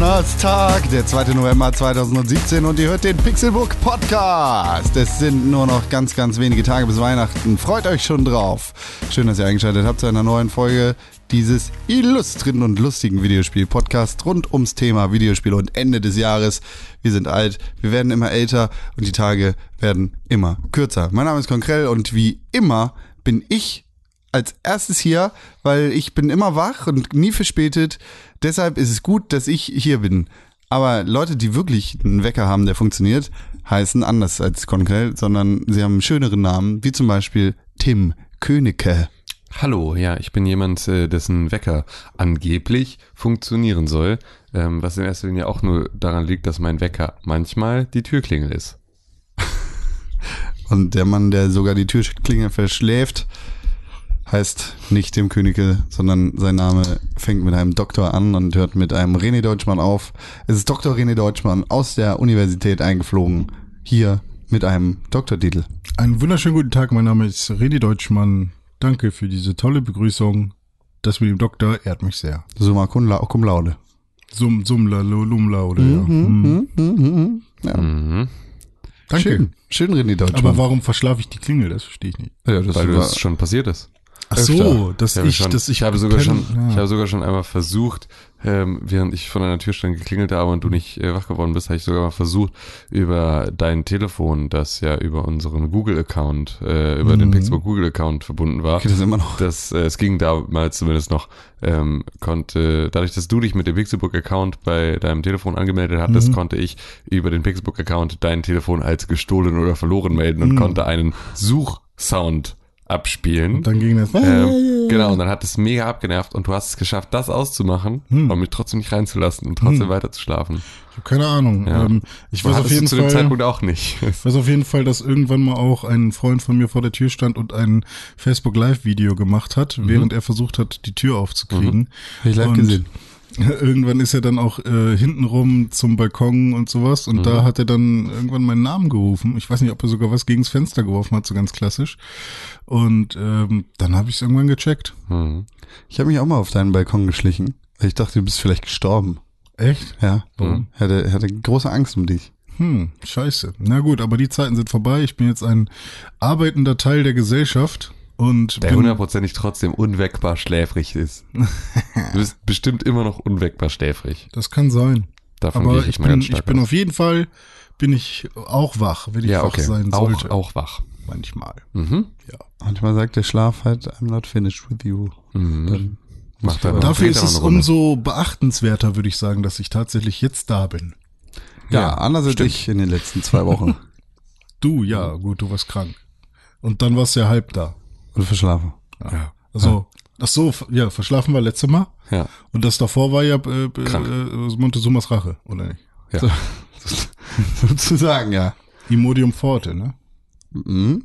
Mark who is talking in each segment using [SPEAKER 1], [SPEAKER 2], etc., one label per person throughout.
[SPEAKER 1] Donnerstag, der 2. November 2017 und ihr hört den Pixelbook Podcast. Es sind nur noch ganz, ganz wenige Tage bis Weihnachten. Freut euch schon drauf. Schön, dass ihr eingeschaltet habt zu einer neuen Folge dieses illustren und lustigen Videospiel-Podcast rund ums Thema Videospiel und Ende des Jahres. Wir sind alt, wir werden immer älter und die Tage werden immer kürzer. Mein Name ist Konkrell und wie immer bin ich als erstes hier, weil ich bin immer wach und nie verspätet. Deshalb ist es gut, dass ich hier bin. Aber Leute, die wirklich einen Wecker haben, der funktioniert, heißen anders als Konkrell, sondern sie haben einen schöneren Namen, wie zum Beispiel Tim Königke.
[SPEAKER 2] Hallo, ja, ich bin jemand, äh, dessen Wecker angeblich funktionieren soll, ähm, was in erster Linie auch nur daran liegt, dass mein Wecker manchmal die Türklingel ist.
[SPEAKER 1] Und der Mann, der sogar die Türklingel verschläft, heißt nicht Tim Königke, sondern sein Name fängt mit einem Doktor an und hört mit einem René Deutschmann auf. Es ist Dr. René Deutschmann aus der Universität eingeflogen, hier mit einem Doktortitel.
[SPEAKER 3] Einen wunderschönen guten Tag, mein Name ist Redi Deutschmann. Danke für diese tolle Begrüßung. Das mit dem Doktor ehrt mich sehr.
[SPEAKER 1] Summa cum lau- cum laude.
[SPEAKER 3] Sum, sumla, lo, lumla oder ja. Hm.
[SPEAKER 1] Mhm. Ja.
[SPEAKER 2] Mhm.
[SPEAKER 3] Danke.
[SPEAKER 1] Schön, schön René Deutschmann.
[SPEAKER 3] Aber warum verschlafe ich die Klingel? Das verstehe ich nicht.
[SPEAKER 1] ja, das
[SPEAKER 2] Weil das schon passiert ist.
[SPEAKER 3] Ach so, dass
[SPEAKER 2] habe
[SPEAKER 3] ich,
[SPEAKER 2] schon,
[SPEAKER 3] dass ich,
[SPEAKER 2] ich habe sogar schon,
[SPEAKER 3] gepennt-
[SPEAKER 2] ich
[SPEAKER 3] ja.
[SPEAKER 2] habe sogar schon einmal versucht, ähm, während ich von deiner Tür stand geklingelt habe und du nicht äh, wach geworden bist, habe ich sogar mal versucht, über dein Telefon, das ja über unseren Google-Account, äh, über den
[SPEAKER 3] Mhm.
[SPEAKER 2] Pixelbook Google-Account verbunden war,
[SPEAKER 1] geht das immer noch.
[SPEAKER 2] das, äh, es ging damals zumindest noch, ähm, konnte, dadurch, dass du dich mit dem Pixelbook-Account bei deinem Telefon angemeldet hattest,
[SPEAKER 3] Mhm.
[SPEAKER 2] konnte ich über den Pixelbook-Account dein Telefon als gestohlen oder verloren melden und
[SPEAKER 3] Mhm.
[SPEAKER 2] konnte einen Suchsound abspielen.
[SPEAKER 3] Und dann ging das.
[SPEAKER 2] Ähm, genau, und dann hat es mega abgenervt und du hast es geschafft, das auszumachen
[SPEAKER 3] Hm.
[SPEAKER 2] und mich trotzdem nicht reinzulassen und trotzdem
[SPEAKER 3] Hm.
[SPEAKER 2] weiter zu schlafen.
[SPEAKER 3] Ich habe keine Ahnung.
[SPEAKER 2] Ja.
[SPEAKER 3] Ähm, ich weiß auf jeden
[SPEAKER 2] zu dem
[SPEAKER 3] Fall.
[SPEAKER 2] Zeitpunkt auch nicht.
[SPEAKER 3] Ich weiß auf jeden Fall, dass irgendwann mal auch ein Freund von mir vor der Tür stand und ein Facebook Live Video gemacht hat,
[SPEAKER 2] Mhm.
[SPEAKER 3] während er versucht hat, die Tür aufzukriegen.
[SPEAKER 1] Hab ich live
[SPEAKER 3] Und
[SPEAKER 1] gesehen.
[SPEAKER 3] Irgendwann ist er dann auch äh, hintenrum zum Balkon und sowas und
[SPEAKER 2] Mhm.
[SPEAKER 3] da hat er dann irgendwann meinen Namen gerufen. Ich weiß nicht, ob er sogar was gegens Fenster geworfen hat, so ganz klassisch. Und ähm, dann habe ich es irgendwann gecheckt.
[SPEAKER 2] Hm.
[SPEAKER 1] Ich habe mich auch mal auf deinen Balkon geschlichen, ich dachte, du bist vielleicht gestorben.
[SPEAKER 3] Echt?
[SPEAKER 1] Ja.
[SPEAKER 2] Warum?
[SPEAKER 1] Ich hatte, hatte große Angst um dich.
[SPEAKER 3] Hm, scheiße. Na gut, aber die Zeiten sind vorbei. Ich bin jetzt ein arbeitender Teil der Gesellschaft und
[SPEAKER 2] Der hundertprozentig trotzdem unweckbar schläfrig ist. du bist bestimmt immer noch unweckbar schläfrig.
[SPEAKER 3] das kann sein.
[SPEAKER 2] Davon gehe
[SPEAKER 3] Aber
[SPEAKER 2] ich,
[SPEAKER 3] ich
[SPEAKER 2] mal
[SPEAKER 3] bin, ich bin
[SPEAKER 2] aus.
[SPEAKER 3] auf jeden Fall bin ich auch wach, wenn ich
[SPEAKER 2] ja,
[SPEAKER 3] wach
[SPEAKER 2] okay.
[SPEAKER 3] sein
[SPEAKER 2] Auch,
[SPEAKER 3] sollte.
[SPEAKER 2] auch wach.
[SPEAKER 3] manchmal.
[SPEAKER 2] Mhm.
[SPEAKER 3] Ja.
[SPEAKER 1] Manchmal sagt der Schlaf halt, I'm not finished with you.
[SPEAKER 2] Mhm.
[SPEAKER 1] Dann
[SPEAKER 2] Macht aber
[SPEAKER 3] Dafür ist es umso beachtenswerter, würde ich sagen, dass ich tatsächlich jetzt da bin.
[SPEAKER 1] Ja,
[SPEAKER 2] Ja,
[SPEAKER 1] anders als ich in den letzten zwei Wochen.
[SPEAKER 3] Du, ja, gut, du warst krank. Und dann warst du ja halb da.
[SPEAKER 1] Und verschlafen.
[SPEAKER 2] Ja.
[SPEAKER 3] Also, ach so, ja, verschlafen war letzte Mal.
[SPEAKER 2] Ja.
[SPEAKER 3] Und das davor war ja äh, äh, äh, Montezumas Rache, oder nicht?
[SPEAKER 2] ja.
[SPEAKER 1] So. Sozusagen, ja.
[SPEAKER 3] Imodium Forte, ne?
[SPEAKER 1] Mhm.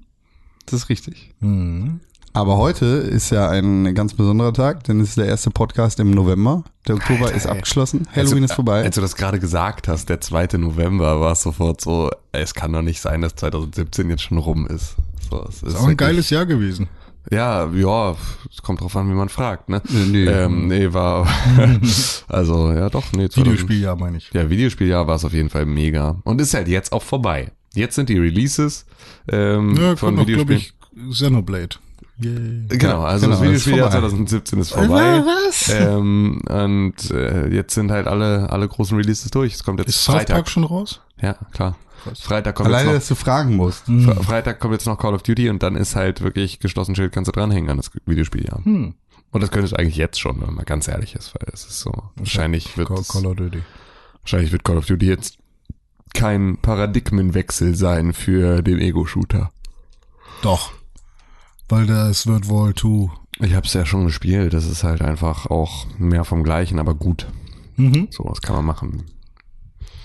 [SPEAKER 1] Das ist richtig.
[SPEAKER 3] Mhm.
[SPEAKER 1] Aber heute ist ja ein ganz besonderer Tag, denn es ist der erste Podcast im November. Der Oktober ist abgeschlossen. Halloween
[SPEAKER 2] Als
[SPEAKER 1] ist
[SPEAKER 2] du-
[SPEAKER 1] vorbei.
[SPEAKER 2] Als du das gerade gesagt hast, der 2. November, war es sofort so, es kann doch nicht sein, dass 2017 jetzt schon rum ist. So, es
[SPEAKER 3] Ist auch ein geiles Jahr gewesen.
[SPEAKER 2] Ja, ja, es kommt drauf an, wie man fragt, ne?
[SPEAKER 1] Nee, nee.
[SPEAKER 2] Ähm, nee, war, also, ja doch, nee. 2000
[SPEAKER 3] Videospieljahr, meine ich.
[SPEAKER 2] Ja, Videospieljahr war es auf jeden Fall mega. Und ist halt jetzt auch vorbei. Jetzt sind die Releases ähm,
[SPEAKER 3] Ja,
[SPEAKER 2] von
[SPEAKER 3] kommt noch,
[SPEAKER 2] Videospielen.
[SPEAKER 3] ich, Xenoblade. Yay.
[SPEAKER 2] Genau, also
[SPEAKER 1] Genau,
[SPEAKER 2] das Videospieljahr
[SPEAKER 1] vorbei.
[SPEAKER 2] 2017 ist vorbei.
[SPEAKER 1] Was?
[SPEAKER 2] ähm, und äh, jetzt sind halt alle alle großen Releases durch. Es kommt jetzt
[SPEAKER 3] Ist South
[SPEAKER 2] Freitag.
[SPEAKER 3] Park schon raus?
[SPEAKER 2] Ja, klar. Freitag kommt
[SPEAKER 1] Alleine,
[SPEAKER 2] jetzt
[SPEAKER 1] dass du fragen musst.
[SPEAKER 2] noch, Fre- Freitag kommt jetzt noch Call of Duty und dann ist halt wirklich geschlossen Schild kannst du dranhängen an das Videospieljahr.
[SPEAKER 3] Hm.
[SPEAKER 2] Und das könnte es eigentlich jetzt schon, wenn man ganz ehrlich ist, weil es ist so wahrscheinlich wird
[SPEAKER 3] Call, Call of Duty.
[SPEAKER 2] wahrscheinlich wird Call of Duty jetzt kein Paradigmenwechsel sein für den Ego-Shooter.
[SPEAKER 3] Doch. Weil das wird World 2.
[SPEAKER 2] Ich habe es ja schon gespielt. Das ist halt einfach auch mehr vom Gleichen, aber gut.
[SPEAKER 3] Mhm.
[SPEAKER 2] So, was kann man machen.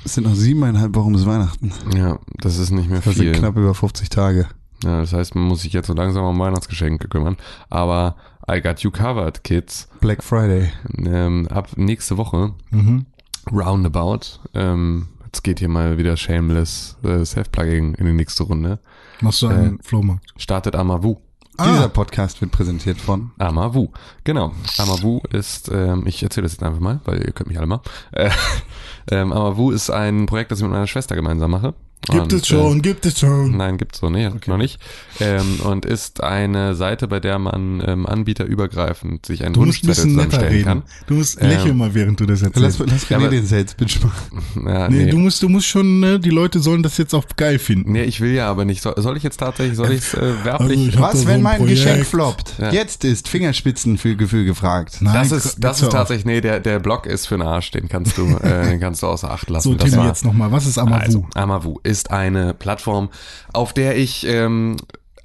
[SPEAKER 1] Es sind noch siebeneinhalb Wochen bis Weihnachten.
[SPEAKER 2] Ja, das ist nicht mehr
[SPEAKER 1] Das sind
[SPEAKER 2] viel.
[SPEAKER 1] knapp über 50 Tage.
[SPEAKER 2] Ja, das heißt, man muss sich jetzt so langsam um Weihnachtsgeschenke kümmern. Aber I got you covered, Kids.
[SPEAKER 1] Black Friday.
[SPEAKER 2] Ähm, ab nächste Woche,
[SPEAKER 3] Mhm.
[SPEAKER 2] roundabout, ähm, jetzt geht hier mal wieder shameless äh, Self-Plugging in die nächste Runde,
[SPEAKER 3] Machst du einen Flohmarkt?
[SPEAKER 2] startet Amavu.
[SPEAKER 1] Dieser
[SPEAKER 3] Ah,
[SPEAKER 1] Podcast wird präsentiert von.
[SPEAKER 2] Amavu, genau. Amavu ist, ähm, ich erzähle das jetzt einfach mal, weil ihr könnt mich alle mal. Äh, ähm, Amavu ist ein Projekt, das ich mit meiner Schwester gemeinsam mache.
[SPEAKER 3] Gibt
[SPEAKER 2] Und,
[SPEAKER 3] es schon,
[SPEAKER 2] Äh,
[SPEAKER 3] gibt es schon.
[SPEAKER 2] Nein, gibt's so nee, noch nicht. Ähm, und ist eine Seite, bei der man ähm, anbieterübergreifend sich einen
[SPEAKER 3] Du musst ein
[SPEAKER 2] Wunschzettel
[SPEAKER 3] bisschen netter
[SPEAKER 2] zusammenstellen
[SPEAKER 3] reden.
[SPEAKER 2] kann.
[SPEAKER 3] Du musst
[SPEAKER 2] Ähm,
[SPEAKER 3] lächeln mal, während du das
[SPEAKER 1] Lass,
[SPEAKER 3] erzählst.
[SPEAKER 1] lass
[SPEAKER 2] Ja,
[SPEAKER 1] René
[SPEAKER 2] aber-
[SPEAKER 1] den Sales Pitch machen.
[SPEAKER 2] Ja,
[SPEAKER 3] nee,
[SPEAKER 2] nee,
[SPEAKER 3] du musst, du musst schon, ne, die Leute sollen das jetzt auch geil finden.
[SPEAKER 2] nee, ich will ja aber nicht. Soll, soll ich jetzt tatsächlich, soll ich es äh, werblich?
[SPEAKER 3] Also ich
[SPEAKER 1] Was,
[SPEAKER 3] so
[SPEAKER 1] wenn
[SPEAKER 3] ein
[SPEAKER 1] mein
[SPEAKER 3] Projekt.
[SPEAKER 1] Geschenk floppt?
[SPEAKER 2] Ja.
[SPEAKER 1] Jetzt ist Fingerspitzengefühl gefragt.
[SPEAKER 3] Nein,
[SPEAKER 2] das ist, das ist tatsächlich, nee, der, der Blog ist für den Arsch, den kannst du, äh, den kannst du außer Acht lassen.
[SPEAKER 3] So,
[SPEAKER 2] war-
[SPEAKER 3] jetzt nochmal. Was ist Amavu?
[SPEAKER 2] Also, Amavu ist eine Plattform, auf der ich ähm,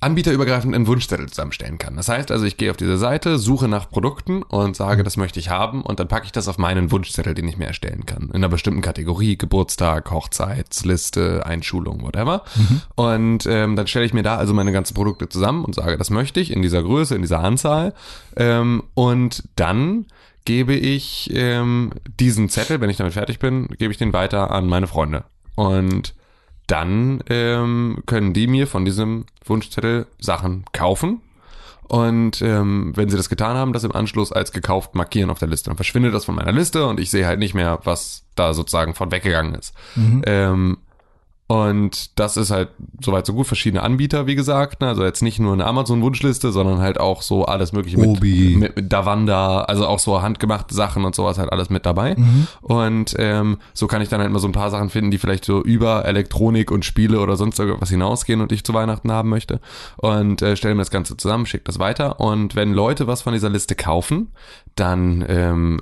[SPEAKER 2] anbieterübergreifend einen Wunschzettel zusammenstellen kann. Das heißt also, ich gehe auf diese Seite, suche nach Produkten und sage, das möchte ich haben und dann packe ich das auf meinen Wunschzettel, den ich mir erstellen kann. In einer bestimmten Kategorie, Geburtstag, Hochzeitsliste, Einschulung, whatever. Und ähm, dann stelle ich mir da also meine ganzen Produkte zusammen und sage, das möchte ich in dieser Größe, in dieser Anzahl. Ähm, und dann gebe ich ähm, diesen Zettel, wenn ich damit fertig bin, gebe ich den weiter an meine Freunde. Und dann ähm, können die mir von diesem Wunschzettel Sachen kaufen. Und ähm, wenn sie das getan haben, das im Anschluss als gekauft markieren auf der Liste. Dann verschwindet das von meiner Liste und ich sehe halt nicht mehr, was da sozusagen von weggegangen ist. Ähm, und das ist halt soweit so gut. Verschiedene Anbieter, wie gesagt. Ne? Also jetzt nicht nur eine Amazon-Wunschliste, sondern halt auch so alles mögliche mit,
[SPEAKER 1] Obi.
[SPEAKER 2] mit, mit Davanda, also auch so handgemachte Sachen und sowas halt alles mit dabei. Und ähm, so kann ich dann halt mal so ein paar Sachen finden, die vielleicht so über Elektronik und Spiele oder sonst irgendwas hinausgehen und ich zu Weihnachten haben möchte. Und äh, stelle mir das Ganze zusammen, schicke das weiter. Und wenn Leute was von dieser Liste kaufen, dann ähm,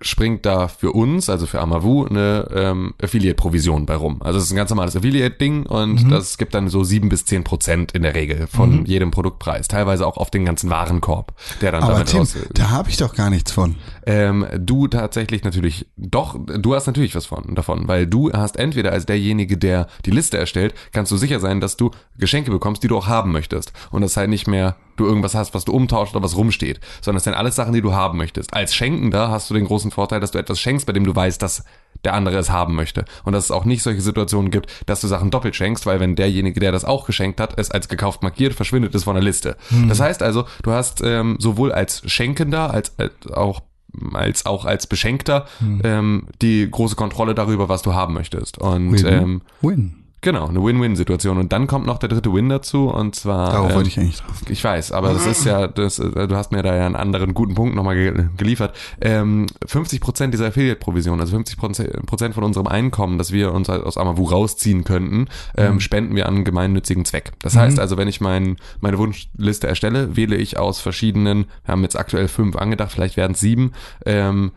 [SPEAKER 2] springt da für uns, also für Amavu, eine ähm, Affiliate-Provision bei rum. Also es ist ein ganz normales Affiliate-Ding und das gibt dann so sieben bis zehn Prozent in der Regel von jedem Produktpreis. Teilweise auch auf den ganzen Warenkorb, der dann
[SPEAKER 1] Aber
[SPEAKER 2] damit
[SPEAKER 1] Tim,
[SPEAKER 2] raus...
[SPEAKER 1] da habe ich doch gar nichts von.
[SPEAKER 2] Ähm, du tatsächlich natürlich, doch, du hast natürlich was von, davon, weil du hast entweder als derjenige, der die Liste erstellt, kannst du sicher sein, dass du Geschenke bekommst, die du auch haben möchtest. Und das halt nicht mehr du irgendwas hast, was du umtauscht oder was rumsteht, sondern es sind alles Sachen, die du haben möchtest. Als Schenkender hast du den großen Vorteil, dass du etwas schenkst, bei dem du weißt, dass der andere es haben möchte. Und dass es auch nicht solche Situationen gibt, dass du Sachen doppelt schenkst, weil wenn derjenige, der das auch geschenkt hat, es als gekauft markiert, verschwindet es von der Liste. Das heißt also, du hast ähm, sowohl als Schenkender als, als auch als auch als Beschenkter ähm, die große Kontrolle darüber, was du haben möchtest. Und ähm,
[SPEAKER 1] Win.
[SPEAKER 2] Genau, eine Win-Win-Situation. Und dann kommt noch der dritte Win dazu und zwar
[SPEAKER 1] Darauf
[SPEAKER 2] ähm,
[SPEAKER 1] wollte ich eigentlich drauf.
[SPEAKER 2] ich weiß, aber das ist ja, das, äh, du hast mir da ja einen anderen guten Punkt nochmal ge geliefert. Ähm, 50 Prozent dieser Affiliate-Provision, also 50 Prozent von unserem Einkommen, das wir uns aus Amavu rausziehen könnten, ähm, spenden wir an einen gemeinnützigen Zweck. Das heißt also, wenn ich mein, meine Wunschliste erstelle, wähle ich aus verschiedenen, wir haben jetzt aktuell fünf angedacht, vielleicht werden es sieben, ähm,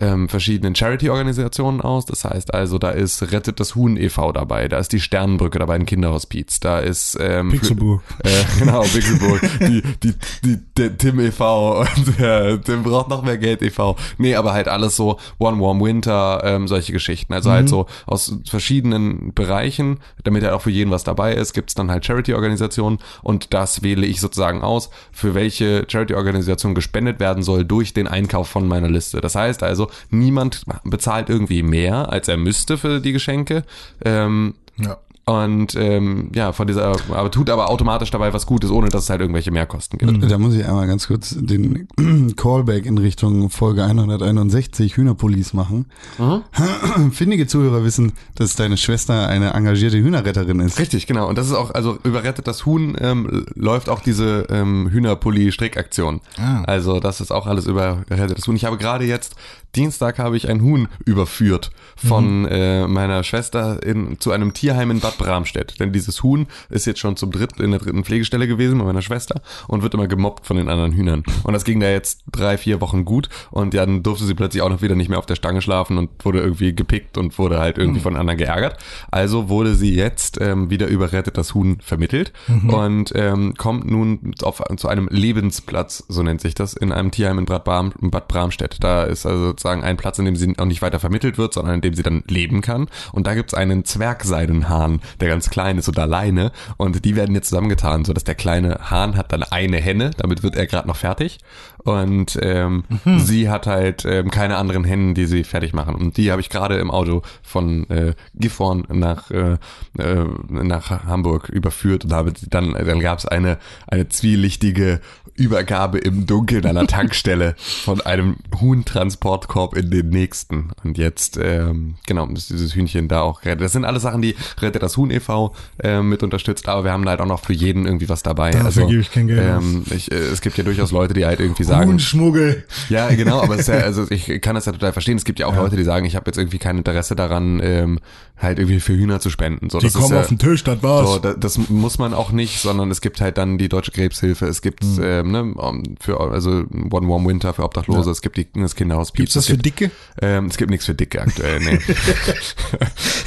[SPEAKER 2] ähm, verschiedenen Charity-Organisationen aus. Das heißt also, da ist Rettet das Huhn e.V. dabei, da ist die Sternenbrücke dabei, ein Kinderhospiz, da ist ähm,
[SPEAKER 3] Pixelburg.
[SPEAKER 2] äh, genau, Pixelburg, die, die, die, der Tim e.V. und der Tim braucht noch mehr Geld e.V. Nee, aber halt alles so One Warm Winter, ähm, solche Geschichten. Also halt so aus verschiedenen Bereichen, damit halt auch für jeden was dabei ist, gibt's dann halt Charity-Organisationen und das wähle ich sozusagen aus, für welche Charity-Organisation gespendet werden soll durch den Einkauf von meiner Liste. Das heißt also, niemand bezahlt irgendwie mehr, als er müsste für die Geschenke. Ähm,
[SPEAKER 3] Ja.
[SPEAKER 2] Und ähm, ja, von dieser, aber tut aber automatisch dabei was Gutes, ohne dass es halt irgendwelche Mehrkosten gibt.
[SPEAKER 1] Da muss ich einmal ganz kurz den Callback in Richtung Folge 161 Hühnerpolice machen. Findige Zuhörer wissen, dass deine Schwester eine engagierte Hühnerretterin ist.
[SPEAKER 2] Richtig, genau. Und das ist auch, also überrettet das Huhn ähm, läuft auch diese ähm, Hühnerpulli-Strickaktion.
[SPEAKER 3] Ah.
[SPEAKER 2] Also das ist auch alles überrettet das Huhn. Ich habe gerade jetzt, Dienstag habe ich ein Huhn überführt von äh, meiner Schwester in, zu einem Tierheim in Bad Bramstedt. Denn dieses Huhn ist jetzt schon zum dritten, in der dritten Pflegestelle gewesen bei meiner Schwester und wird immer gemobbt von den anderen Hühnern. Und das ging da jetzt drei, vier Wochen gut und dann durfte sie plötzlich auch noch wieder nicht mehr auf der Stange schlafen und wurde irgendwie gepickt und wurde halt irgendwie von anderen geärgert. Also wurde sie jetzt ähm, wieder überrettet das Huhn vermittelt und ähm, kommt nun auf, zu einem Lebensplatz, so nennt sich das, in einem Tierheim in Bad, Bram, Bad Bramstedt. Da ist also sozusagen ein Platz, in dem sie auch nicht weiter vermittelt wird, sondern in dem sie dann leben kann. Und da gibt's einen Zwergseidenhahn. Der ganz klein ist und alleine. Und die werden jetzt zusammengetan, so dass der kleine Hahn hat dann eine Henne, damit wird er gerade noch fertig. Und ähm,
[SPEAKER 1] Mhm.
[SPEAKER 2] sie hat halt ähm, keine anderen Hennen, die sie fertig machen. Und die habe ich gerade im Auto von äh, Gifhorn nach äh, äh, nach Hamburg überführt und habe dann dann gab es eine eine zwielichtige Übergabe im Dunkeln einer Tankstelle von einem Huhntransportkorb in den nächsten. Und jetzt, ähm, genau, ist dieses Hühnchen da auch gerettet. Das sind alle Sachen, die Rettet das Huhn e.V. Äh, mit unterstützt, aber wir haben halt auch noch für jeden irgendwie was dabei.
[SPEAKER 3] Dafür gebe ich kein Geld
[SPEAKER 2] ähm, ich, äh, Es gibt ja durchaus Leute, die halt irgendwie sagen,
[SPEAKER 3] Huhnschmuggel.
[SPEAKER 2] ja, genau, aber es ist ja, also ich kann das ja total verstehen. Es gibt ja auch Leute, die sagen, ich habe jetzt irgendwie kein Interesse daran, ähm, halt irgendwie für Hühner zu spenden. So,
[SPEAKER 3] Die
[SPEAKER 2] das
[SPEAKER 3] kommen
[SPEAKER 2] ja,
[SPEAKER 3] auf den Tisch, das war's.
[SPEAKER 2] so, da, das muss man auch nicht, sondern es gibt halt dann die Deutsche Krebshilfe, es gibt
[SPEAKER 3] Hm.
[SPEAKER 2] ähm, ne, für also One Warm Winter für Obdachlose, es gibt die, das Kinderhospiz.
[SPEAKER 3] Gibt's das für
[SPEAKER 2] gibt,
[SPEAKER 3] Dicke?
[SPEAKER 2] Ähm, es gibt nichts für Dicke aktuell, nee.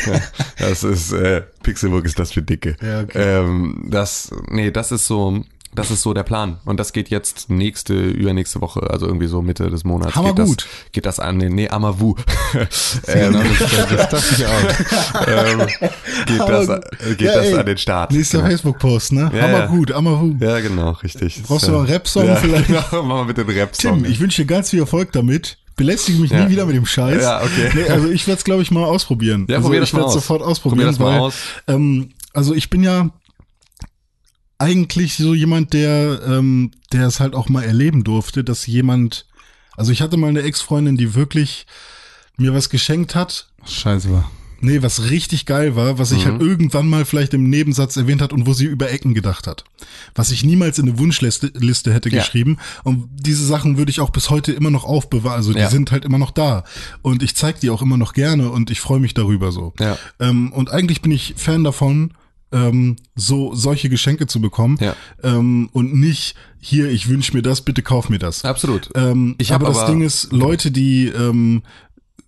[SPEAKER 2] Ja, das ist äh, Pixelburg ist das für Dicke.
[SPEAKER 3] Ja, okay.
[SPEAKER 2] ähm, das, nee, das ist so. Das ist so der Plan. Und das geht jetzt nächste, übernächste Woche, also irgendwie so Mitte des Monats.
[SPEAKER 3] Hammer
[SPEAKER 2] geht das,
[SPEAKER 3] gut.
[SPEAKER 2] Geht das an den, nee, Amavu. ähm,
[SPEAKER 1] Genau, das, das dachte ich auch.
[SPEAKER 2] ähm, geht das, geht
[SPEAKER 3] Ja,
[SPEAKER 2] das
[SPEAKER 3] ey,
[SPEAKER 2] an den Start.
[SPEAKER 3] Nächster
[SPEAKER 2] Genau.
[SPEAKER 3] Facebook-Post, ne?
[SPEAKER 2] Ja,
[SPEAKER 3] Hammer
[SPEAKER 2] ja.
[SPEAKER 3] gut, Hammer
[SPEAKER 2] Ja, genau, richtig.
[SPEAKER 3] Brauchst du noch einen Rap-Song vielleicht?
[SPEAKER 2] Genau, machen wir mit dem Rap-Song.
[SPEAKER 3] Tim, ich wünsche dir ganz viel Erfolg damit. Belästige mich
[SPEAKER 2] Ja.
[SPEAKER 3] nie wieder mit dem Scheiß.
[SPEAKER 2] Ja, okay.
[SPEAKER 3] Nee, also ich werde es, glaube ich, mal ausprobieren.
[SPEAKER 2] Ja,
[SPEAKER 3] also
[SPEAKER 2] probier das
[SPEAKER 3] ich
[SPEAKER 2] mal
[SPEAKER 3] werde
[SPEAKER 2] aus.
[SPEAKER 3] sofort
[SPEAKER 2] Probier
[SPEAKER 3] ausprobieren,
[SPEAKER 2] das mal
[SPEAKER 3] weil,
[SPEAKER 2] aus.
[SPEAKER 3] Ähm, also ich bin ja eigentlich so jemand, der, ähm, der es halt auch mal erleben durfte, dass jemand, also ich hatte mal eine Ex-Freundin, die wirklich mir was geschenkt hat,
[SPEAKER 1] Scheiße war.
[SPEAKER 3] Nee, was richtig geil war, was ich halt irgendwann mal vielleicht im Nebensatz erwähnt hat und wo sie über Ecken gedacht hat. Was ich niemals in eine Wunschliste Liste hätte
[SPEAKER 2] Ja.
[SPEAKER 3] geschrieben. Und diese Sachen würde ich auch bis heute immer noch aufbewahren. Also die
[SPEAKER 2] Ja.
[SPEAKER 3] sind halt immer noch da. Und ich zeige die auch immer noch gerne und ich freue mich darüber so.
[SPEAKER 2] Ja.
[SPEAKER 3] Ähm, und eigentlich bin ich Fan davon, ähm, so solche Geschenke zu bekommen.
[SPEAKER 2] Ja.
[SPEAKER 3] Ähm, und nicht, hier, ich wünsche mir das, bitte kauf mir das.
[SPEAKER 2] Absolut.
[SPEAKER 3] Ähm,
[SPEAKER 2] Ich hab
[SPEAKER 3] aber das
[SPEAKER 2] aber-
[SPEAKER 3] Ding ist, Leute, die ähm,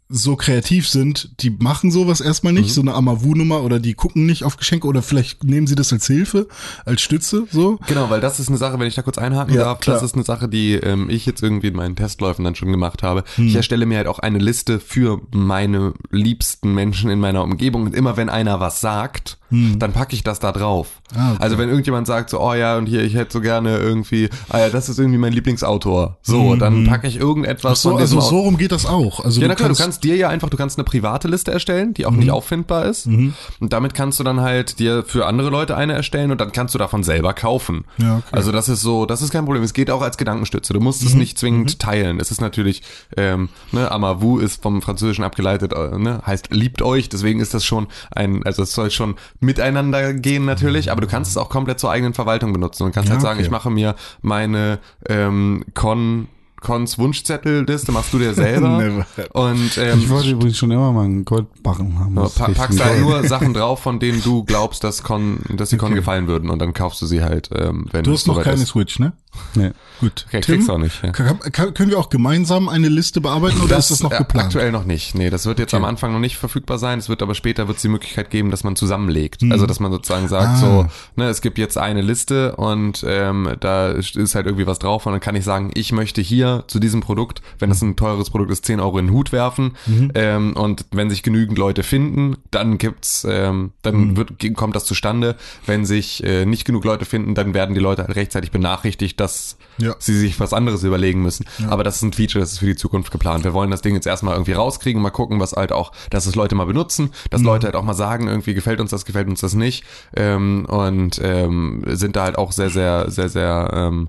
[SPEAKER 3] so kreativ sind, die machen sowas erstmal nicht,
[SPEAKER 2] Mhm.
[SPEAKER 3] so eine Amavu-Nummer oder die gucken nicht auf Geschenke oder vielleicht nehmen sie das als Hilfe, als Stütze, so.
[SPEAKER 2] Genau, weil das ist eine Sache, wenn ich da kurz einhaken
[SPEAKER 3] Ja,
[SPEAKER 2] darf,
[SPEAKER 3] klar.
[SPEAKER 2] das ist eine Sache, die ähm, ich jetzt irgendwie in meinen Testläufen dann schon gemacht habe.
[SPEAKER 3] Hm.
[SPEAKER 2] Ich erstelle mir halt auch eine Liste für meine liebsten Menschen in meiner Umgebung und immer wenn einer was sagt, dann packe ich das da drauf.
[SPEAKER 3] Hm. Ah, okay.
[SPEAKER 2] Also wenn irgendjemand sagt so, oh ja, und hier, ich hätte so gerne irgendwie, ah ja, das ist irgendwie mein Lieblingsautor. So, dann packe ich irgendetwas
[SPEAKER 3] Hm, So,
[SPEAKER 2] von diesem
[SPEAKER 3] also so rum geht das auch. Also
[SPEAKER 2] Ja, na klar, du kannst dir ja einfach, du kannst eine private Liste erstellen, die auch
[SPEAKER 3] Mhm.
[SPEAKER 2] nicht auffindbar ist. Und damit kannst du dann halt dir für andere Leute eine erstellen und dann kannst du davon selber kaufen.
[SPEAKER 3] Ja, okay.
[SPEAKER 2] Also das ist so, das ist kein Problem. Es geht auch als Gedankenstütze. Du musst es
[SPEAKER 3] Mhm.
[SPEAKER 2] nicht zwingend teilen. Es ist natürlich, ähm, ne, Amavu ist vom Französischen abgeleitet, äh, ne, heißt liebt euch. Deswegen ist das schon ein, also es soll schon miteinander gehen natürlich, aber du kannst es auch komplett zur eigenen Verwaltung benutzen und kannst
[SPEAKER 3] Ja,
[SPEAKER 2] halt sagen,
[SPEAKER 3] okay.
[SPEAKER 2] ich mache mir meine ähm, Con Cons Wunschzettelliste machst du dir selber und ähm,
[SPEAKER 1] Ich wollte übrigens schon immer mal einen Goldbarren haben. Das
[SPEAKER 2] pa packst halt
[SPEAKER 1] geil.
[SPEAKER 2] nur Sachen drauf, von denen du glaubst, dass, Con, dass die Con gefallen würden und dann kaufst du sie halt, ähm, wenn
[SPEAKER 3] Du hast noch keine
[SPEAKER 2] ist.
[SPEAKER 3] Switch, ne?
[SPEAKER 1] Nee.
[SPEAKER 3] Gut.
[SPEAKER 2] Okay, kriegst du auch nicht, ja.
[SPEAKER 3] kann, kann, können wir auch gemeinsam eine Liste bearbeiten oder ist das noch
[SPEAKER 2] äh,
[SPEAKER 3] geplant?
[SPEAKER 2] Aktuell noch nicht. Nee, das wird jetzt am Anfang noch nicht verfügbar sein. Es wird aber später wird es die Möglichkeit geben, dass man zusammenlegt. Also dass man sozusagen sagt,
[SPEAKER 3] Ah.
[SPEAKER 2] so, ne, es gibt jetzt eine Liste und ähm, da ist halt irgendwie was drauf und dann kann ich sagen, ich möchte hier zu diesem Produkt, wenn das ein teures Produkt ist, 10 Euro in den Hut werfen. Ähm, und wenn sich genügend Leute finden, dann gibt's, ähm, dann wird, kommt das zustande. Wenn sich äh, nicht genug Leute finden, dann werden die Leute halt rechtzeitig benachrichtigt, dass
[SPEAKER 3] Ja.
[SPEAKER 2] sie sich was anderes überlegen müssen. Aber das ist ein Feature, das ist für die Zukunft geplant. Wir wollen das Ding jetzt erstmal irgendwie rauskriegen, mal gucken, was halt auch, dass es Leute mal benutzen, dass
[SPEAKER 3] Mhm.
[SPEAKER 2] Leute halt auch mal sagen, irgendwie gefällt uns das, gefällt uns das nicht. Ähm, und ähm, sind da halt auch sehr, sehr, sehr, sehr ähm,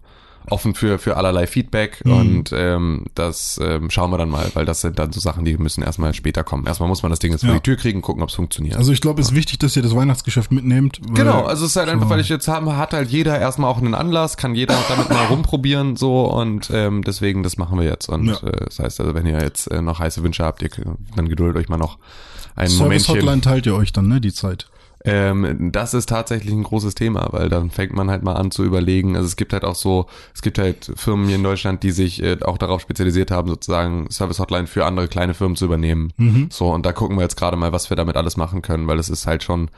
[SPEAKER 2] offen für, für allerlei Feedback
[SPEAKER 3] Mhm.
[SPEAKER 2] und ähm, das ähm, schauen wir dann mal, weil das sind dann so Sachen, die müssen erstmal später kommen. Erstmal muss man das Ding jetzt vor
[SPEAKER 3] Ja.
[SPEAKER 2] die Tür kriegen, gucken, ob es funktioniert.
[SPEAKER 3] Also ich glaube, es ist wichtig, dass ihr das Weihnachtsgeschäft mitnehmt.
[SPEAKER 2] Genau, also es ist halt einfach,
[SPEAKER 3] so.
[SPEAKER 2] weil ich jetzt haben, hat halt jeder erstmal auch einen Anlass, kann jeder damit mal rumprobieren so und ähm, deswegen das machen wir jetzt und
[SPEAKER 3] Ja.
[SPEAKER 2] äh, das heißt also, wenn ihr jetzt äh, noch heiße Wünsche habt, ihr, dann geduldet euch mal noch ein
[SPEAKER 3] Service
[SPEAKER 2] Momentchen.
[SPEAKER 3] Hotline teilt ihr euch dann, ne, die Zeit.
[SPEAKER 2] Ähm, das ist tatsächlich ein großes Thema, weil dann fängt man halt mal an zu überlegen. Also es gibt halt auch so, es gibt halt Firmen hier in Deutschland, die sich äh, auch darauf spezialisiert haben, sozusagen Service Hotline für andere kleine Firmen zu übernehmen. So, und da gucken wir jetzt gerade mal, was wir damit alles machen können, weil es ist halt schon,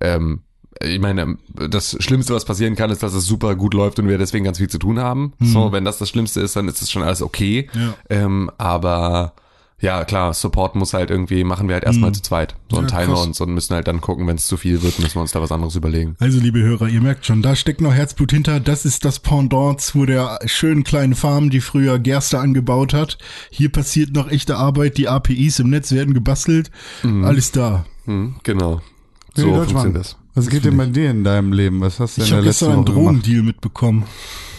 [SPEAKER 2] ähm, ich meine, das Schlimmste, was passieren kann, ist, dass es super gut läuft und wir deswegen ganz viel zu tun haben. So, wenn das das Schlimmste ist, dann ist das schon alles okay.
[SPEAKER 3] Ja.
[SPEAKER 2] Ähm, aber Ja, klar, Support muss halt irgendwie, machen wir halt erstmal zu zweit. So und
[SPEAKER 3] Ja,
[SPEAKER 2] teilen wir
[SPEAKER 3] krass.
[SPEAKER 2] uns und müssen halt dann gucken, wenn es zu viel wird, müssen wir uns da was anderes überlegen.
[SPEAKER 3] Also, liebe Hörer, ihr merkt schon, da steckt noch Herzblut hinter. Das ist das Pendant zu der schönen kleinen Farm, die früher Gerste angebaut hat. Hier passiert noch echte Arbeit. Die APIs im Netz werden gebastelt. Alles da.
[SPEAKER 2] Hm, genau. So funktioniert das.
[SPEAKER 1] Was geht denn bei dir in deinem Leben? Was hast du
[SPEAKER 3] Ich
[SPEAKER 1] in der
[SPEAKER 3] habe gestern einen? Drogendeal mitbekommen.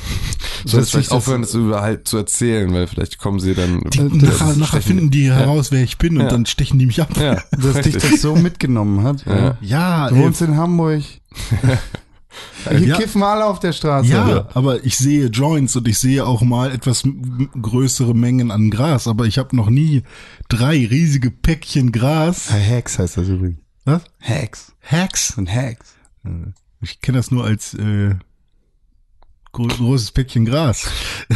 [SPEAKER 2] Sollst vielleicht
[SPEAKER 3] das-
[SPEAKER 2] aufhören, das überall zu erzählen, weil vielleicht kommen sie dann.
[SPEAKER 3] Die, nachher, nachher finden die heraus, wer ich bin und
[SPEAKER 2] Ja.
[SPEAKER 3] dann stechen die mich ab.
[SPEAKER 2] Ja,
[SPEAKER 1] Dass dich das so mitgenommen hat.
[SPEAKER 2] Ja.
[SPEAKER 3] Ja,
[SPEAKER 1] Du
[SPEAKER 3] ey,
[SPEAKER 1] wohnst in Hamburg. Hier
[SPEAKER 3] Ja.
[SPEAKER 1] kiffen alle auf der Straße.
[SPEAKER 3] ja, aber ich sehe Joints und ich sehe auch mal etwas größere Mengen an Gras, aber ich habe noch nie drei riesige Päckchen Gras.
[SPEAKER 1] Hacks heißt das übrigens.
[SPEAKER 3] Was?
[SPEAKER 1] Hacks.
[SPEAKER 3] Hacks?
[SPEAKER 1] Und Hacks.
[SPEAKER 3] Ich kenne das nur als äh, großes Päckchen Gras.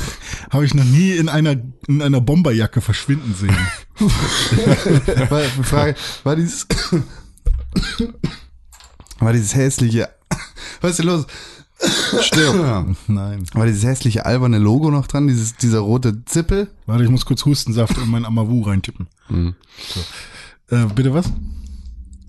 [SPEAKER 3] habe ich noch nie in einer in einer Bomberjacke verschwinden sehen.
[SPEAKER 1] war, Frage, war dieses, war dieses hässliche, was ist denn los?
[SPEAKER 3] Stirb. Nein.
[SPEAKER 1] War dieses hässliche alberne Logo noch dran, dieses, dieser rote Zippel?
[SPEAKER 3] Warte, ich muss kurz Hustensaft in mein Amavu reintippen.
[SPEAKER 2] Mhm.
[SPEAKER 3] So. Äh, bitte was?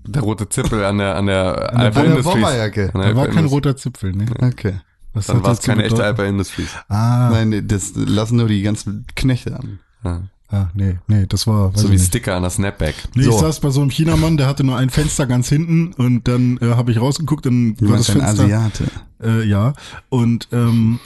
[SPEAKER 2] Der rote Zippel an der, an der
[SPEAKER 1] An der. Bomberjacke.
[SPEAKER 2] An der
[SPEAKER 3] Da war kein roter Zipfel, ne?
[SPEAKER 1] Okay.
[SPEAKER 3] Was
[SPEAKER 2] Dann war es keine echte
[SPEAKER 3] bedeuten?
[SPEAKER 2] Alpha Industries.
[SPEAKER 3] Ah,
[SPEAKER 1] Nein, nee, das lassen nur die ganzen Knechte an.
[SPEAKER 2] Ja.
[SPEAKER 3] ah, nee, nee, das war,
[SPEAKER 2] So wie
[SPEAKER 3] nicht.
[SPEAKER 2] Sticker an der Snapback.
[SPEAKER 3] Nee,
[SPEAKER 1] So.
[SPEAKER 3] ich saß bei so einem Chinamann, der hatte nur ein Fenster ganz hinten und dann äh, habe ich rausgeguckt, dann
[SPEAKER 1] Du
[SPEAKER 3] war das Fenster.
[SPEAKER 1] Asiate.
[SPEAKER 3] Äh, ja. Und ähm,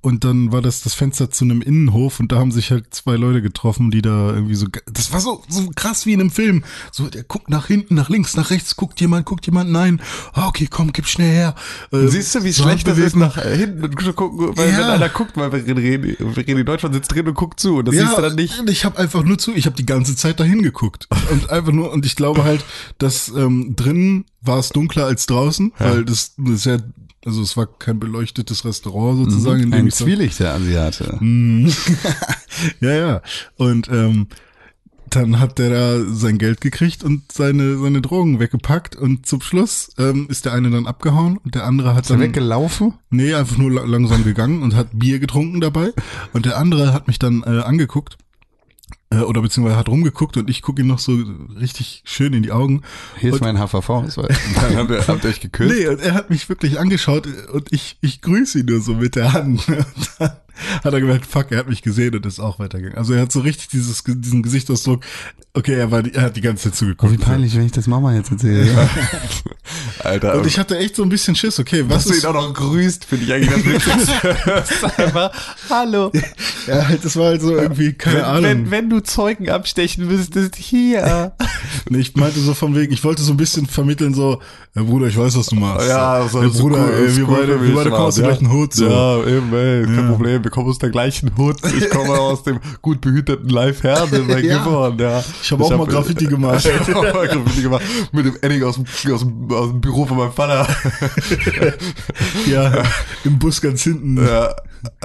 [SPEAKER 3] und dann war das das Fenster zu einem Innenhof und da haben sich halt zwei Leute getroffen, die da irgendwie so, das war so, so krass wie in einem Film. So, der guckt nach hinten, nach links, nach rechts, guckt jemand, guckt jemand, nein. Ah, okay, komm, gib schnell her. Äh,
[SPEAKER 2] Siehst du, wie
[SPEAKER 3] so
[SPEAKER 2] schlecht das ist, nach hinten zu gucken, weil
[SPEAKER 3] Ja.
[SPEAKER 2] wenn einer guckt, weil wir reden, wir reden in Deutschland sitzt drin und guckt zu und das siehst du dann nicht.
[SPEAKER 3] Ich habe einfach nur zu, ich habe die ganze Zeit dahin geguckt und einfach nur und ich glaube halt, dass ähm, drinnen war es dunkler als draußen, weil das, das ist ja, also es war kein beleuchtetes Restaurant sozusagen, in dem
[SPEAKER 1] Ein
[SPEAKER 3] ich
[SPEAKER 1] zwielichter Asiate.
[SPEAKER 3] Mhm. ja, ja. Und ähm, dann hat der da sein Geld gekriegt und seine, seine Drogen weggepackt und zum Schluss ähm, ist der eine dann abgehauen und der andere hat
[SPEAKER 1] Ist er
[SPEAKER 3] dann
[SPEAKER 1] weggelaufen?
[SPEAKER 3] Nee, einfach nur la langsam gegangen und hat Bier getrunken dabei. Und der andere hat mich dann äh, angeguckt. Äh, oder beziehungsweise hat rumgeguckt und ich gucke ihn noch so richtig schön in die Augen.
[SPEAKER 1] Hier ist
[SPEAKER 3] Und-
[SPEAKER 1] mein HVV-Ausweis.
[SPEAKER 2] Dann habt ihr, habt ihr euch geküsst.
[SPEAKER 3] Nee, und er hat mich wirklich angeschaut und ich, ich grüße ihn nur so mit der Hand. Und dann hat er gemerkt, fuck, er hat mich gesehen und ist auch weitergegangen. Also er hat so richtig dieses, diesen Gesichtsausdruck, okay, er, war, die- er hat die ganze Zeit zugeguckt.
[SPEAKER 1] Oh, wie peinlich, wenn ich das Mama jetzt erzähle.
[SPEAKER 2] Alter,
[SPEAKER 3] Und ich hatte echt so ein bisschen Schiss, okay, was
[SPEAKER 2] dass du
[SPEAKER 3] ist,
[SPEAKER 2] ihn auch noch grüßt, finde ich eigentlich das. Einfach, hallo.
[SPEAKER 3] ja, halt, das war halt so irgendwie, keine Ahnung.
[SPEAKER 2] wenn du Zeugen abstechen müsstest, hier.
[SPEAKER 3] Nee, ich meinte so von wegen, ich wollte so ein bisschen vermitteln, so, ja, Bruder, ich weiß, was du machst.
[SPEAKER 2] Ja, so
[SPEAKER 3] hey,
[SPEAKER 2] so
[SPEAKER 3] Bruder,
[SPEAKER 2] cool,
[SPEAKER 3] ey,
[SPEAKER 2] ist
[SPEAKER 3] wir
[SPEAKER 2] cool
[SPEAKER 3] beide, wir beide kommen aus dem
[SPEAKER 2] ja.
[SPEAKER 3] gleichen Hut, so.
[SPEAKER 2] Ja, eben, ey, kein
[SPEAKER 3] Ja.
[SPEAKER 2] Problem, wir kommen aus der gleichen Hut. Ich komme aus dem gut behüteten Live Herde bei
[SPEAKER 3] Ja.
[SPEAKER 2] Gifhorn, ja.
[SPEAKER 3] Ich habe auch mal Graffiti gemacht.
[SPEAKER 2] Ich habe auch mal Graffiti gemacht. Mit dem Edding aus dem, aus dem, aus dem Büro von meinem Vater.
[SPEAKER 3] ja, im Bus ganz hinten.
[SPEAKER 2] ja,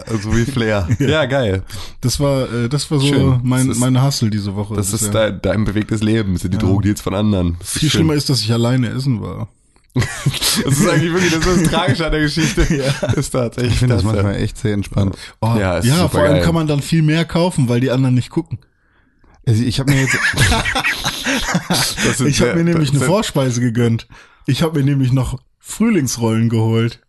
[SPEAKER 2] also wie Flair. Ja, geil.
[SPEAKER 3] Das war, äh, das war so
[SPEAKER 2] Schön.
[SPEAKER 3] mein,
[SPEAKER 2] Das ist-
[SPEAKER 3] meine Hustle diese Woche.
[SPEAKER 2] Das ist
[SPEAKER 3] ja.
[SPEAKER 2] dein, dein bewegtes Leben, das sind die Drogendeals von anderen. Das ist
[SPEAKER 3] Viel
[SPEAKER 2] schön.
[SPEAKER 3] schlimmer ist, dass ich alleine essen war.
[SPEAKER 2] Das ist eigentlich wirklich das, ist das Tragische an der Geschichte. Ist tatsächlich
[SPEAKER 1] Ich finde das
[SPEAKER 2] ja.
[SPEAKER 1] manchmal echt sehr entspannt.
[SPEAKER 3] Oh,
[SPEAKER 2] Ja, ist
[SPEAKER 3] ja vor allem
[SPEAKER 2] geil.
[SPEAKER 3] kann man dann viel mehr kaufen, weil die anderen nicht gucken.
[SPEAKER 1] Also ich habe mir jetzt,
[SPEAKER 2] Das
[SPEAKER 3] Ich habe mir nämlich
[SPEAKER 2] das
[SPEAKER 3] eine Vorspeise gegönnt. Ich habe mir nämlich noch Frühlingsrollen geholt.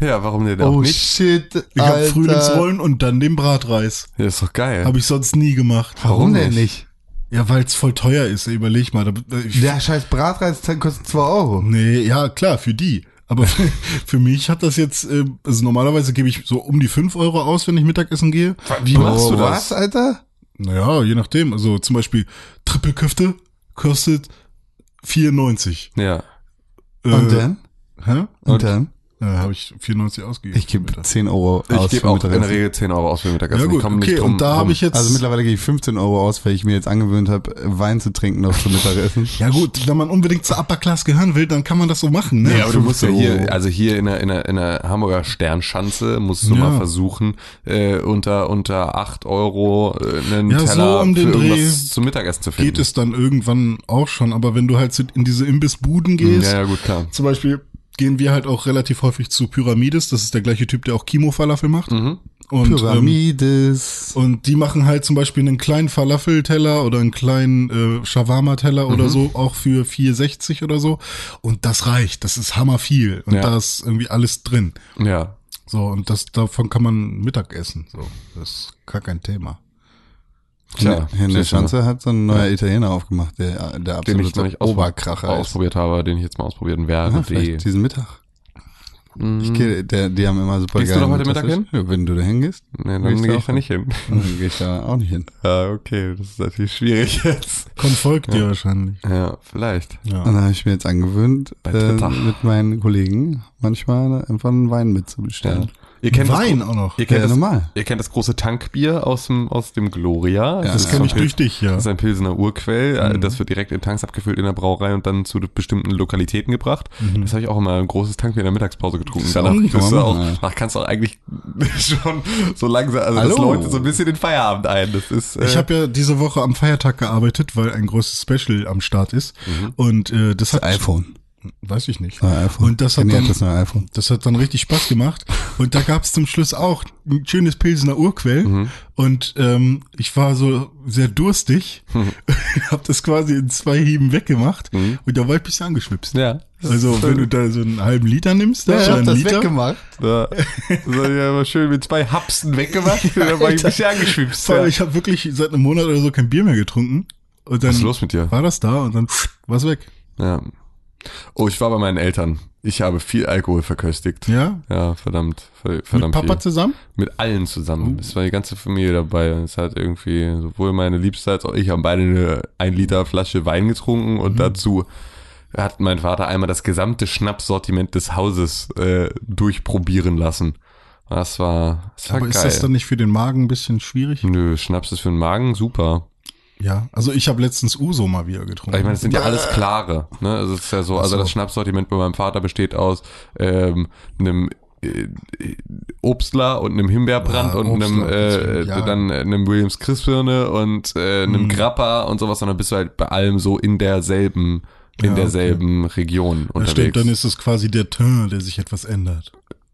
[SPEAKER 2] Ja, warum denn auch
[SPEAKER 1] oh
[SPEAKER 2] nicht?
[SPEAKER 1] shit,
[SPEAKER 3] Ich habe
[SPEAKER 1] Alter.
[SPEAKER 3] Frühlingsrollen und dann den Bratreis.
[SPEAKER 2] Ja, ist doch geil.
[SPEAKER 3] Habe ich sonst nie gemacht.
[SPEAKER 1] Warum
[SPEAKER 2] Warum
[SPEAKER 1] denn
[SPEAKER 2] nicht?
[SPEAKER 1] nicht?
[SPEAKER 3] Ja, weil es voll teuer ist. Überleg mal.
[SPEAKER 1] Der scheiß Bratreis kostet 2 Euro.
[SPEAKER 3] Nee, ja, klar, für die. Aber für, mich hat das jetzt, äh, also normalerweise gebe ich so um die 5 Euro aus, wenn ich Mittagessen gehe.
[SPEAKER 2] Wie machst
[SPEAKER 1] oh,
[SPEAKER 2] du das?
[SPEAKER 1] Was, Alter?
[SPEAKER 3] Naja, je nachdem. Also zum Beispiel Trippelköfte kostet 94.
[SPEAKER 2] Ja.
[SPEAKER 3] Äh,
[SPEAKER 1] Und dann?
[SPEAKER 3] Hä?
[SPEAKER 1] Und dann?
[SPEAKER 3] Äh, habe ich 94 ausgegeben.
[SPEAKER 1] Ich gebe 10 Euro aus
[SPEAKER 2] Ich gebe
[SPEAKER 1] für
[SPEAKER 2] auch in der
[SPEAKER 1] Mittagessen.
[SPEAKER 2] Regel 10 Euro aus für Mittagessen.
[SPEAKER 3] ja
[SPEAKER 2] ich
[SPEAKER 3] gut,
[SPEAKER 2] komme
[SPEAKER 3] okay.
[SPEAKER 2] nicht drum
[SPEAKER 3] und da habe ich jetzt...
[SPEAKER 1] Also mittlerweile gebe ich 15 Euro aus, weil ich mir jetzt angewöhnt habe, Wein zu trinken noch zum Mittagessen.
[SPEAKER 3] ja gut, wenn man unbedingt zur Upper Class gehören will, dann kann man das so machen. Ne?
[SPEAKER 2] Ja, aber du musst ja
[SPEAKER 1] 15
[SPEAKER 2] hier, also hier in der, in der, in der Hamburger Sternschanze musst du
[SPEAKER 3] Ja.
[SPEAKER 2] mal versuchen, äh, unter, unter 8 Euro äh, einen
[SPEAKER 3] Ja, so
[SPEAKER 2] Teller
[SPEAKER 3] um den
[SPEAKER 2] für irgendwas
[SPEAKER 3] Dreh
[SPEAKER 2] zum Mittagessen zu finden.
[SPEAKER 3] Geht es dann irgendwann auch schon. Aber wenn du halt so in diese Imbissbuden gehst,
[SPEAKER 2] Ja, ja, gut, klar.
[SPEAKER 3] zum Beispiel gehen wir halt auch relativ häufig zu Pyramides. Das ist der gleiche Typ, der auch Chemo-Falafel macht.
[SPEAKER 2] Mhm.
[SPEAKER 3] Und, ähm,
[SPEAKER 1] Pyramides.
[SPEAKER 3] und die machen halt zum Beispiel einen kleinen Falafel-Teller oder einen kleinen äh, Shawarma-Teller
[SPEAKER 2] Mhm.
[SPEAKER 3] oder so, auch für 4,60 oder so. Und das reicht. Das ist hammer viel. Und
[SPEAKER 2] Ja.
[SPEAKER 3] da ist irgendwie alles drin.
[SPEAKER 2] Ja.
[SPEAKER 3] So, und das, davon kann man Mittag essen. So, das ist gar kein Thema.
[SPEAKER 2] Tja,
[SPEAKER 1] der
[SPEAKER 2] du.
[SPEAKER 1] Schanze hat so ein neuer Italiener aufgemacht, der, der
[SPEAKER 2] den ich
[SPEAKER 1] absolute
[SPEAKER 2] nicht aus-
[SPEAKER 1] Oberkracher ist.
[SPEAKER 2] ausprobiert habe, den ich jetzt mal ausprobieren werde.
[SPEAKER 1] Ja, vielleicht diesen Mittag. Ich geh, der, die haben immer super
[SPEAKER 2] Gehst du da heute Mittag.
[SPEAKER 1] Ja, wenn du da hingehst,
[SPEAKER 2] nee, dann
[SPEAKER 1] ich
[SPEAKER 2] gehe ich da
[SPEAKER 1] auch
[SPEAKER 2] nicht hin.
[SPEAKER 1] dann gehe ich da auch nicht hin.
[SPEAKER 2] Ja, okay, das ist natürlich schwierig jetzt.
[SPEAKER 3] Kommt folgt dir wahrscheinlich.
[SPEAKER 2] Ja, vielleicht.
[SPEAKER 3] Ja.
[SPEAKER 1] Und dann habe ich mir jetzt angewöhnt, äh, mit meinen Kollegen manchmal einfach einen Wein mitzubestellen.
[SPEAKER 2] Ihr kennt
[SPEAKER 3] Wein
[SPEAKER 2] das,
[SPEAKER 3] auch noch.
[SPEAKER 2] Ihr kennt,
[SPEAKER 1] Ja,
[SPEAKER 2] das,
[SPEAKER 1] normal.
[SPEAKER 2] ihr kennt das große Tankbier aus dem, aus dem Gloria.
[SPEAKER 1] Ja,
[SPEAKER 3] Das
[SPEAKER 1] Ja,
[SPEAKER 3] kenne ich durch dich, ja.
[SPEAKER 2] Das ist ein Pilsener Urquell. Das wird direkt in Tanks abgefüllt in der Brauerei und dann zu bestimmten Lokalitäten gebracht. Das habe ich auch immer ein großes Tankbier in der Mittagspause getrunken.
[SPEAKER 1] Das
[SPEAKER 2] Danach,
[SPEAKER 1] mal
[SPEAKER 2] auch,
[SPEAKER 1] ja.
[SPEAKER 2] danach kannst du auch eigentlich schon so langsam, also das
[SPEAKER 1] Hallo.
[SPEAKER 2] läutet so ein bisschen den Feierabend ein. Das ist, äh,
[SPEAKER 3] Ich habe ja diese Woche am Feiertag gearbeitet, weil ein großes Special am Start ist.
[SPEAKER 2] Mhm.
[SPEAKER 3] Und äh, das hat
[SPEAKER 1] iPhone.
[SPEAKER 3] Weiß ich nicht. Und das hat dann
[SPEAKER 1] das
[SPEAKER 3] das hat dann richtig Spaß gemacht. Und da gab es zum Schluss auch ein schönes Pilsener Urquell.
[SPEAKER 2] Mhm.
[SPEAKER 3] Und ähm, ich war so sehr durstig,
[SPEAKER 2] Mhm.
[SPEAKER 3] hab das quasi in zwei Hieben weggemacht und da war ich ein bisschen angeschwipst.
[SPEAKER 2] ja.
[SPEAKER 3] Also wenn du da so einen halben Liter nimmst, da, oder einen Liter,
[SPEAKER 1] weggemacht.
[SPEAKER 2] Da, so, ja, aber schön mit zwei Hapsen weggemacht. da war ich ein bisschen angeschwipst. Ja.
[SPEAKER 3] ich habe wirklich seit einem Monat oder so kein Bier mehr getrunken. Und dann
[SPEAKER 2] Was ist los mit dir?
[SPEAKER 3] war das da und dann war's weg.
[SPEAKER 2] Ja. Oh, ich war bei meinen Eltern. Ich habe viel Alkohol verköstigt.
[SPEAKER 3] Ja?
[SPEAKER 2] Ja, verdammt, ver-
[SPEAKER 3] Mit
[SPEAKER 2] verdammt
[SPEAKER 3] Papa
[SPEAKER 2] viel.
[SPEAKER 3] zusammen?
[SPEAKER 2] Mit allen zusammen. Es war die ganze Familie dabei. Es hat irgendwie, sowohl meine Liebste als auch ich haben beide eine ein Liter Flasche Wein getrunken und dazu hat mein Vater einmal das gesamte Schnapssortiment des Hauses äh, durchprobieren lassen. Das war, das war
[SPEAKER 3] Aber
[SPEAKER 2] geil.
[SPEAKER 3] ist das dann nicht für den Magen ein bisschen schwierig?
[SPEAKER 2] Nö, Schnaps ist für den Magen super.
[SPEAKER 3] Ja, also ich habe letztens Uso mal wieder getrunken.
[SPEAKER 2] Ich meine, es sind ja alles klare. Ne? Also es ist ja so, also
[SPEAKER 3] so.
[SPEAKER 2] das Schnapssortiment bei meinem Vater besteht aus ähm, einem äh, Obstler und einem Himbeerbrand
[SPEAKER 3] Ja,
[SPEAKER 2] und einem
[SPEAKER 3] Obstler,
[SPEAKER 2] äh,
[SPEAKER 3] deswegen, ja.
[SPEAKER 2] dann einem Williams Christbirne und äh, einem
[SPEAKER 3] Mhm.
[SPEAKER 2] Grappa und sowas, und dann bist du halt bei allem so in derselben in
[SPEAKER 3] Ja,
[SPEAKER 2] derselben Region
[SPEAKER 3] Ja,
[SPEAKER 2] unterwegs.
[SPEAKER 3] stimmt, dann ist es quasi der Teint, der sich etwas ändert.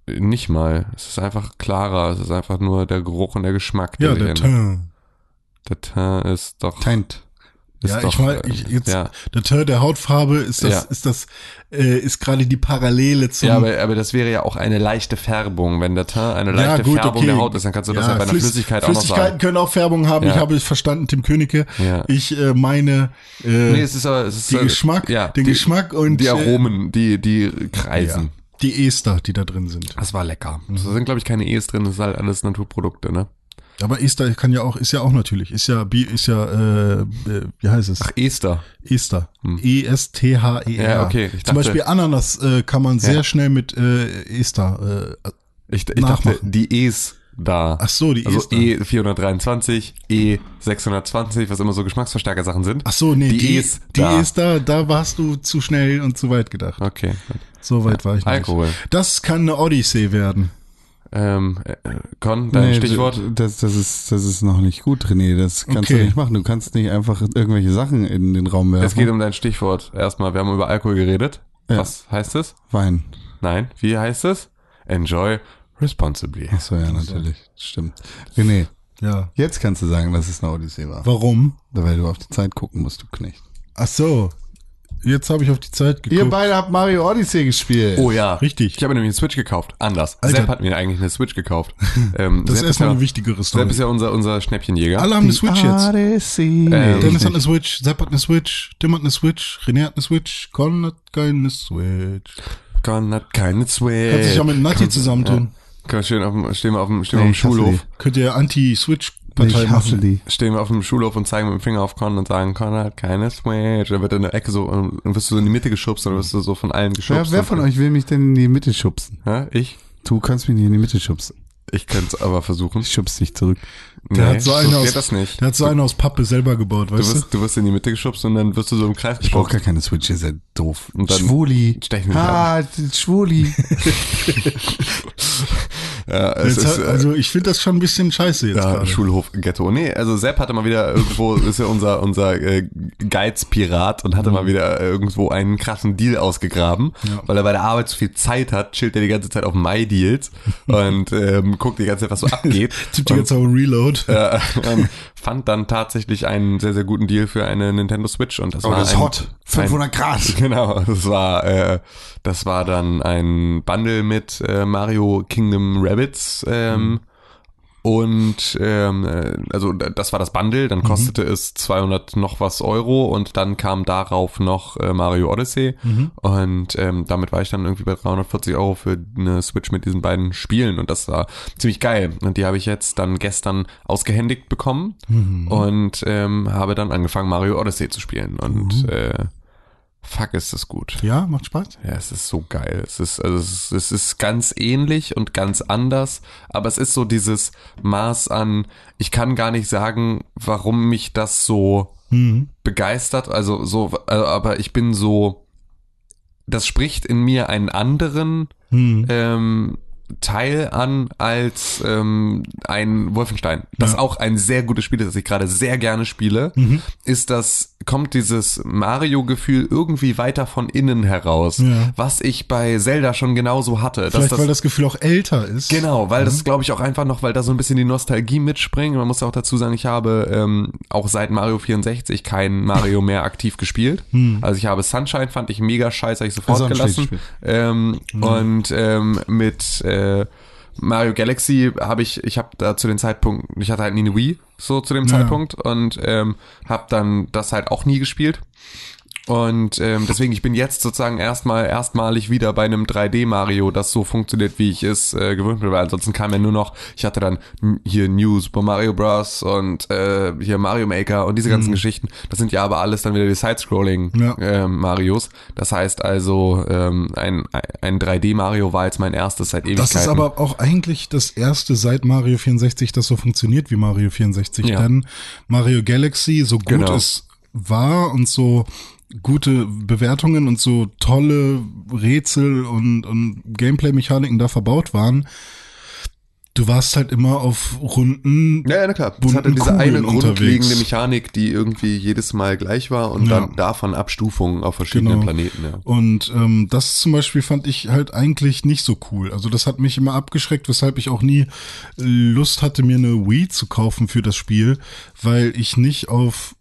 [SPEAKER 2] Nicht mal. Es ist einfach klarer. Es ist einfach nur der Geruch und der Geschmack.
[SPEAKER 3] Ja,
[SPEAKER 2] sich
[SPEAKER 3] der
[SPEAKER 2] ändert.
[SPEAKER 3] Teint.
[SPEAKER 2] Der Teint ist doch.
[SPEAKER 1] Teint.
[SPEAKER 2] Ist
[SPEAKER 3] Ja,
[SPEAKER 2] doch,
[SPEAKER 3] ich meine,
[SPEAKER 2] äh,
[SPEAKER 3] ich, jetzt,
[SPEAKER 2] ja.
[SPEAKER 3] der Teint der Hautfarbe ist das,
[SPEAKER 2] Ja.
[SPEAKER 3] ist das, äh, ist gerade die Parallele zum.
[SPEAKER 2] Ja, aber, aber das wäre ja auch eine leichte Färbung. Wenn der Teint eine
[SPEAKER 3] Ja,
[SPEAKER 2] leichte
[SPEAKER 3] gut,
[SPEAKER 2] Färbung
[SPEAKER 3] okay.
[SPEAKER 2] der Haut ist, dann kannst du das ja, bei einer
[SPEAKER 3] Flüss-
[SPEAKER 2] Flüssigkeit auch noch
[SPEAKER 3] Flüssigkeiten
[SPEAKER 2] sagen.
[SPEAKER 3] können auch Färbung haben.
[SPEAKER 2] Ja.
[SPEAKER 3] Ich habe es verstanden, Tim Königke.
[SPEAKER 2] Ja.
[SPEAKER 3] Ich äh, meine äh,
[SPEAKER 2] Nee, es ist aber, es ist
[SPEAKER 3] die
[SPEAKER 2] äh,
[SPEAKER 3] Geschmack,
[SPEAKER 2] ja,
[SPEAKER 3] den
[SPEAKER 2] die,
[SPEAKER 3] Geschmack und
[SPEAKER 2] die
[SPEAKER 3] äh,
[SPEAKER 2] Aromen, die, die kreisen.
[SPEAKER 3] ja, die Ester, die da drin sind.
[SPEAKER 2] Das war lecker. Da sind, glaube ich, keine E's drin, das ist halt alles Naturprodukte, ne?
[SPEAKER 3] Aber Ester kann ja auch, ist ja auch natürlich, ist ja, ist ja, äh, äh, wie heißt es?
[SPEAKER 2] Ach, Ester.
[SPEAKER 3] Ester. E-S-T-H-E-R.
[SPEAKER 2] Ja, okay, ich
[SPEAKER 3] Zum
[SPEAKER 2] dachte-
[SPEAKER 3] Beispiel Ananas äh, kann man sehr
[SPEAKER 2] Ja.
[SPEAKER 3] schnell mit äh, Ester. Äh,
[SPEAKER 2] Ich, ich dachte,
[SPEAKER 3] Nachmachen.
[SPEAKER 2] die E's da.
[SPEAKER 3] ach so, die
[SPEAKER 2] also
[SPEAKER 3] Ester.
[SPEAKER 2] E423, E620, was immer so Geschmacksverstärker-Sachen sind.
[SPEAKER 3] ach so, nee,
[SPEAKER 2] die
[SPEAKER 3] die,
[SPEAKER 2] E's
[SPEAKER 3] die
[SPEAKER 2] da.
[SPEAKER 3] Ester, da warst du zu schnell und zu weit gedacht.
[SPEAKER 2] Okay.
[SPEAKER 3] So weit war ich nicht.
[SPEAKER 2] Alkohol.
[SPEAKER 3] Das kann eine Odyssee werden.
[SPEAKER 2] Ähm, äh, Con, dein
[SPEAKER 1] Nee,
[SPEAKER 2] Stichwort?
[SPEAKER 1] Das, das, ist, das ist noch nicht gut, René. Das kannst
[SPEAKER 3] Okay.
[SPEAKER 1] du nicht machen. Du kannst nicht einfach irgendwelche Sachen in den Raum werfen.
[SPEAKER 2] Es geht um dein Stichwort. Erstmal, wir haben über Alkohol geredet.
[SPEAKER 1] Ja.
[SPEAKER 2] Was heißt es?
[SPEAKER 1] Wein.
[SPEAKER 2] Nein, wie heißt es? Enjoy responsibly.
[SPEAKER 1] Achso, ja, natürlich. Stimmt. René,
[SPEAKER 3] Ja.
[SPEAKER 1] jetzt kannst du sagen, dass es eine Odyssee war.
[SPEAKER 3] Warum?
[SPEAKER 1] Weil du auf die Zeit gucken musst, du Knecht.
[SPEAKER 3] Ach so. Jetzt habe ich auf die Zeit geguckt.
[SPEAKER 1] Ihr beide habt Mario Odyssey gespielt.
[SPEAKER 2] Oh ja.
[SPEAKER 3] Richtig.
[SPEAKER 2] Ich habe nämlich eine Switch gekauft. Anders.
[SPEAKER 3] Alter.
[SPEAKER 2] Sepp hat mir eigentlich eine Switch gekauft. Ähm,
[SPEAKER 3] das ist
[SPEAKER 2] Sepp
[SPEAKER 3] erstmal
[SPEAKER 2] ja,
[SPEAKER 3] eine wichtigere Story.
[SPEAKER 2] Sepp ist ja unser, unser Schnäppchenjäger.
[SPEAKER 3] Alle haben eine Switch jetzt.
[SPEAKER 1] Odyssey.
[SPEAKER 2] Ähm,
[SPEAKER 3] Dennis hat eine Switch, Sepp hat eine Switch, Tim hat eine Switch, René hat eine Switch, Colin hat keine Switch.
[SPEAKER 2] Con hat keine Switch.
[SPEAKER 3] Kannst dich ja mit Nati zusammentun.
[SPEAKER 2] Können wir schön auf dem, stehen wir auf dem, stehen wir auf dem Schulhof.
[SPEAKER 3] Könnt ihr
[SPEAKER 1] Nee,
[SPEAKER 3] Anti-Switch-Partei
[SPEAKER 1] ich hasse
[SPEAKER 3] machen.
[SPEAKER 1] die.
[SPEAKER 2] Stehen wir auf dem Schulhof und zeigen mit dem Finger auf Con und sagen, Con hat keine Switch. Dann wird er in der Ecke so, und dann wirst du so in die Mitte geschubst dann wirst du so von allen geschubst.
[SPEAKER 1] Wer, wer von euch will mich denn in die Mitte schubsen?
[SPEAKER 2] Ja, ich?
[SPEAKER 1] Du kannst mich nicht in die Mitte schubsen.
[SPEAKER 2] Ich könnte es aber versuchen.
[SPEAKER 1] Ich schubs dich zurück.
[SPEAKER 3] Der hat so
[SPEAKER 2] so
[SPEAKER 3] einen
[SPEAKER 2] geht
[SPEAKER 3] aus,
[SPEAKER 2] das nicht.
[SPEAKER 3] Der hat so einen aus Pappe selber gebaut,
[SPEAKER 2] Du
[SPEAKER 3] weißt du?
[SPEAKER 2] wirst, du wirst in die Mitte geschubst und dann wirst du so im Kreis
[SPEAKER 1] Ich brauche
[SPEAKER 2] geschubst.
[SPEAKER 1] gar keine Switch, ihr seid doof.
[SPEAKER 2] Und dann
[SPEAKER 1] Schwuli.
[SPEAKER 2] stech mich
[SPEAKER 1] Ah, Schwuli.
[SPEAKER 2] Ja, ist,
[SPEAKER 3] hat,
[SPEAKER 2] äh,
[SPEAKER 3] also ich finde das schon ein bisschen scheiße jetzt
[SPEAKER 2] Ja,
[SPEAKER 3] gerade.
[SPEAKER 2] Schulhof Ghetto. Nee, also Sepp hatte mal wieder irgendwo, ist ja unser, unser äh, Guides-Pirat und hatte mal wieder irgendwo einen krassen Deal ausgegraben,
[SPEAKER 3] Ja.
[SPEAKER 2] weil er bei der Arbeit zu viel Zeit hat, chillt er die ganze Zeit auf My-Deals und ähm, guckt die ganze Zeit, was so abgeht.
[SPEAKER 3] Tippt die jetzt auf Reload.
[SPEAKER 2] äh, ähm, fand dann tatsächlich einen sehr, sehr guten Deal für eine Nintendo Switch und das
[SPEAKER 1] Oh,
[SPEAKER 2] war
[SPEAKER 1] das ist
[SPEAKER 2] ein,
[SPEAKER 1] hot. 500 Grad.
[SPEAKER 2] Genau, das war äh, das war dann ein Bundle mit äh, Mario Kingdom Rabbits ähm, und ähm, äh, also das war das Bundle, dann kostete es 200 noch was Euro. Und dann kam darauf noch äh, Mario Odyssey. Und ähm, damit war ich dann irgendwie bei 340 Euro für eine Switch mit diesen beiden Spielen. Und das war ziemlich geil. Und die habe ich jetzt dann gestern ausgehändigt bekommen. Und ähm, habe dann angefangen Mario Odyssey zu spielen. Und äh, Fuck, ist das gut.
[SPEAKER 3] Ja, macht Spaß.
[SPEAKER 2] Ja, es ist so geil. Es ist, also es ist, es ist ganz ähnlich und ganz anders, aber es ist so dieses Maß an, ich kann gar nicht sagen, warum mich das so
[SPEAKER 3] Mhm.
[SPEAKER 2] begeistert. Also so, also, aber ich bin so, das spricht in mir einen anderen
[SPEAKER 3] Mhm.
[SPEAKER 2] ähm, Teil an als ähm, ein Wolfenstein. Das
[SPEAKER 3] Ja.
[SPEAKER 2] auch ein sehr gutes Spiel ist, das ich gerade sehr gerne spiele,
[SPEAKER 3] Mhm.
[SPEAKER 2] ist das, kommt dieses Mario-Gefühl irgendwie weiter von innen heraus,
[SPEAKER 3] Ja.
[SPEAKER 2] was ich bei Zelda schon genauso hatte.
[SPEAKER 3] Vielleicht,
[SPEAKER 2] das,
[SPEAKER 3] weil das Gefühl auch älter ist.
[SPEAKER 2] Genau, weil das glaube ich auch einfach noch, weil da so ein bisschen die Nostalgie mitspringt. Man muss auch dazu sagen, ich habe ähm, auch seit Mario 64 kein Mario mehr aktiv gespielt. Also ich habe Sunshine, fand ich mega scheiße, hab ich sofort
[SPEAKER 1] Also
[SPEAKER 2] gelassen. Ähm, Und ähm, mit äh, Mario Galaxy habe ich, ich habe da zu dem Zeitpunkt, ich hatte halt nie eine Wii, so zu dem
[SPEAKER 3] Ja.
[SPEAKER 2] Zeitpunkt und ähm, habe dann das halt auch nie gespielt. Und ähm, deswegen, ich bin jetzt sozusagen erstmal erstmalig wieder bei einem 3D Mario, das so funktioniert, wie ich es äh, gewöhnt bin, weil ansonsten kam ja nur noch, ich hatte dann hier News bei Mario Bros. und äh, hier Mario Maker und diese ganzen Geschichten. Das sind ja aber alles dann wieder die Side-Scrolling
[SPEAKER 3] Ja.
[SPEAKER 2] ähm, Marios. Das heißt also, ähm, ein, ein 3D Mario war jetzt mein erstes seit Ewigkeiten.
[SPEAKER 3] Das ist aber auch eigentlich das erste seit Mario 64, das so funktioniert wie Mario 64.
[SPEAKER 2] Ja.
[SPEAKER 3] Denn Mario Galaxy, so gut
[SPEAKER 2] Genau.
[SPEAKER 3] es war und so gute Bewertungen und so tolle Rätsel und, und Gameplay-Mechaniken da verbaut waren, du warst halt immer auf Runden.
[SPEAKER 2] Ja, ja, na klar.
[SPEAKER 3] Bunten
[SPEAKER 2] hatte diese
[SPEAKER 3] Kugeln
[SPEAKER 2] eine
[SPEAKER 3] unterwegs.
[SPEAKER 2] grundlegende Mechanik, die irgendwie jedes Mal gleich war und
[SPEAKER 3] Ja.
[SPEAKER 2] dann davon Abstufungen auf verschiedenen
[SPEAKER 3] Genau.
[SPEAKER 2] Planeten. Ja.
[SPEAKER 3] Und ähm, das zum Beispiel fand ich halt eigentlich nicht so cool. Also das hat mich immer abgeschreckt, weshalb ich auch nie Lust hatte, mir eine Wii zu kaufen für das Spiel, weil ich nicht auf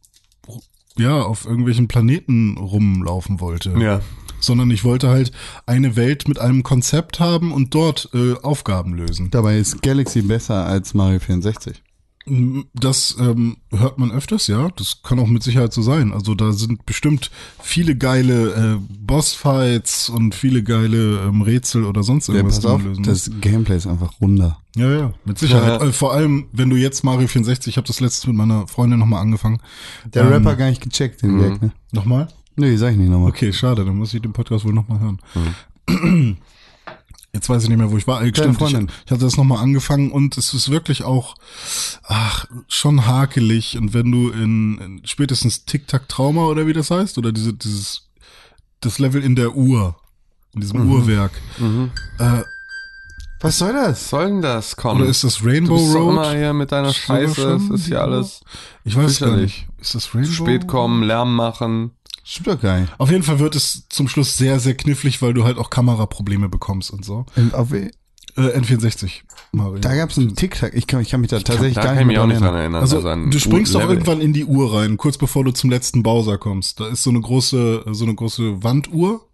[SPEAKER 3] ja auf irgendwelchen Planeten rumlaufen wollte,
[SPEAKER 2] ja.
[SPEAKER 3] sondern ich wollte halt eine Welt mit einem Konzept haben und dort äh, Aufgaben lösen.
[SPEAKER 1] Dabei ist Galaxy besser als Mario 64.
[SPEAKER 3] Das ähm, hört man öfters, ja. Das kann auch mit Sicherheit so sein. Also da sind bestimmt viele geile äh, Bossfights und viele geile ähm, Rätsel oder sonst
[SPEAKER 1] Ja,
[SPEAKER 3] irgendwas
[SPEAKER 1] pass auf,
[SPEAKER 3] zu lösen.
[SPEAKER 1] das Gameplay ist einfach runder.
[SPEAKER 3] ja, ja, mit Sicherheit.
[SPEAKER 2] Ja.
[SPEAKER 3] Äh, vor allem, wenn du jetzt Mario 64, ich habe das letztes mit meiner Freundin nochmal angefangen.
[SPEAKER 1] Der
[SPEAKER 3] Ähm,
[SPEAKER 1] Rapper gar nicht gecheckt, den Gag, ne?
[SPEAKER 3] Nochmal?
[SPEAKER 1] Nee, sag ich nicht nochmal.
[SPEAKER 3] Okay, schade, dann muss ich den Podcast wohl nochmal hören. Jetzt weiß ich nicht mehr, wo ich war. Äh, Stimmt, ich,
[SPEAKER 1] Freundin.
[SPEAKER 3] ich hatte das nochmal angefangen und es ist wirklich auch ach, schon hakelig. Und wenn du in, in spätestens Tic-Tac-Trauma oder wie das heißt, oder diese, dieses das Level in der Uhr, in diesem Uhrwerk, äh,
[SPEAKER 1] Was soll das?
[SPEAKER 2] Soll denn das kommen?
[SPEAKER 3] oder ist das
[SPEAKER 2] du
[SPEAKER 3] Rainbow
[SPEAKER 2] bist doch
[SPEAKER 3] Road?
[SPEAKER 2] immer hier mit deiner Scheiße. Das ist ja alles
[SPEAKER 3] Ich weiß gar nicht. Ist das Rainbow?
[SPEAKER 2] zu spät kommen, Lärm machen.
[SPEAKER 1] Stimmt doch gar nicht.
[SPEAKER 3] Auf jeden Fall wird es zum Schluss sehr, sehr knifflig, weil du halt auch Kameraprobleme bekommst und so.
[SPEAKER 1] Auf,
[SPEAKER 3] Äh, N64, Mario.
[SPEAKER 1] da gab's einen Tic-Tac. Ich kann, ich kann mich da tatsächlich
[SPEAKER 2] da
[SPEAKER 1] gar
[SPEAKER 2] kann ich
[SPEAKER 1] nicht
[SPEAKER 2] mich auch
[SPEAKER 1] mehr
[SPEAKER 2] nicht
[SPEAKER 1] dran erinnern.
[SPEAKER 2] erinnern.
[SPEAKER 3] Also,
[SPEAKER 2] an
[SPEAKER 3] du springst doch irgendwann in die Uhr rein, kurz bevor du zum letzten Bowser kommst. Da ist so eine große, so eine große Wanduhr.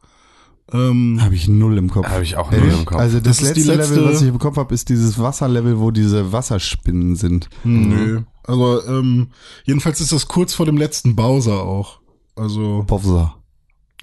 [SPEAKER 3] Ähm,
[SPEAKER 1] Habe ich null im Kopf.
[SPEAKER 2] Habe ich auch
[SPEAKER 1] Ehrlich?
[SPEAKER 2] null im Kopf.
[SPEAKER 1] Also das,
[SPEAKER 3] Das
[SPEAKER 1] letzte,
[SPEAKER 3] letzte-
[SPEAKER 1] Level, was ich im Kopf habe, ist dieses Wasserlevel, wo diese Wasserspinnen sind.
[SPEAKER 3] Nö. Aber ähm, jedenfalls ist das kurz vor dem letzten Bowser auch. Also
[SPEAKER 1] Bowser.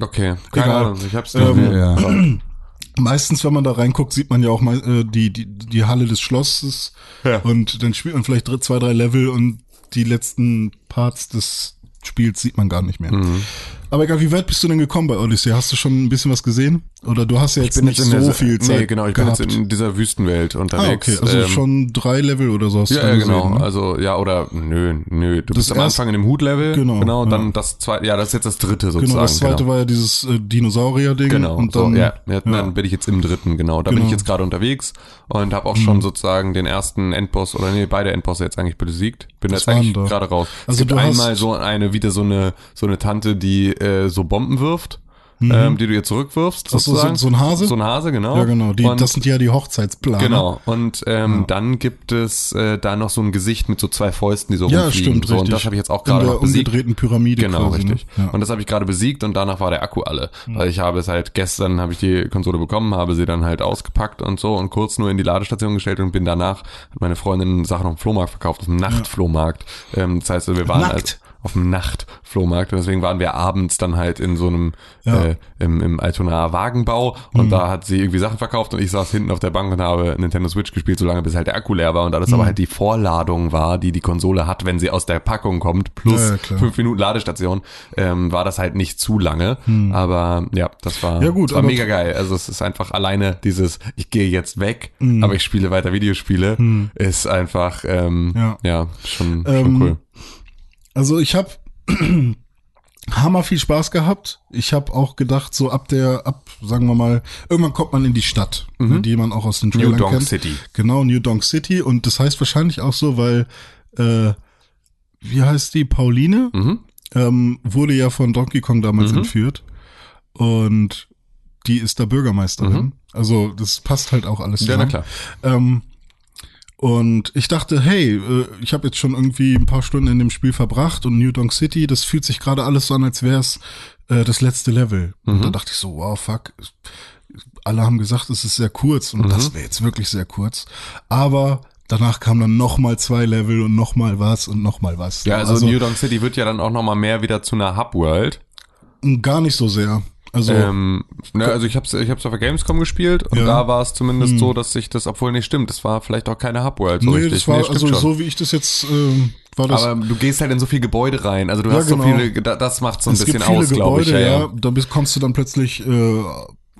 [SPEAKER 2] okay, keine
[SPEAKER 3] Egal.
[SPEAKER 2] Ahnung. Ich hab's
[SPEAKER 3] Ähm,
[SPEAKER 2] nicht.
[SPEAKER 1] Ja.
[SPEAKER 3] meistens, wenn man da reinguckt, sieht man ja auch mal äh, die, die, die Halle des Schlosses.
[SPEAKER 2] Ja.
[SPEAKER 3] Und dann spielt man vielleicht drei, zwei, drei Level und die letzten Parts des Spiels sieht man gar nicht mehr.
[SPEAKER 2] Mhm.
[SPEAKER 3] Aber egal, wie weit bist du denn gekommen bei Odyssey? Hast du schon ein bisschen was gesehen? Oder du hast ja jetzt nicht
[SPEAKER 2] in
[SPEAKER 3] so
[SPEAKER 2] der,
[SPEAKER 3] viel Zeit
[SPEAKER 2] Nee, genau, ich
[SPEAKER 3] gehabt.
[SPEAKER 2] bin jetzt in dieser Wüstenwelt
[SPEAKER 3] ah,
[SPEAKER 2] unterwegs.
[SPEAKER 3] okay, also
[SPEAKER 2] Ähm,
[SPEAKER 3] schon drei Level oder so hast
[SPEAKER 2] Ja,
[SPEAKER 3] du
[SPEAKER 2] ja,
[SPEAKER 3] gesehen,
[SPEAKER 2] genau.
[SPEAKER 3] ne?
[SPEAKER 2] Also, ja, oder nö, nö. Du bist am Anfang in dem Hut-Level.
[SPEAKER 3] Genau,
[SPEAKER 2] Genau,
[SPEAKER 3] ja.
[SPEAKER 2] dann das zweite, ja, das ist jetzt das dritte sozusagen.
[SPEAKER 3] Genau, das zweite war ja dieses äh, Dinosaurier-Ding.
[SPEAKER 2] Genau,
[SPEAKER 3] und
[SPEAKER 2] so,
[SPEAKER 3] dann,
[SPEAKER 2] ja, ja, dann bin ich jetzt im dritten, genau. Da bin
[SPEAKER 3] Genau.
[SPEAKER 2] ich jetzt gerade unterwegs und habe auch
[SPEAKER 3] Mhm.
[SPEAKER 2] schon sozusagen den ersten Endboss oder nee, beide Endbosse jetzt eigentlich besiegt. Bin
[SPEAKER 3] Was
[SPEAKER 2] jetzt eigentlich
[SPEAKER 3] da?
[SPEAKER 2] gerade raus.
[SPEAKER 3] Also
[SPEAKER 2] es gibt
[SPEAKER 3] du hast-
[SPEAKER 2] einmal so eine, wieder so eine, so eine Tante, die äh, so Bomben wirft, ähm, die du ihr zurückwirfst.
[SPEAKER 3] Ach so, so- ein Hase?
[SPEAKER 2] So ein Hase, genau.
[SPEAKER 3] Ja, genau. Die,
[SPEAKER 2] und,
[SPEAKER 3] das sind ja die Hochzeitsplaner.
[SPEAKER 2] Genau. Und ähm, dann gibt es äh, da noch so ein Gesicht mit so zwei Fäusten, die so
[SPEAKER 3] Ja,
[SPEAKER 2] rumfliegen.
[SPEAKER 3] stimmt,
[SPEAKER 2] so,
[SPEAKER 3] richtig.
[SPEAKER 2] Und das habe ich jetzt auch gerade besiegt.
[SPEAKER 3] umgedrehten Pyramide
[SPEAKER 2] Genau,
[SPEAKER 3] quasi, ne?
[SPEAKER 2] richtig.
[SPEAKER 3] Ja.
[SPEAKER 2] Und das habe ich gerade besiegt und danach war der Akku alle. Weil ich habe es halt gestern habe ich die Konsole bekommen, habe sie dann halt ausgepackt und so und kurz nur in die Ladestation gestellt und bin danach hat meine Freundin Sachen auf dem Flohmarkt verkauft, auf dem Nachtflohmarkt. Ähm, das heißt, wir waren
[SPEAKER 1] Nackt?
[SPEAKER 2] Auf dem Nachtflohmarkt und deswegen waren wir abends dann halt in so einem
[SPEAKER 3] Ja.
[SPEAKER 2] äh, im, im Altonaer Wagenbau und da hat sie irgendwie Sachen verkauft und ich saß hinten auf der Bank und habe Nintendo Switch gespielt, solange bis halt der Akku leer war und da das aber halt die Vorladung war, die die Konsole hat, wenn sie aus der Packung kommt, plus
[SPEAKER 3] Ja,
[SPEAKER 2] fünf Minuten Ladestation, ähm, war das halt nicht zu lange. Aber ja, das war,
[SPEAKER 3] Ja, gut,
[SPEAKER 2] das war mega geil. Also es ist einfach alleine dieses, ich gehe jetzt weg,
[SPEAKER 3] Mhm.
[SPEAKER 2] aber ich spiele weiter Videospiele, ist einfach ähm,
[SPEAKER 3] Ja.
[SPEAKER 2] ja. schon, schon
[SPEAKER 3] Ähm,
[SPEAKER 2] cool.
[SPEAKER 3] Also ich habe hammer viel Spaß gehabt. Ich habe auch gedacht, so ab der, ab, sagen wir mal, irgendwann kommt man in die Stadt, ne, die man auch aus den
[SPEAKER 2] Mhm. New
[SPEAKER 3] Trailern
[SPEAKER 2] Donk
[SPEAKER 3] kennt.
[SPEAKER 2] City.
[SPEAKER 3] Genau, New Donk City. Und das heißt wahrscheinlich auch so, weil, äh, wie heißt die, Pauline,
[SPEAKER 2] Mhm.
[SPEAKER 3] ähm, wurde ja von Donkey Kong damals entführt. Und die ist da Bürgermeisterin. Also das passt halt auch alles
[SPEAKER 2] Ja, na
[SPEAKER 3] zusammen.
[SPEAKER 2] klar.
[SPEAKER 3] Ähm, und ich dachte, hey, äh, ich habe jetzt schon irgendwie ein paar Stunden in dem Spiel verbracht und New Donk City, das fühlt sich gerade alles so an, als wäre es äh, das letzte Level. Und da dachte ich so, wow, fuck. Alle haben gesagt, es ist sehr kurz und das wäre jetzt wirklich sehr kurz. Aber danach kam dann noch mal zwei Level und noch mal was und noch mal was.
[SPEAKER 2] Ja, also, New Donk City wird ja dann auch nochmal mehr wieder zu einer Hub-World.
[SPEAKER 3] gar nicht so sehr. Also
[SPEAKER 2] Ähm, ne, also ich hab's, ich hab's auf der Gamescom gespielt und
[SPEAKER 3] Ja. Hm.
[SPEAKER 2] da war es zumindest so, dass sich das, obwohl nicht stimmt, das war vielleicht auch keine Hub-World so
[SPEAKER 3] nee,
[SPEAKER 2] richtig.
[SPEAKER 3] das war
[SPEAKER 2] nee,
[SPEAKER 3] also
[SPEAKER 2] schon.
[SPEAKER 3] so wie ich das jetzt ähm, war das.
[SPEAKER 2] Aber du gehst halt in so viele Gebäude rein. Also du
[SPEAKER 3] Ja,
[SPEAKER 2] hast
[SPEAKER 3] genau.
[SPEAKER 2] so viele, da- das macht so ein
[SPEAKER 3] es
[SPEAKER 2] bisschen aus, glaube ich. Ja,
[SPEAKER 3] ja,
[SPEAKER 2] ja.
[SPEAKER 3] Da bist, kommst du dann plötzlich äh,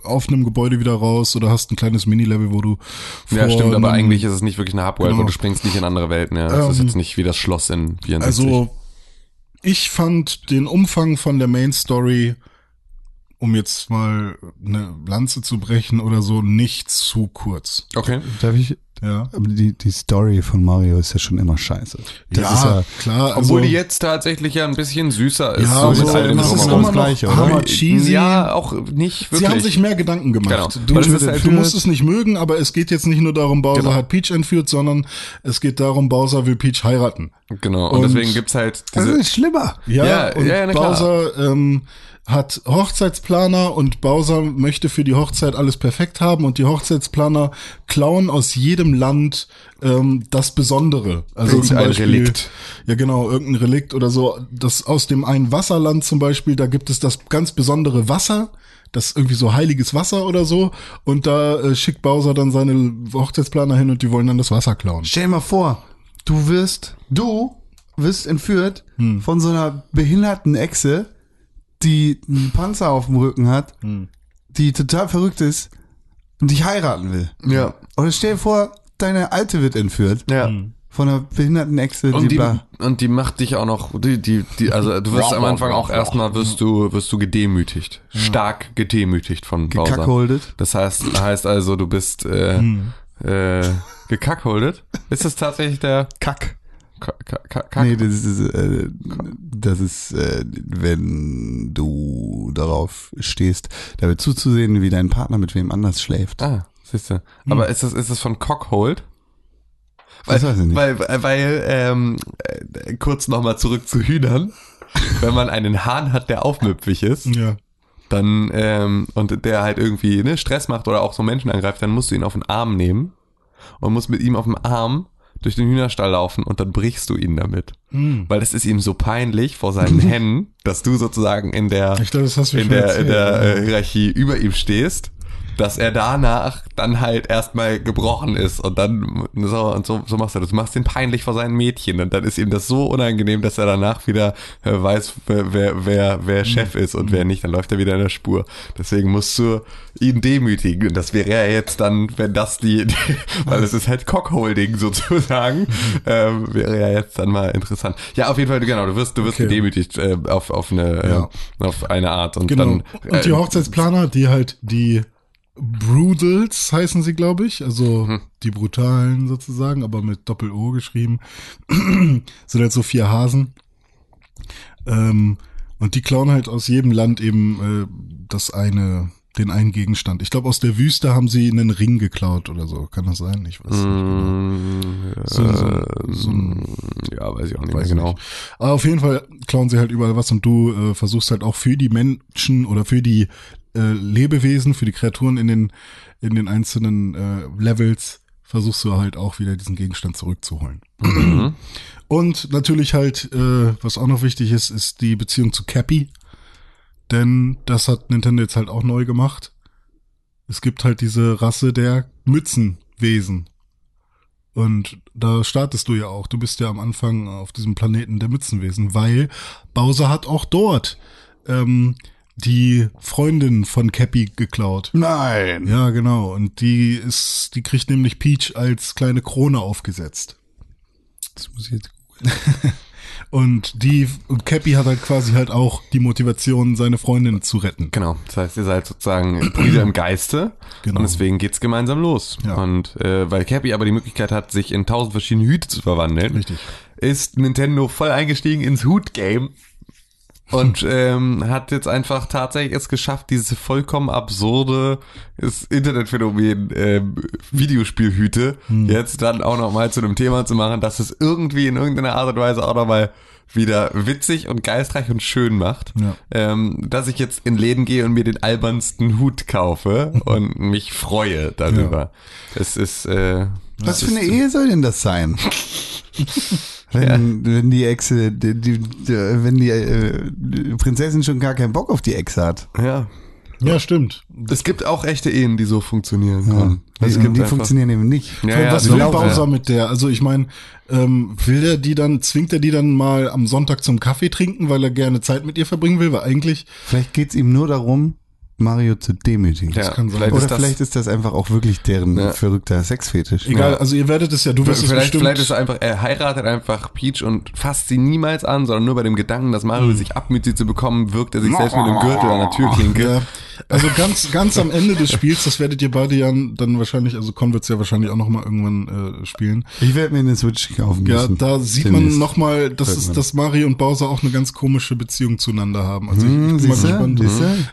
[SPEAKER 3] auf einem Gebäude wieder raus oder hast ein kleines Minilevel, wo du
[SPEAKER 2] ja, stimmt, aber eigentlich ist es nicht wirklich eine Hub-World,
[SPEAKER 3] Genau.
[SPEAKER 2] weil du springst nicht in andere Welten. Ja. Das ist
[SPEAKER 3] Ähm,
[SPEAKER 2] jetzt nicht wie das Schloss in 64.
[SPEAKER 3] Also ich fand den Umfang von der Main Story, um jetzt mal eine Lanze zu brechen oder so, nicht zu kurz.
[SPEAKER 2] okay.
[SPEAKER 1] Darf ich?
[SPEAKER 3] Ja,
[SPEAKER 1] Aber die, die Story von Mario ist ja schon immer scheiße. Das
[SPEAKER 3] ja,
[SPEAKER 1] ist ja
[SPEAKER 3] klar.
[SPEAKER 2] Obwohl
[SPEAKER 3] also,
[SPEAKER 2] die jetzt tatsächlich ja ein bisschen süßer ist.
[SPEAKER 3] ja,
[SPEAKER 2] so
[SPEAKER 3] so,
[SPEAKER 2] mit allem
[SPEAKER 1] das ist immer noch Gleiche, oder?
[SPEAKER 3] hammer cheesy.
[SPEAKER 2] Ja, auch nicht wirklich.
[SPEAKER 3] Sie haben sich mehr Gedanken gemacht.
[SPEAKER 2] Genau.
[SPEAKER 3] Du,
[SPEAKER 2] halt
[SPEAKER 3] du musst es nicht mögen, aber es geht jetzt nicht nur darum, Bowser
[SPEAKER 2] Genau.
[SPEAKER 3] hat Peach entführt, sondern es geht darum, Bowser will Peach heiraten.
[SPEAKER 2] Genau. Und,
[SPEAKER 3] Und-
[SPEAKER 2] deswegen gibt's halt
[SPEAKER 1] Das
[SPEAKER 2] diese.
[SPEAKER 1] ist schlimmer.
[SPEAKER 3] Ja,
[SPEAKER 2] Ja,
[SPEAKER 3] und
[SPEAKER 2] ja, ja, na klar.
[SPEAKER 3] Bowser ähm, hat Hochzeitsplaner und Bowser möchte für die Hochzeit alles perfekt haben und die Hochzeitsplaner klauen aus jedem Land ähm, das Besondere. Also zum
[SPEAKER 2] Irgendein
[SPEAKER 3] Beispiel,
[SPEAKER 2] Relikt.
[SPEAKER 3] Ja, genau, irgendein Relikt oder so. Das aus dem einen Wasserland zum Beispiel, da gibt es das ganz besondere Wasser. Das irgendwie so heiliges Wasser oder so. Und da äh, schickt Bowser dann seine Hochzeitsplaner hin und die wollen dann das Wasser klauen.
[SPEAKER 1] Stell dir mal vor, du wirst, du wirst entführt von so einer behinderten Echse, die einen Panzer auf dem Rücken hat, die total verrückt ist und dich heiraten will.
[SPEAKER 2] Ja.
[SPEAKER 1] Oder stell dir vor, deine Alte wird entführt
[SPEAKER 2] Ja.
[SPEAKER 1] von einer behinderten Echse,
[SPEAKER 2] Und die,
[SPEAKER 1] bla.
[SPEAKER 2] und die macht dich auch noch, die, die, die, also du wirst am Anfang auch erstmal wirst du, wirst du gedemütigt. Stark gedemütigt von Bowser.
[SPEAKER 1] Gekackholdet.
[SPEAKER 2] Das heißt, heißt also, du bist, äh, äh, gekackholdet. Ist das tatsächlich der
[SPEAKER 1] Kack.
[SPEAKER 2] Kack, Kack?
[SPEAKER 1] Nee, das ist, äh, das ist, äh, wenn du darauf stehst, dabei zuzusehen, wie dein Partner mit wem anders schläft.
[SPEAKER 2] Ah, siehst du. Aber ist das, ist das von Cockhold?
[SPEAKER 1] Das weiß ich nicht.
[SPEAKER 2] Weil, weil ähm, äh, kurz nochmal zurück zu Hühnern. Wenn man einen Hahn hat, der aufmüpfig ist,
[SPEAKER 3] Ja.
[SPEAKER 2] dann ähm, und der halt irgendwie ne, Stress macht oder auch so Menschen angreift, dann musst du ihn auf den Arm nehmen und musst mit ihm auf dem Arm durch den Hühnerstall laufen und dann brichst du ihn damit. Weil das ist ihm so peinlich vor seinen Hennen, dass du sozusagen in der
[SPEAKER 3] mir
[SPEAKER 2] in der, in der äh, Hierarchie über ihm stehst dass er danach dann halt erstmal gebrochen ist und dann so und so, so machst du das. Du machst ihn peinlich vor seinen Mädchen und dann ist ihm das so unangenehm, dass er danach wieder äh, weiß, wer, wer, wer, wer Chef ist und wer nicht. Dann läuft er wieder in der Spur. Deswegen musst du ihn demütigen. Und das wäre ja jetzt dann, wenn das die, die weil es ist halt Cockholding sozusagen, ähm, wäre ja jetzt dann mal interessant. Ja, auf jeden Fall, genau, du wirst, du wirst
[SPEAKER 3] Okay.
[SPEAKER 2] gedemütigt äh, auf, auf eine,
[SPEAKER 3] Ja.
[SPEAKER 2] äh, auf eine Art und
[SPEAKER 3] Genau.
[SPEAKER 2] dann.
[SPEAKER 3] und die
[SPEAKER 2] äh,
[SPEAKER 3] Hochzeitsplaner, die halt die Brutals heißen sie, glaube ich, also
[SPEAKER 2] Mhm.
[SPEAKER 3] die Brutalen sozusagen, aber mit Doppel-O geschrieben, sind halt so vier Hasen. Ähm, und die klauen halt aus jedem Land eben äh, das eine, den einen Gegenstand. Ich glaube, aus der Wüste haben sie einen Ring geklaut oder so. Kann das sein? Ich weiß nicht. Genau.
[SPEAKER 2] Mm,
[SPEAKER 3] So- so-
[SPEAKER 2] äh,
[SPEAKER 3] so ein-
[SPEAKER 2] ja, weiß ich auch nicht mehr genau.
[SPEAKER 3] nicht. Aber auf jeden Fall klauen sie halt überall was und du äh, versuchst halt auch für die Menschen oder für die äh, Lebewesen, für die Kreaturen in den in den einzelnen äh, Levels versuchst du halt auch wieder diesen Gegenstand zurückzuholen.
[SPEAKER 2] Mhm.
[SPEAKER 3] Und natürlich halt, äh, was auch noch wichtig ist, ist die Beziehung zu Cappy. Denn das hat Nintendo jetzt halt auch neu gemacht. Es gibt halt diese Rasse der Mützenwesen. Und da startest du ja auch. Du bist ja am Anfang auf diesem Planeten der Mützenwesen, weil Bowser hat auch dort ähm, die Freundin von Cappy geklaut.
[SPEAKER 1] Nein.
[SPEAKER 3] Ja, genau. Und die ist, die kriegt nämlich Peach als kleine Krone aufgesetzt.
[SPEAKER 1] Das muss ich jetzt
[SPEAKER 3] Und die, und Cappy hat halt quasi halt auch die Motivation, seine Freundin zu retten.
[SPEAKER 2] Genau, das heißt, ihr seid sozusagen Brüder im Geiste
[SPEAKER 3] Genau.
[SPEAKER 2] und deswegen geht's gemeinsam los.
[SPEAKER 3] Ja.
[SPEAKER 2] Und äh, weil Cappy aber die Möglichkeit hat, sich in tausend verschiedene Hüte zu verwandeln,
[SPEAKER 3] Richtig.
[SPEAKER 2] ist Nintendo voll eingestiegen ins Hut-Game und ähm, hat jetzt einfach tatsächlich es geschafft, dieses vollkommen absurde Internetphänomen ähm, Videospielhüte
[SPEAKER 3] Hm.
[SPEAKER 2] jetzt dann auch nochmal zu einem Thema zu machen, dass es irgendwie in irgendeiner Art und Weise auch nochmal wieder witzig und geistreich und schön macht,
[SPEAKER 3] Ja.
[SPEAKER 2] ähm, dass ich jetzt in Läden gehe und mir den albernsten Hut kaufe und mich freue darüber. Es ist äh,
[SPEAKER 1] Was für eine Ehe soll denn das sein? Wenn, wenn die Exe, die, die, die, wenn die äh, Prinzessin schon gar keinen Bock auf die Exe hat.
[SPEAKER 2] ja.
[SPEAKER 3] Ja, stimmt.
[SPEAKER 2] Es gibt auch echte Ehen, die so funktionieren können.
[SPEAKER 1] Die,
[SPEAKER 2] Es gibt
[SPEAKER 1] die
[SPEAKER 2] einfach-
[SPEAKER 1] funktionieren eben nicht.
[SPEAKER 2] Ja, ja,
[SPEAKER 3] was
[SPEAKER 2] die
[SPEAKER 3] will Bowser
[SPEAKER 2] ja.
[SPEAKER 3] mit der? Also ich meine, ähm, will er die dann, zwingt er die dann mal am Sonntag zum Kaffee trinken, weil er gerne Zeit mit ihr verbringen will? Weil eigentlich,
[SPEAKER 1] Vielleicht geht's ihm nur darum, Mario zu demütigen.
[SPEAKER 2] Ja,
[SPEAKER 3] kann sein.
[SPEAKER 2] vielleicht
[SPEAKER 1] Oder
[SPEAKER 2] ist das,
[SPEAKER 1] vielleicht ist das einfach auch wirklich deren
[SPEAKER 2] Ja.
[SPEAKER 1] verrückter Sexfetisch.
[SPEAKER 3] egal,
[SPEAKER 2] Ja.
[SPEAKER 3] also ihr werdet es ja, du wirst es
[SPEAKER 2] vielleicht,
[SPEAKER 3] bestimmt.
[SPEAKER 2] vielleicht ist er einfach, er heiratet einfach Peach und fasst sie niemals an, sondern nur bei dem Gedanken, dass Mario
[SPEAKER 3] Hm.
[SPEAKER 2] sich abmüht, sie zu bekommen, wirkt er sich selbst mit dem Gürtel an der Türklinke.
[SPEAKER 3] ja, also ganz, ganz am Ende des Spiels, das werdet ihr beide ja dann wahrscheinlich, also Con wird's ja wahrscheinlich auch noch mal irgendwann äh, spielen.
[SPEAKER 1] Ich werde mir eine Switch kaufen
[SPEAKER 3] Ja,
[SPEAKER 1] müssen.
[SPEAKER 3] da sieht
[SPEAKER 1] Demnächst.
[SPEAKER 3] man noch mal, dass, es,
[SPEAKER 1] Irgendwann.
[SPEAKER 3] dass Mario und Bowser auch eine ganz komische Beziehung zueinander haben. Also ich, ich
[SPEAKER 1] Hm,
[SPEAKER 3] bin mal gespannt.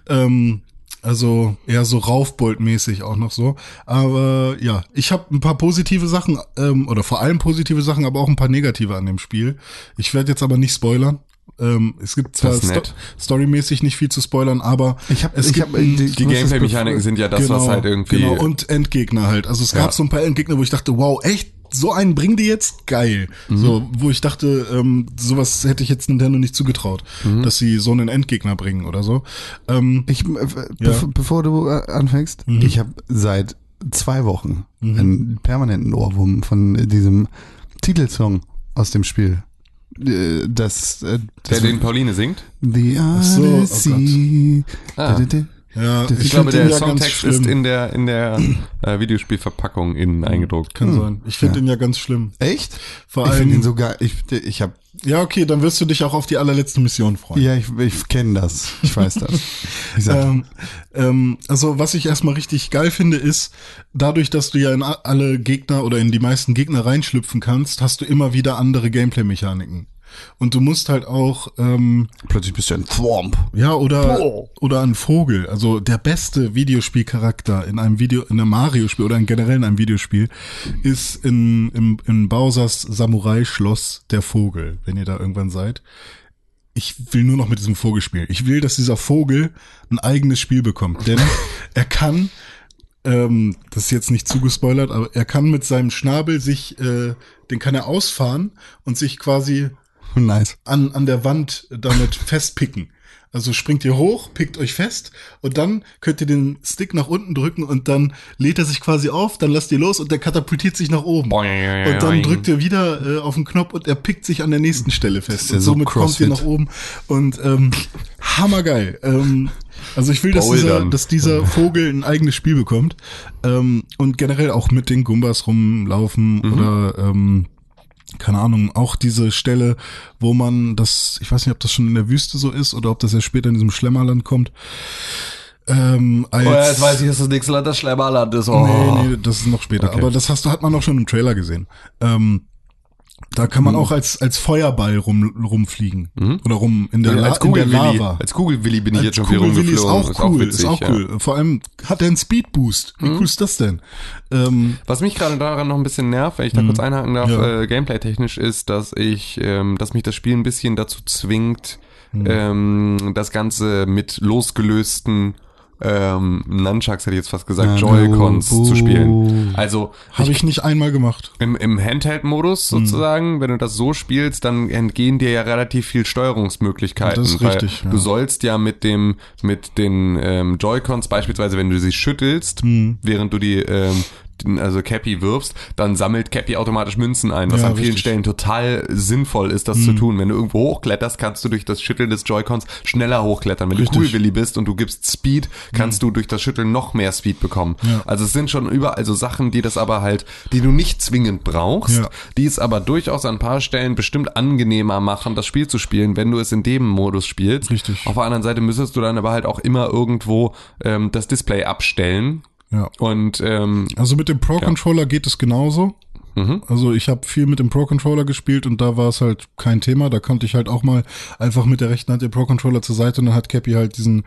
[SPEAKER 3] Ähm, also eher so Raufbold-mäßig auch noch so. Aber ja, ich habe ein paar positive Sachen, ähm, oder vor allem positive Sachen, aber auch ein paar negative an dem Spiel. Ich werde jetzt aber nicht spoilern. Ähm, es gibt zwar sto storymäßig nicht viel zu spoilern, aber
[SPEAKER 1] Ich habe,
[SPEAKER 3] es
[SPEAKER 1] ich
[SPEAKER 3] gibt ein-
[SPEAKER 2] Die
[SPEAKER 1] das
[SPEAKER 2] Gameplay-Mechaniken sind ja das, was halt irgendwie.
[SPEAKER 3] Genau, und Endgegner halt. Also es gab
[SPEAKER 2] Ja.
[SPEAKER 3] so ein paar Endgegner, wo ich dachte, wow, echt, so einen bringen die jetzt? Geil.
[SPEAKER 2] Mhm.
[SPEAKER 3] So, wo ich dachte, ähm, sowas hätte ich jetzt Nintendo nicht zugetraut,
[SPEAKER 2] Mhm.
[SPEAKER 3] dass sie so einen Endgegner bringen oder so. Ähm,
[SPEAKER 1] Ich, äh, bev bevor du äh, anfängst,
[SPEAKER 3] Mhm.
[SPEAKER 1] ich habe seit zwei Wochen einen permanenten Ohrwurm von diesem Titelsong aus dem Spiel. Äh, Das, äh,
[SPEAKER 2] der
[SPEAKER 1] das
[SPEAKER 2] den Pauline singt.
[SPEAKER 1] The
[SPEAKER 3] so, oh
[SPEAKER 1] Odyssey.
[SPEAKER 2] Ah.
[SPEAKER 3] Ja,
[SPEAKER 1] Ich
[SPEAKER 2] Ich, glaube,
[SPEAKER 3] den
[SPEAKER 2] der
[SPEAKER 3] ja
[SPEAKER 2] Songtext ist in der, in der äh, Videospielverpackung innen eingedruckt.
[SPEAKER 3] Kann sein. Ich finde den ja ganz schlimm.
[SPEAKER 1] Echt?
[SPEAKER 3] Vor
[SPEAKER 1] ich
[SPEAKER 3] allem-
[SPEAKER 1] finde ihn sogar, ich, ich habe,
[SPEAKER 3] Ja, okay, dann wirst du dich auch auf die allerletzte Mission freuen.
[SPEAKER 1] ja, ich, ich kenne das. Ich weiß das. Ich
[SPEAKER 3] Ähm, ähm, also was ich erstmal richtig geil finde, ist, dadurch, dass du ja in alle Gegner oder in die meisten Gegner reinschlüpfen kannst, hast du immer wieder andere Gameplay-Mechaniken. Und du musst halt auch, ähm,
[SPEAKER 1] plötzlich bist du ein Thwomp.
[SPEAKER 3] ja, oder, oder ein Vogel. Also der beste Videospielcharakter in einem Video, in einem Mario-Spiel oder in generell in einem Videospiel ist in, in, in Bowsers Samurai-Schloss der Vogel, wenn ihr da irgendwann seid. Ich will nur noch mit diesem Vogel spielen. Ich will, dass dieser Vogel ein eigenes Spiel bekommt, denn er kann, ähm, das ist jetzt nicht zugespoilert, aber er kann mit seinem Schnabel sich, äh, den kann er ausfahren und sich quasi
[SPEAKER 1] Nice.
[SPEAKER 3] an, an der Wand damit festpicken. Also springt ihr hoch, pickt euch fest und dann könnt ihr den Stick nach unten drücken und dann lädt er sich quasi auf, dann lasst ihr los und der katapultiert sich nach oben.
[SPEAKER 2] Boing.
[SPEAKER 3] Und dann drückt ihr wieder äh, auf den Knopf und er pickt sich an der nächsten Stelle fest.
[SPEAKER 1] ja
[SPEAKER 3] und
[SPEAKER 1] so
[SPEAKER 3] somit kommt ihr nach oben und ähm, hammergeil. Ähm, also ich will, dass dieser, dass dieser Vogel ein eigenes Spiel bekommt ähm, und generell auch mit den Gumbas rumlaufen
[SPEAKER 2] Mhm.
[SPEAKER 3] oder ähm, keine Ahnung, auch diese Stelle, wo man das, ich weiß nicht, ob das schon in der Wüste so ist oder ob das ja später in diesem Schlemmerland kommt. Ähm, als,
[SPEAKER 2] Oh, ja, jetzt weiß ich, dass das nächste Land das Schlemmerland ist. Oh.
[SPEAKER 3] Nee, nee, das ist noch später.
[SPEAKER 2] Okay.
[SPEAKER 3] Aber das hast du, hat man auch schon im Trailer gesehen. Ähm, da kann
[SPEAKER 2] Mhm.
[SPEAKER 3] man auch als, als Feuerball rum, rumfliegen. Oder rum in der,
[SPEAKER 2] Ja, als
[SPEAKER 3] in der Lava.
[SPEAKER 2] als Kugelwilli bin ich
[SPEAKER 3] Als
[SPEAKER 2] jetzt schon viel
[SPEAKER 3] Kugelwilli
[SPEAKER 2] rumgeflogen.
[SPEAKER 3] ist auch cool,
[SPEAKER 2] witzig,
[SPEAKER 3] ist auch
[SPEAKER 2] ja. Mhm.
[SPEAKER 3] cool. Vor allem hat er einen Speedboost. Wie cool ist das denn? Ähm,
[SPEAKER 2] Was mich gerade daran noch ein bisschen nervt, wenn ich da kurz einhaken darf,
[SPEAKER 3] Mhm. Ja.
[SPEAKER 2] äh, gameplay-technisch, ist, dass ich, ähm, dass mich das Spiel ein bisschen dazu zwingt,
[SPEAKER 3] Mhm.
[SPEAKER 2] ähm, das Ganze mit losgelösten ähm, Nunchucks, hätte ich jetzt fast gesagt, Joy-Cons
[SPEAKER 1] buh.
[SPEAKER 2] zu spielen. Also
[SPEAKER 3] Habe ich nicht einmal gemacht.
[SPEAKER 2] im, im Handheld-Modus
[SPEAKER 3] Mhm.
[SPEAKER 2] sozusagen, wenn du das so spielst, dann entgehen dir ja relativ viel Steuerungsmöglichkeiten.
[SPEAKER 3] Das ist richtig, ja.
[SPEAKER 2] Du sollst ja mit dem, mit den ähm, Joy-Cons beispielsweise, wenn du sie schüttelst,
[SPEAKER 3] Mhm.
[SPEAKER 2] während du die, ähm, den- also Cappy wirfst, dann sammelt Cappy automatisch Münzen ein, was
[SPEAKER 3] Ja,
[SPEAKER 2] an vielen
[SPEAKER 3] richtig.
[SPEAKER 2] Stellen total sinnvoll ist, das
[SPEAKER 3] Mhm.
[SPEAKER 2] zu tun. Wenn du irgendwo hochkletterst, kannst du durch das Schütteln des Joy-Cons schneller hochklettern. Wenn
[SPEAKER 3] Richtig.
[SPEAKER 2] du Coolwilly bist und du gibst Speed, kannst du durch das Schütteln noch mehr Speed bekommen.
[SPEAKER 3] Ja.
[SPEAKER 2] Also es sind schon überall so Sachen, die das aber halt, die du nicht zwingend brauchst,
[SPEAKER 3] Ja.
[SPEAKER 2] die es aber durchaus an ein paar Stellen bestimmt angenehmer machen, das Spiel zu spielen, wenn du es in dem Modus spielst.
[SPEAKER 3] Richtig.
[SPEAKER 2] Auf der anderen Seite müsstest du dann aber halt auch immer irgendwo ähm, das Display abstellen.
[SPEAKER 3] Ja.
[SPEAKER 2] Und ähm,
[SPEAKER 3] Also mit dem Pro-Controller geht es genauso.
[SPEAKER 2] Mhm.
[SPEAKER 3] Also ich habe viel mit dem Pro-Controller gespielt und da war es halt kein Thema. Da konnte ich halt auch mal einfach mit der rechten Hand den Pro-Controller zur Seite und dann hat Cappy halt diesen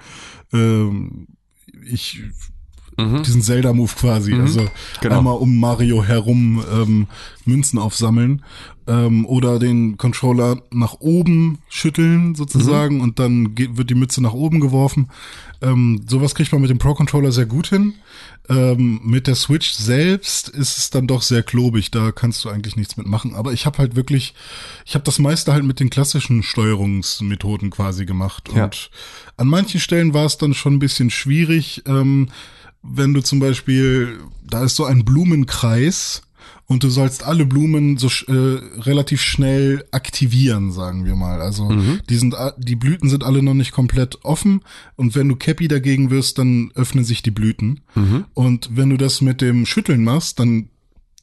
[SPEAKER 3] ähm, ich diesen Zelda-Move quasi. Also
[SPEAKER 2] Mhm. Genau.
[SPEAKER 3] einmal um Mario herum ähm, Münzen aufsammeln ähm, oder den Controller nach oben schütteln sozusagen und dann geht, wird die Mütze nach oben geworfen. Ähm, sowas kriegt man mit dem Pro-Controller sehr gut hin. Ähm, mit der Switch selbst ist es dann doch sehr klobig, da kannst du eigentlich nichts mitmachen. Aber ich habe halt wirklich, ich habe das meiste halt mit den klassischen Steuerungsmethoden quasi gemacht.
[SPEAKER 2] Ja.
[SPEAKER 3] Und an manchen Stellen war es dann schon ein bisschen schwierig, ähm, wenn du zum Beispiel, da ist so ein Blumenkreis und du sollst alle Blumen so äh, relativ schnell aktivieren, sagen wir mal. Also die sind die Blüten sind alle noch nicht komplett offen und wenn du Cappy dagegen wirst, dann öffnen sich die Blüten. Und wenn du das mit dem Schütteln machst, dann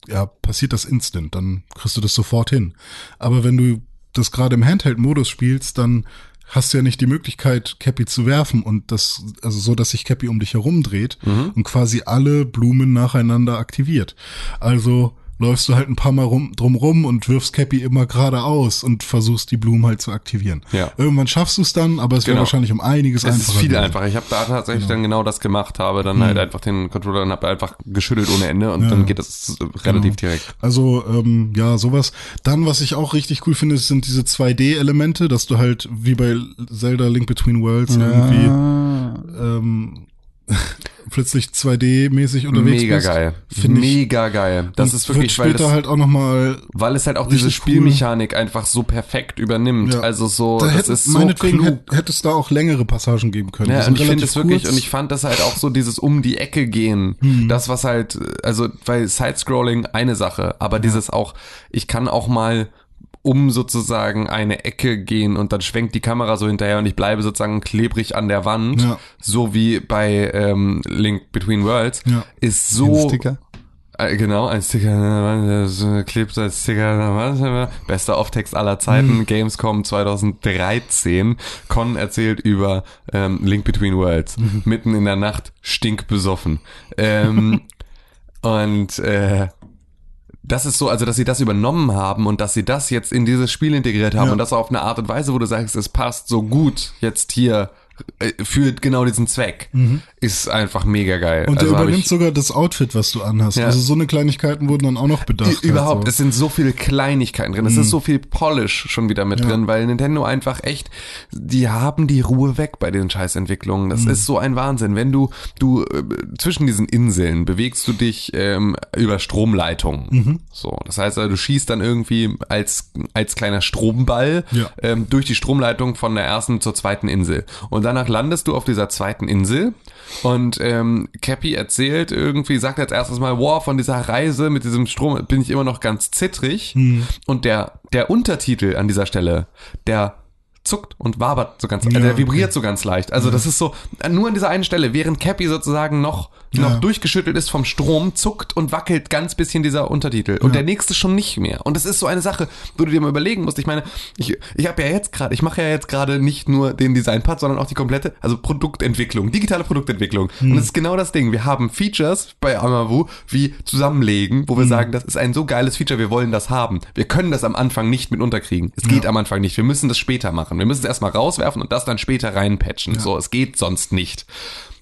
[SPEAKER 3] ja, passiert das instant, dann kriegst du das sofort hin. Aber wenn du das gerade im Handheld-Modus spielst, dann hast du ja nicht die Möglichkeit, Cappy zu werfen und das, also so, dass sich Cappy um dich herum dreht und quasi alle Blumen nacheinander aktiviert. Also läufst du halt ein paar Mal rum, drum rum und wirfst Cappy immer geradeaus und versuchst die Blumen halt zu aktivieren.
[SPEAKER 2] Ja.
[SPEAKER 3] Irgendwann schaffst du es dann, aber es wäre
[SPEAKER 2] Genau.
[SPEAKER 3] wahrscheinlich um einiges
[SPEAKER 2] es ist
[SPEAKER 3] einfacher.
[SPEAKER 2] viel
[SPEAKER 3] gewesen.
[SPEAKER 2] einfacher. Ich habe da tatsächlich dann genau das gemacht, habe dann halt einfach den Controller und habe einfach geschüttelt ohne Ende und dann geht das relativ direkt.
[SPEAKER 3] Also ähm, ja, sowas. Dann, was ich auch richtig cool finde, sind diese 2D-Elemente, dass du halt wie bei Zelda Link Between Worlds irgendwie ähm, plötzlich 2D-mäßig unterwegs
[SPEAKER 2] Mega
[SPEAKER 3] bist.
[SPEAKER 2] geil.
[SPEAKER 3] Finde ich.
[SPEAKER 2] Mega geil. Das ist wirklich,
[SPEAKER 3] wird
[SPEAKER 2] weil das,
[SPEAKER 3] halt auch noch mal
[SPEAKER 2] weil es halt auch diese
[SPEAKER 3] richtig cool.
[SPEAKER 2] Spielmechanik einfach so perfekt übernimmt.
[SPEAKER 3] Ja.
[SPEAKER 2] Also so,
[SPEAKER 3] da
[SPEAKER 2] das
[SPEAKER 3] hätte,
[SPEAKER 2] ist so
[SPEAKER 3] meinetwegen
[SPEAKER 2] klug.
[SPEAKER 3] hätte, hätte es da auch längere Passagen geben können.
[SPEAKER 2] Ja, und ich finde es wirklich, und ich fand das halt auch so dieses um die Ecke gehen.
[SPEAKER 3] Hm.
[SPEAKER 2] Das, was halt, also, weil Sidescrolling eine Sache, aber dieses auch, ich kann auch mal um sozusagen eine Ecke gehen und dann schwenkt die Kamera so hinterher und ich bleibe sozusagen klebrig an der Wand,
[SPEAKER 3] Ja.
[SPEAKER 2] so wie bei ähm, Link Between Worlds,
[SPEAKER 3] Ja.
[SPEAKER 2] ist so
[SPEAKER 1] Ein Sticker?
[SPEAKER 2] äh, Genau, ein Sticker, äh, so klebt als Sticker, äh, bester Off-Text aller Zeiten,
[SPEAKER 3] Mhm.
[SPEAKER 2] Gamescom 2013. Con erzählt über ähm, Link Between Worlds,
[SPEAKER 3] Mhm.
[SPEAKER 2] mitten in der Nacht, stinkbesoffen. Ähm, und äh, das ist so, also dass sie das übernommen haben und dass sie das jetzt in dieses Spiel integriert haben
[SPEAKER 3] Ja.
[SPEAKER 2] und das auf eine Art und Weise, wo du sagst, es passt so gut jetzt hier äh, für genau diesen Zweck, ist einfach mega geil.
[SPEAKER 3] Und der
[SPEAKER 2] Also
[SPEAKER 3] übernimmt sogar das Outfit, was du anhast.
[SPEAKER 2] Ja.
[SPEAKER 3] Also so eine Kleinigkeiten wurden dann auch noch bedacht.
[SPEAKER 2] Überhaupt,
[SPEAKER 3] halt
[SPEAKER 2] es sind so viele Kleinigkeiten drin. Es ist so viel Polish schon wieder mit
[SPEAKER 3] Ja.
[SPEAKER 2] drin, weil Nintendo einfach echt, die haben die Ruhe weg bei den Scheißentwicklungen. Das ist so ein Wahnsinn. Wenn du, du äh, zwischen diesen Inseln bewegst du dich ähm, über Stromleitungen. So, das heißt, also, du schießt dann irgendwie als als kleiner Stromball
[SPEAKER 3] Ja.
[SPEAKER 2] ähm, durch die Stromleitung von der ersten zur zweiten Insel. Und danach landest du auf dieser zweiten Insel und ähm, Cappy erzählt irgendwie, sagt als erstes mal, wow, von dieser Reise mit diesem Strom bin ich immer noch ganz zittrig. Und der, der Untertitel an dieser Stelle, der zuckt und wabert so ganz,
[SPEAKER 3] Ja,
[SPEAKER 2] äh, der
[SPEAKER 3] okay.
[SPEAKER 2] vibriert so ganz leicht. Also das ist so, nur an dieser einen Stelle, während Cappy sozusagen noch, noch
[SPEAKER 3] Ja.
[SPEAKER 2] durchgeschüttelt ist vom Strom, zuckt und wackelt ganz bisschen dieser Untertitel. Und der nächste schon nicht mehr. Und das ist so eine Sache, wo du dir mal überlegen musst. Ich meine, ich, ich habe ja jetzt gerade, ich mache ja jetzt gerade nicht nur den Designpart, sondern auch die komplette, also Produktentwicklung, digitale Produktentwicklung. Und das ist genau das Ding. Wir haben Features bei Amavu wie zusammenlegen, wo wir sagen, das ist ein so geiles Feature, wir wollen das haben. Wir können das am Anfang nicht mit unterkriegen. Es geht am Anfang nicht. Wir müssen das später machen. Wir müssen es erstmal rauswerfen und das dann später reinpatchen. So, es geht sonst nicht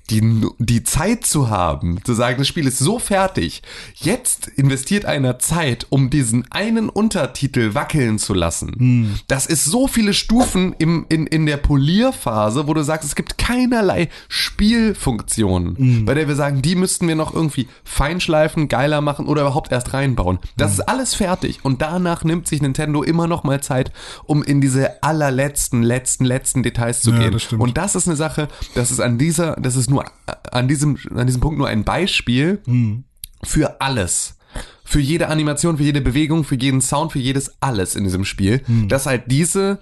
[SPEAKER 2] die, die Zeit zu haben, zu sagen, das Spiel ist so fertig, jetzt investiert einer Zeit, um diesen einen Untertitel wackeln zu lassen. Das ist so viele Stufen im, in, in der Polierphase, wo du sagst, es gibt keinerlei Spielfunktionen, bei der wir sagen, die müssten wir noch irgendwie feinschleifen, geiler machen oder überhaupt erst reinbauen. Das ist alles fertig und danach nimmt sich Nintendo immer noch mal Zeit, um in diese allerletzten, letzten, letzten Details zu
[SPEAKER 3] Ja,
[SPEAKER 2] gehen.
[SPEAKER 3] das.
[SPEAKER 2] Und das ist eine Sache, das ist an dieser, das ist nur an diesem, an diesem Punkt nur ein Beispiel für alles. Für jede Animation, für jede Bewegung, für jeden Sound, für jedes alles in diesem Spiel, dass halt diese,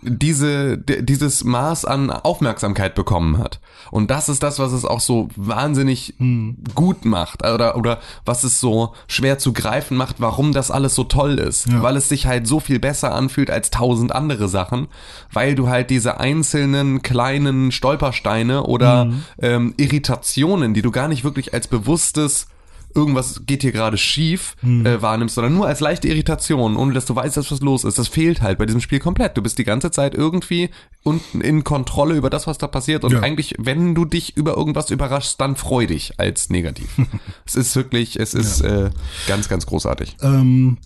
[SPEAKER 2] diese, dieses Maß an Aufmerksamkeit bekommen hat. Und das ist das, was es auch so wahnsinnig gut macht oder, oder was es so schwer zu greifen macht, warum das alles so toll ist.
[SPEAKER 3] Ja.
[SPEAKER 2] Weil es sich halt so viel besser anfühlt als tausend andere Sachen, weil du halt diese einzelnen kleinen Stolpersteine oder ähm, Irritationen, die du gar nicht wirklich als bewusstes irgendwas geht hier gerade schief äh, wahrnimmst, sondern nur als leichte Irritation, ohne dass du weißt, dass was los ist. Das fehlt halt bei diesem Spiel komplett. Du bist die ganze Zeit irgendwie unten in Kontrolle über das, was da passiert. Und
[SPEAKER 3] Ja.
[SPEAKER 2] eigentlich, wenn du dich über irgendwas überraschst, dann freu dich als negativ. es ist wirklich, es ist äh, ganz, ganz großartig.
[SPEAKER 3] Ähm,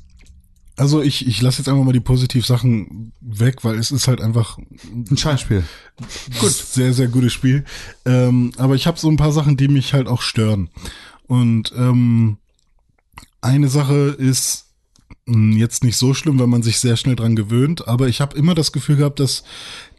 [SPEAKER 3] also ich, ich lasse jetzt einfach mal die Positivsachen weg, weil es ist halt einfach
[SPEAKER 1] Ein Scheißspiel.
[SPEAKER 3] gut, sehr, sehr gutes Spiel. Ähm, aber ich habe so ein paar Sachen, die mich halt auch stören. Und ähm, eine Sache ist mh, jetzt nicht so schlimm, wenn man sich sehr schnell dran gewöhnt, aber ich habe immer das Gefühl gehabt, dass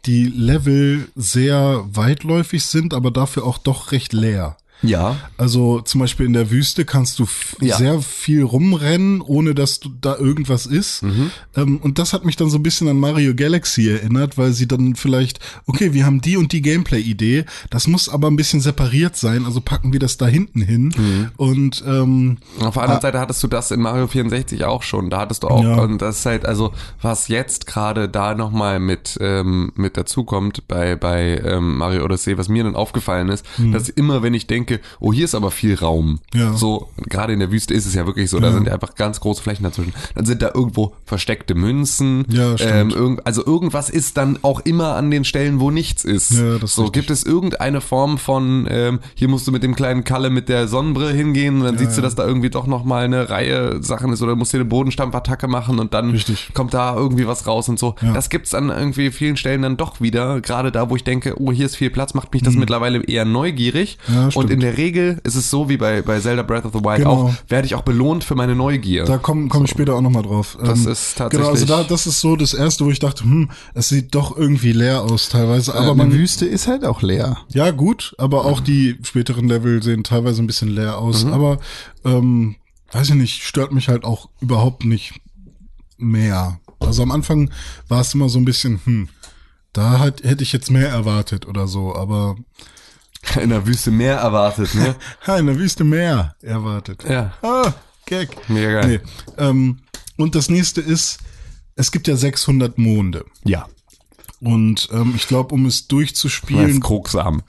[SPEAKER 3] die Level sehr weitläufig sind, aber dafür auch doch recht leer.
[SPEAKER 2] Ja.
[SPEAKER 3] Also zum Beispiel in der Wüste kannst du
[SPEAKER 2] Ja.
[SPEAKER 3] sehr viel rumrennen, ohne dass du da irgendwas ist.
[SPEAKER 2] Mhm.
[SPEAKER 3] Ähm, und das hat mich dann so ein bisschen an Mario Galaxy erinnert, weil sie dann vielleicht, okay, wir haben die und die Gameplay-Idee, das muss aber ein bisschen separiert sein, also packen wir das da hinten hin.
[SPEAKER 2] Mhm.
[SPEAKER 3] Und ähm,
[SPEAKER 2] Auf der anderen Seite hattest du das in Mario 64 auch schon. Da hattest du auch,
[SPEAKER 3] Ja.
[SPEAKER 2] und das ist halt, also, was jetzt gerade da nochmal mit, ähm, mit dazukommt bei, bei ähm, Mario Odyssey, was mir dann aufgefallen ist, dass immer, wenn ich denke, oh, hier ist aber viel Raum.
[SPEAKER 3] Mhm. Ja.
[SPEAKER 2] So, gerade in der Wüste ist es ja wirklich so, da
[SPEAKER 3] Ja.
[SPEAKER 2] sind ja einfach ganz große Flächen dazwischen. Dann sind da irgendwo versteckte Münzen.
[SPEAKER 3] Ja, stimmt.
[SPEAKER 2] ähm, also irgendwas ist dann auch immer an den Stellen, wo nichts ist.
[SPEAKER 3] Ja, das
[SPEAKER 2] so,
[SPEAKER 3] richtig.
[SPEAKER 2] gibt es irgendeine Form von, ähm, hier musst du mit dem kleinen Kalle mit der Sonnenbrille hingehen und dann siehst du, dass da irgendwie doch nochmal eine Reihe Sachen ist oder musst dir eine Bodenstampfattacke machen und dann
[SPEAKER 3] Richtig.
[SPEAKER 2] kommt da irgendwie was raus und so.
[SPEAKER 3] Ja.
[SPEAKER 2] Das gibt's an irgendwie vielen Stellen dann doch wieder. Gerade da, wo ich denke, oh, hier ist viel Platz, macht mich das mittlerweile eher neugierig.
[SPEAKER 3] Mhm. Ja,
[SPEAKER 2] und
[SPEAKER 3] stimmt.
[SPEAKER 2] In der Regel ist es so wie bei, bei Zelda Breath of the Wild
[SPEAKER 3] Genau.
[SPEAKER 2] auch, werde ich auch belohnt für meine Neugier.
[SPEAKER 3] da komme komm ich später auch nochmal drauf.
[SPEAKER 2] Das
[SPEAKER 3] Ähm,
[SPEAKER 2] ist
[SPEAKER 3] Genau, also
[SPEAKER 2] tatsächlich-
[SPEAKER 3] da, das ist so das Erste, wo ich dachte, hm, es sieht doch irgendwie leer aus teilweise. Aber
[SPEAKER 1] Aber
[SPEAKER 3] man,
[SPEAKER 1] die Wüste ist halt auch leer.
[SPEAKER 3] Ja, gut, aber auch die späteren Level sehen teilweise ein bisschen leer aus.
[SPEAKER 2] Mhm.
[SPEAKER 3] Aber ähm, weiß ich nicht, stört mich halt auch überhaupt nicht mehr. Also am Anfang war es immer so ein bisschen, hm, da hat, hätte ich jetzt mehr erwartet oder so, aber
[SPEAKER 2] in der Wüste mehr erwartet, ne?
[SPEAKER 3] in der Wüste mehr erwartet.
[SPEAKER 2] ja.
[SPEAKER 3] Ah, Gag.
[SPEAKER 2] Mega geil.
[SPEAKER 3] Nee. Ähm, und das nächste ist, es gibt ja 600 Monde.
[SPEAKER 2] Ja.
[SPEAKER 3] Und ähm, ich glaube, um es durchzuspielen,
[SPEAKER 2] Krogsamen.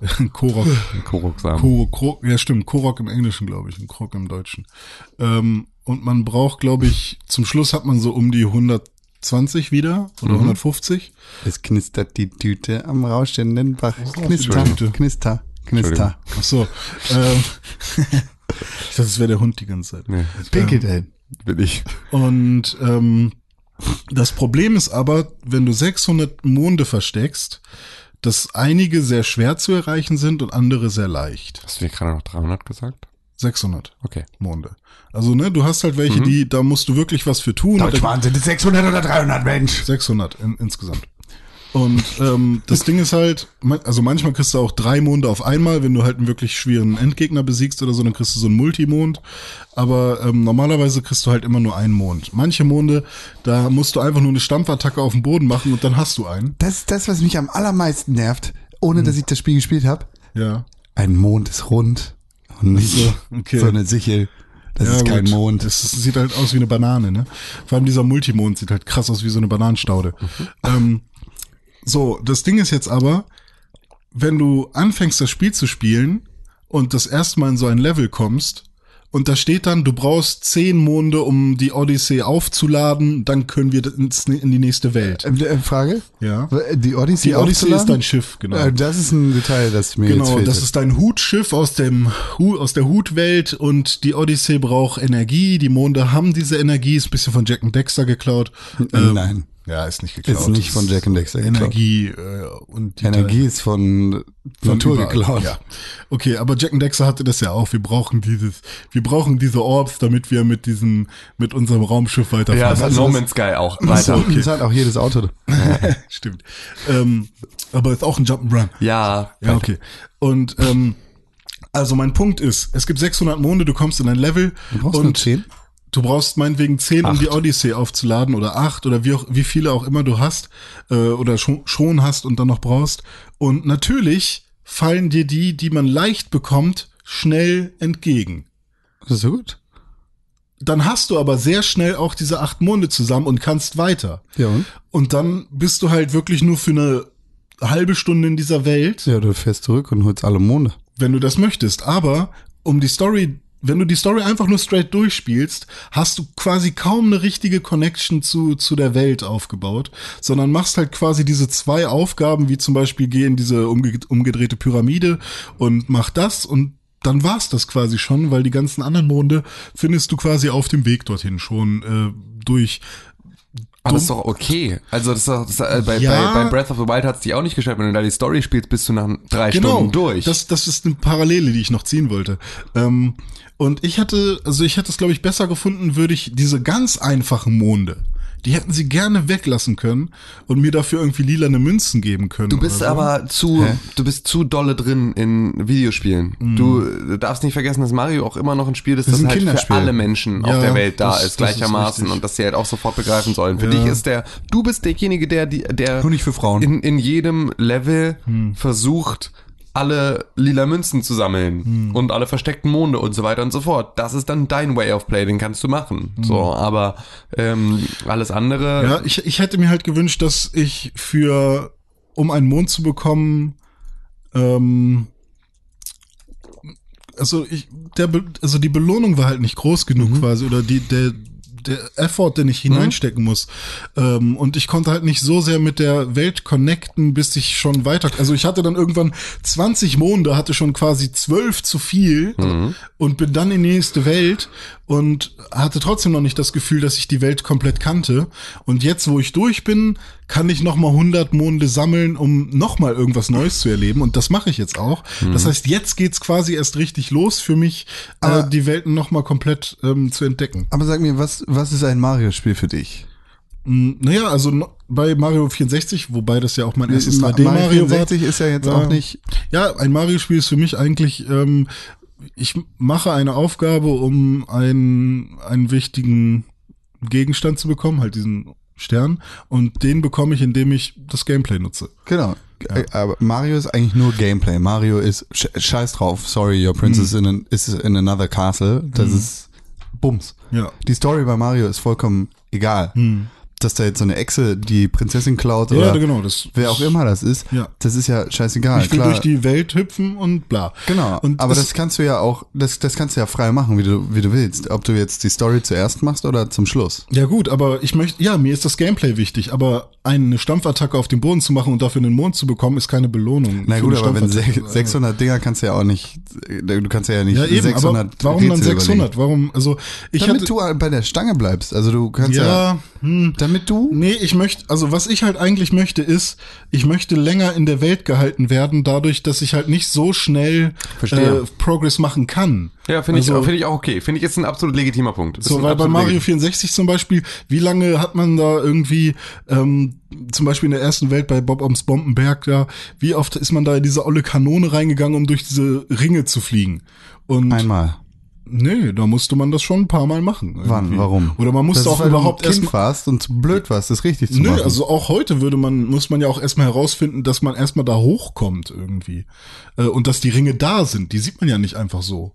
[SPEAKER 3] Korok,
[SPEAKER 2] Koroksamen.
[SPEAKER 3] Koro, Kro, ja stimmt, Korok im Englischen, glaube ich, und Krok im Deutschen. Ähm, und man braucht, glaube ich, zum Schluss hat man so um die 120 wieder oder
[SPEAKER 2] Mhm.
[SPEAKER 3] 150.
[SPEAKER 1] Es knistert die Tüte am rauschenden Bach.
[SPEAKER 3] die
[SPEAKER 1] Knister, knister, Knister.
[SPEAKER 3] Ach so. Ähm, ich dachte, es wäre der Hund die ganze Zeit.
[SPEAKER 2] Nee,
[SPEAKER 1] denn.
[SPEAKER 2] bin ich.
[SPEAKER 3] Und ähm, das Problem ist aber, wenn du 600 Monde versteckst, dass einige sehr schwer zu erreichen sind und andere sehr leicht.
[SPEAKER 2] Hast du mir gerade noch 300 gesagt?
[SPEAKER 3] 600
[SPEAKER 2] Okay.
[SPEAKER 3] Monde. Also ne, du hast halt welche, die, da musst du wirklich was für tun.
[SPEAKER 1] Deutsch waren sind es 600 oder 300 Mensch?
[SPEAKER 3] 600 in, insgesamt. Und ähm, das Ding ist halt, also manchmal kriegst du auch drei Monde auf einmal, wenn du halt einen wirklich schweren Endgegner besiegst oder so, dann kriegst du so einen Multimond. Aber ähm, normalerweise kriegst du halt immer nur einen Mond. Manche Monde, da musst du einfach nur eine Stampfattacke auf den Boden machen und dann hast du einen.
[SPEAKER 1] Das ist das, was mich am allermeisten nervt, ohne dass ich das Spiel gespielt habe.
[SPEAKER 3] Ja.
[SPEAKER 1] Ein Mond ist rund und nicht
[SPEAKER 3] so, okay.
[SPEAKER 1] so eine Sichel. Das
[SPEAKER 3] ja,
[SPEAKER 1] ist kein
[SPEAKER 3] gut.
[SPEAKER 1] Mond.
[SPEAKER 3] Es sieht halt aus wie eine Banane, ne? Vor allem dieser Multimond sieht halt krass aus wie so eine Bananenstaude. Ähm, so, das Ding ist jetzt aber, wenn du anfängst, das Spiel zu spielen und das erste Mal in so ein Level kommst und da steht dann, du brauchst zehn Monde, um die Odyssey aufzuladen, dann können wir ins, in die nächste Welt.
[SPEAKER 1] Äh, äh, Frage?
[SPEAKER 3] Ja.
[SPEAKER 1] Die Odyssey,
[SPEAKER 3] Die Odyssey ist dein Schiff, genau.
[SPEAKER 1] Äh, Das ist ein Detail, das mir jetzt
[SPEAKER 3] Genau, das ist dein Hutschiff aus dem aus der Hutwelt und die Odyssey braucht Energie. Die Monde haben diese Energie, ist ein bisschen von Jack and Dexter geklaut. Ähm,
[SPEAKER 1] Nein.
[SPEAKER 3] Ja, ist nicht geklaut.
[SPEAKER 1] Ist nicht von Jack and Dexter geklaut.
[SPEAKER 3] Energie äh, und die
[SPEAKER 1] Energie ist von
[SPEAKER 3] von
[SPEAKER 1] Natur
[SPEAKER 3] überall.
[SPEAKER 1] geklaut.
[SPEAKER 3] Ja. Okay, aber Jack and Dexter hatte das ja auch. Wir brauchen dieses, wir brauchen diese Orbs, damit wir mit diesem, mit unserem Raumschiff weiterfahren.
[SPEAKER 2] Ja, das hat
[SPEAKER 1] Also
[SPEAKER 2] No Man's Sky auch.
[SPEAKER 1] So,
[SPEAKER 2] Weiter.
[SPEAKER 1] Das hat auch jedes Auto.
[SPEAKER 3] Stimmt. Ähm, aber ist auch ein Jump'n'Run.
[SPEAKER 2] Ja.
[SPEAKER 3] Ja, okay. Und ähm, also mein Punkt ist, es gibt 600 Monde, du kommst in ein Level
[SPEAKER 1] Du brauchst nur
[SPEAKER 3] und
[SPEAKER 1] 10.
[SPEAKER 3] du brauchst meinetwegen 10, um die Odyssey aufzuladen oder 8 oder wie, auch, wie viele auch immer du hast äh, oder schon, schon hast und dann noch brauchst. Und natürlich fallen dir die, die man leicht bekommt, schnell entgegen.
[SPEAKER 1] Das ist so gut.
[SPEAKER 3] Dann hast du aber sehr schnell auch diese acht Monde zusammen und kannst weiter.
[SPEAKER 1] Ja, und?
[SPEAKER 3] Und dann bist du halt wirklich nur für eine halbe Stunde in dieser Welt
[SPEAKER 1] Ja, du fährst zurück und holst alle Monde.
[SPEAKER 3] wenn du das möchtest. Aber um die Story, wenn du die Story einfach nur straight durchspielst, hast du quasi kaum eine richtige Connection zu, zu der Welt aufgebaut, sondern machst halt quasi diese zwei Aufgaben, wie zum Beispiel geh in diese umge umgedrehte Pyramide und mach das und dann war's das quasi schon, weil die ganzen anderen Monde findest du quasi auf dem Weg dorthin schon äh, durch.
[SPEAKER 2] Aber das ist doch okay. Also das ist doch, das ist, äh, bei,
[SPEAKER 3] Ja.
[SPEAKER 2] bei, bei Breath of the Wild hat's dich auch nicht geschafft. Wenn du da die Story spielst, bist du nach drei Stunden durch.
[SPEAKER 3] Genau, Das, das ist eine Parallele, die ich noch ziehen wollte. Ähm, und ich hätte, also ich hätte es, glaube ich, besser gefunden, würde ich diese ganz einfachen Monde, die hätten sie gerne weglassen können und mir dafür irgendwie lilane Münzen geben können.
[SPEAKER 2] Du bist
[SPEAKER 3] so.
[SPEAKER 2] aber zu, du bist zu dolle drin in Videospielen.
[SPEAKER 3] Mhm.
[SPEAKER 2] Du darfst nicht vergessen, dass Mario auch immer noch ein Spiel ist, das,
[SPEAKER 1] ist ein
[SPEAKER 2] halt für alle Menschen
[SPEAKER 3] Ja,
[SPEAKER 2] auf der Welt da
[SPEAKER 3] das-
[SPEAKER 2] ist,
[SPEAKER 3] das
[SPEAKER 2] gleichermaßen
[SPEAKER 3] ist
[SPEAKER 2] und dass sie halt auch sofort begreifen sollen. Für
[SPEAKER 3] Ja.
[SPEAKER 2] dich ist der, du bist derjenige, der, die- der
[SPEAKER 1] Nur nicht für Frauen.
[SPEAKER 2] in, in jedem Level
[SPEAKER 3] Hm.
[SPEAKER 2] versucht, alle lila Münzen zu sammeln
[SPEAKER 3] Hm.
[SPEAKER 2] und alle versteckten Monde und so weiter und so fort. Das ist dann dein Way of Play, den kannst du machen. So, aber ähm, alles andere.
[SPEAKER 3] Hm. Ja, ich, ich hätte mir halt gewünscht, dass ich für, um einen Mond zu bekommen, ähm, also ich, der, also die Belohnung war halt nicht groß genug
[SPEAKER 1] Mhm.
[SPEAKER 3] quasi oder die, der, der Effort, den ich hineinstecken muss. Ähm, und ich konnte halt nicht so sehr mit der Welt connecten, bis ich schon weiter, also ich hatte dann irgendwann 20 Monde, hatte schon quasi 12 zu viel
[SPEAKER 1] Mhm.
[SPEAKER 3] und bin dann in die nächste Welt und hatte trotzdem noch nicht das Gefühl, dass ich die Welt komplett kannte. Und jetzt, wo ich durch bin, kann ich noch mal 100 Monde sammeln, um noch mal irgendwas Neues zu erleben. Und das mache ich jetzt auch. Das heißt, jetzt geht's quasi erst richtig los für mich,
[SPEAKER 1] Aber-
[SPEAKER 3] äh, die Welten noch mal komplett ähm, zu entdecken.
[SPEAKER 1] Aber sag mir, was, was ist ein Mario-Spiel für dich?
[SPEAKER 3] Mm, Naja, also bei Mario 64, wobei das ja auch mein erstes
[SPEAKER 1] Ma-
[SPEAKER 3] 3D-Mario war.
[SPEAKER 1] 64 ist ja jetzt
[SPEAKER 3] war-
[SPEAKER 1] auch nicht.
[SPEAKER 3] Ja, ein Mario-Spiel ist für mich eigentlich, ähm, ich mache eine Aufgabe, um einen, einen wichtigen Gegenstand zu bekommen, halt diesen Stern, und den bekomme ich, indem ich das Gameplay nutze.
[SPEAKER 1] Genau. Äh, Aber Mario ist eigentlich nur Gameplay. Mario ist sch scheiß drauf. Sorry, your princess
[SPEAKER 3] Hm.
[SPEAKER 1] in, an, is in another castle. Das ist Bums.
[SPEAKER 3] Ja.
[SPEAKER 1] Die Story bei Mario ist vollkommen egal. Dass da jetzt so eine Echse die Prinzessin klaut
[SPEAKER 3] Hm. Ja,
[SPEAKER 1] oder
[SPEAKER 3] genau, das.
[SPEAKER 1] wer auch immer das ist,
[SPEAKER 3] Ja.
[SPEAKER 1] das ist ja scheißegal.
[SPEAKER 3] Ich will
[SPEAKER 1] Klar,
[SPEAKER 3] durch die Welt hüpfen und bla.
[SPEAKER 1] Genau,
[SPEAKER 3] Und
[SPEAKER 1] aber das kannst du ja auch, das, das kannst du ja frei machen, wie du, wie du willst. Ob du jetzt die Story zuerst machst oder zum Schluss.
[SPEAKER 3] Ja gut, aber ich möchte, ja, mir ist das Gameplay wichtig, aber eine Stampfattacke auf den Boden zu machen und dafür einen Mond zu bekommen, ist keine Belohnung.
[SPEAKER 1] Na gut, aber wenn
[SPEAKER 3] Stampfattacke.
[SPEAKER 1] se- 600 Dinger kannst du ja auch nicht, du kannst ja nicht
[SPEAKER 3] ja, eben,
[SPEAKER 1] 600
[SPEAKER 3] aber warum dann
[SPEAKER 1] Rätsel
[SPEAKER 3] 600? Warum, also ich
[SPEAKER 1] Damit
[SPEAKER 3] hatte,
[SPEAKER 1] du bei der Stange bleibst. Also du kannst ja,
[SPEAKER 3] ja, hm,
[SPEAKER 1] damit du
[SPEAKER 3] Nee, ich möchte, also was ich halt eigentlich möchte ist, ich möchte länger in der Welt gehalten werden, dadurch, dass ich halt nicht so schnell äh, Progress machen kann.
[SPEAKER 2] Ja, finde ich,
[SPEAKER 3] Also-
[SPEAKER 2] finde ich auch okay. Finde ich jetzt ein absolut legitimer Punkt. Ist
[SPEAKER 3] So, weil bei Mario
[SPEAKER 2] legitim.
[SPEAKER 3] 64 zum Beispiel, wie lange hat man da irgendwie, ähm, zum Beispiel in der ersten Welt bei Bob ums Bombenberg, da, wie oft ist man da in diese olle Kanone reingegangen, um durch diese Ringe zu fliegen? Und
[SPEAKER 1] einmal.
[SPEAKER 3] Nee, da musste man das schon ein paar Mal machen.
[SPEAKER 1] Wann?
[SPEAKER 3] irgendwie.
[SPEAKER 1] Warum?
[SPEAKER 3] Oder man musste
[SPEAKER 1] Das ist,
[SPEAKER 3] auch
[SPEAKER 1] weil
[SPEAKER 3] überhaupt
[SPEAKER 1] ein Kind
[SPEAKER 3] erst
[SPEAKER 1] warst und blöd warst, das richtig zu
[SPEAKER 3] Nö,
[SPEAKER 1] machen.
[SPEAKER 3] also auch heute würde man, muss man ja auch erstmal herausfinden, dass man erstmal da hochkommt irgendwie. Äh, und dass die Ringe da sind. Die sieht man ja nicht einfach so.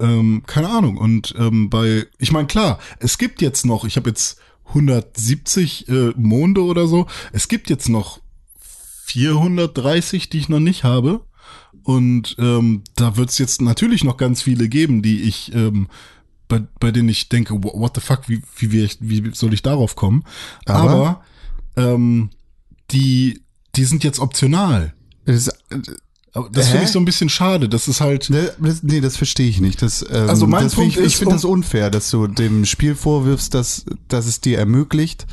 [SPEAKER 3] Ähm, keine Ahnung. Und ähm, bei, ich meine, klar, es gibt jetzt noch, ich habe jetzt 170 äh, Monde oder so. Es gibt jetzt noch 430, die ich noch nicht habe. Und ähm, da wird es jetzt natürlich noch ganz viele geben, die ich, ähm, bei, bei denen ich denke, wha- what the fuck, wie, wie, wie, wie soll ich darauf kommen?
[SPEAKER 1] Aber-
[SPEAKER 3] Aber, ähm, die, die sind jetzt optional.
[SPEAKER 1] das
[SPEAKER 3] Aber Das finde ich so ein bisschen schade. Das ist halt.
[SPEAKER 1] Ne, Das, nee, das verstehe ich nicht. Das, ähm,
[SPEAKER 3] Also mein
[SPEAKER 1] das find
[SPEAKER 3] Punkt
[SPEAKER 1] ich, ich
[SPEAKER 3] ist,
[SPEAKER 1] finde
[SPEAKER 3] um-
[SPEAKER 1] das unfair, dass du dem Spiel vorwirfst, dass, dass es dir ermöglicht,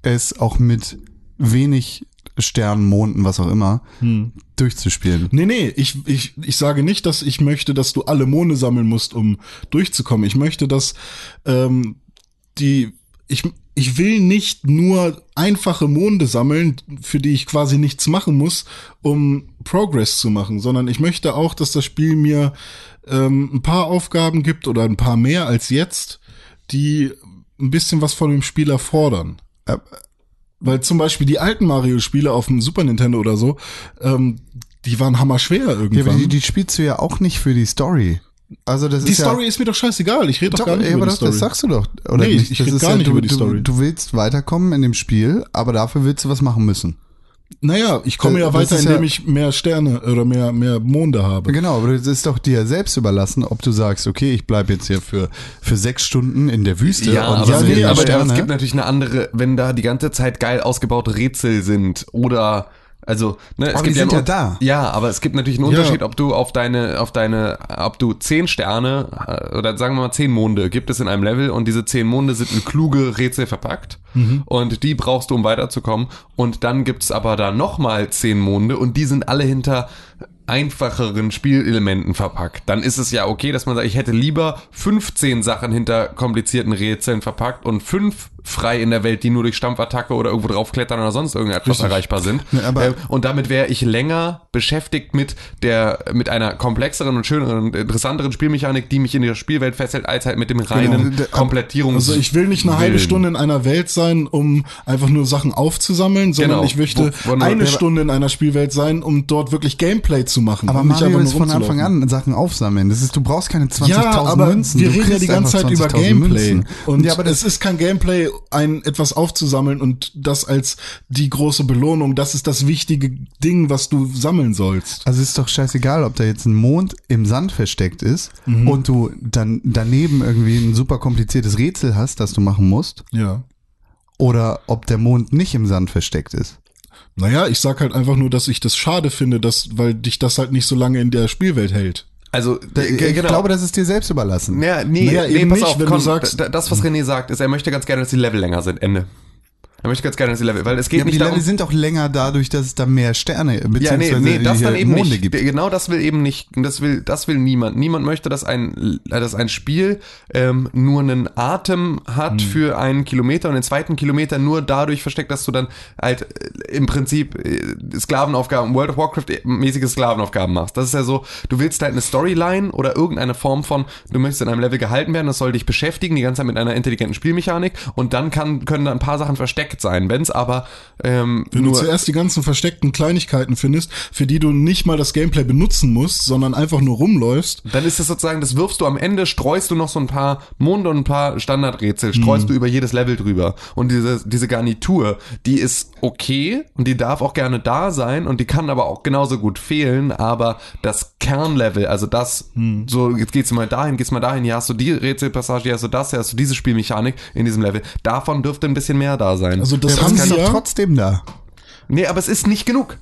[SPEAKER 1] es auch mit wenig Sternen, Monden, was auch immer,
[SPEAKER 3] Hm.
[SPEAKER 1] durchzuspielen.
[SPEAKER 3] Nee, nee, ich, ich, ich sage nicht, dass ich möchte, dass du alle Monde sammeln musst, um durchzukommen. Ich möchte, dass ähm, die. Ich, ich will nicht nur einfache Monde sammeln, für die ich quasi nichts machen muss, um Progress zu machen, sondern ich möchte auch, dass das Spiel mir ähm, ein paar Aufgaben gibt oder ein paar mehr als jetzt, die ein bisschen was von dem Spieler fordern. Weil zum Beispiel die alten Mario-Spiele auf dem Super Nintendo oder so, ähm, die waren hammerschwer
[SPEAKER 1] Ja,
[SPEAKER 3] irgendwann.
[SPEAKER 1] aber die, die spielst du ja auch nicht für die Story. Also das
[SPEAKER 3] Die
[SPEAKER 1] ist
[SPEAKER 3] Story
[SPEAKER 1] ja,
[SPEAKER 3] ist mir doch scheißegal. Ich rede doch,
[SPEAKER 1] Doch,
[SPEAKER 3] gar nicht
[SPEAKER 1] ja,
[SPEAKER 3] über
[SPEAKER 1] aber
[SPEAKER 3] die
[SPEAKER 1] doch,
[SPEAKER 3] Story.
[SPEAKER 1] das sagst du doch. Oder
[SPEAKER 3] Nee,
[SPEAKER 1] nicht?
[SPEAKER 3] ich
[SPEAKER 1] Das
[SPEAKER 3] rede gar
[SPEAKER 1] ja,
[SPEAKER 3] nicht
[SPEAKER 1] du,
[SPEAKER 3] über die
[SPEAKER 1] du,
[SPEAKER 3] Story.
[SPEAKER 1] Du willst weiterkommen in dem Spiel, aber dafür willst du was machen müssen.
[SPEAKER 3] Naja, ich komme
[SPEAKER 1] Das-
[SPEAKER 3] ja
[SPEAKER 1] das
[SPEAKER 3] weiter, indem
[SPEAKER 1] ja-
[SPEAKER 3] ich mehr Sterne oder mehr, mehr Monde habe.
[SPEAKER 1] Genau, aber es ist doch dir selbst überlassen, ob du sagst, okay, ich bleibe jetzt hier für, für sechs Stunden in der Wüste
[SPEAKER 2] Ja,
[SPEAKER 1] und
[SPEAKER 2] aber,
[SPEAKER 3] ja, nee,
[SPEAKER 2] aber, es gibt natürlich eine andere, wenn da die ganze Zeit geil ausgebaute Rätsel sind oder also, ne, es
[SPEAKER 1] Aber
[SPEAKER 2] gibt
[SPEAKER 1] die
[SPEAKER 2] ja,
[SPEAKER 1] sind
[SPEAKER 2] einen
[SPEAKER 1] ja da.
[SPEAKER 2] Ja, aber es gibt natürlich einen
[SPEAKER 3] Ja.
[SPEAKER 2] Unterschied, ob du auf deine, auf deine, ob du zehn Sterne äh, oder sagen wir mal zehn Monde gibt es in einem Level und diese zehn Monde sind in kluge Rätsel verpackt
[SPEAKER 1] Mhm.
[SPEAKER 2] und die brauchst du, um weiterzukommen. Und dann gibt's aber da nochmal zehn Monde und die sind alle hinter einfacheren Spielelementen verpackt. Dann ist es ja okay, dass man sagt, ich hätte lieber 15 Sachen hinter komplizierten Rätseln verpackt und fünf frei in der Welt, die nur durch Stampfattacke oder irgendwo draufklettern oder sonst irgendetwas
[SPEAKER 3] Richtig.
[SPEAKER 2] erreichbar sind.
[SPEAKER 1] Ja, aber-
[SPEAKER 2] Ähm, und damit wäre ich länger beschäftigt mit der, mit einer komplexeren und schöneren und interessanteren Spielmechanik, die mich in der Spielwelt festhält, als halt mit dem reinen
[SPEAKER 1] Genau.
[SPEAKER 2] Komplettierungs.
[SPEAKER 3] Also ich will nicht eine halbe. Stunde in einer Welt sein, um einfach nur Sachen aufzusammeln, sondern
[SPEAKER 2] Genau.
[SPEAKER 3] ich möchte
[SPEAKER 2] Wo- wo
[SPEAKER 3] eine Stunde in einer Spielwelt sein, um dort wirklich Gameplay zu machen.
[SPEAKER 1] aber Mario
[SPEAKER 3] einfach
[SPEAKER 1] ist von Anfang an Sachen aufsammeln. Das ist, du brauchst keine 20.000
[SPEAKER 3] Ja, aber
[SPEAKER 1] Münzen.
[SPEAKER 3] wir
[SPEAKER 1] du
[SPEAKER 3] reden ja die ganze Zeit über
[SPEAKER 1] 20.000
[SPEAKER 3] Gameplay.
[SPEAKER 1] Münzen.
[SPEAKER 3] Und
[SPEAKER 1] ja, aber das
[SPEAKER 3] es ist kein Gameplay, ein etwas aufzusammeln und das als die große Belohnung, das ist das wichtige Ding, was du sammeln sollst.
[SPEAKER 1] Also ist doch scheißegal, ob da jetzt ein Mond im Sand versteckt ist
[SPEAKER 3] Mhm.
[SPEAKER 1] und du dann daneben irgendwie ein super kompliziertes Rätsel hast, das du machen musst,
[SPEAKER 3] Ja.
[SPEAKER 1] oder ob der Mond nicht im Sand versteckt ist.
[SPEAKER 3] Naja, ich sag halt einfach nur, dass ich das schade finde, dass, weil dich das halt nicht so lange in der Spielwelt hält.
[SPEAKER 2] Also, äh,
[SPEAKER 1] ich
[SPEAKER 2] genau.
[SPEAKER 1] glaube, das ist dir selbst überlassen.
[SPEAKER 2] Ja, nee,
[SPEAKER 3] Naja,
[SPEAKER 2] nee,
[SPEAKER 3] eben
[SPEAKER 2] pass
[SPEAKER 3] nicht,
[SPEAKER 2] auf,
[SPEAKER 3] wenn du
[SPEAKER 2] Con,
[SPEAKER 3] sagst-
[SPEAKER 2] das, was René sagt, ist, er möchte ganz gerne, dass die Level länger sind. Ende. Er möchte ganz gerne, die Level, weil es geht
[SPEAKER 1] Ja, aber die
[SPEAKER 2] nicht
[SPEAKER 1] Level
[SPEAKER 2] darum,
[SPEAKER 1] sind auch länger dadurch, dass es da mehr Sterne
[SPEAKER 2] Ja,
[SPEAKER 1] beziehungsweise
[SPEAKER 2] nee, nee, das dann eben
[SPEAKER 1] Monde
[SPEAKER 2] nicht.
[SPEAKER 1] gibt.
[SPEAKER 2] Genau das will eben nicht, das will, das will niemand. Niemand möchte, dass ein, äh, dass ein Spiel ähm, nur einen Atem hat
[SPEAKER 1] Hm.
[SPEAKER 2] für einen Kilometer und den zweiten Kilometer nur dadurch versteckt, dass du dann halt äh, im Prinzip äh, Sklavenaufgaben, World of Warcraft mäßige Sklavenaufgaben machst. Das ist ja so, du willst halt eine Storyline oder irgendeine Form von, du möchtest in einem Level gehalten werden, das soll dich beschäftigen, die ganze Zeit mit einer intelligenten Spielmechanik und dann kann, können da ein paar Sachen versteckt sein. Wenn es aber ähm,
[SPEAKER 3] Wenn
[SPEAKER 2] nur
[SPEAKER 3] du zuerst die ganzen versteckten Kleinigkeiten findest, für die du nicht mal das Gameplay benutzen musst, sondern einfach nur rumläufst,
[SPEAKER 2] Dann ist es sozusagen, das wirfst du am Ende, streust du noch so ein paar Monde und ein paar Standardrätsel, streust du über jedes Level drüber. Und diese, diese Garnitur, die ist okay und die darf auch gerne da sein und die kann aber auch genauso gut fehlen, aber das Kernlevel, also das, so, jetzt geht's mal dahin, geht's mal dahin, hier hast du die Rätselpassage, hier hast du das, hier hast du diese Spielmechanik in diesem Level, davon dürfte ein bisschen mehr da sein. Sein.
[SPEAKER 3] Also das
[SPEAKER 1] Ja,
[SPEAKER 3] haben sie
[SPEAKER 1] doch
[SPEAKER 3] ja.
[SPEAKER 1] trotzdem da.
[SPEAKER 2] nee, aber es ist nicht genug.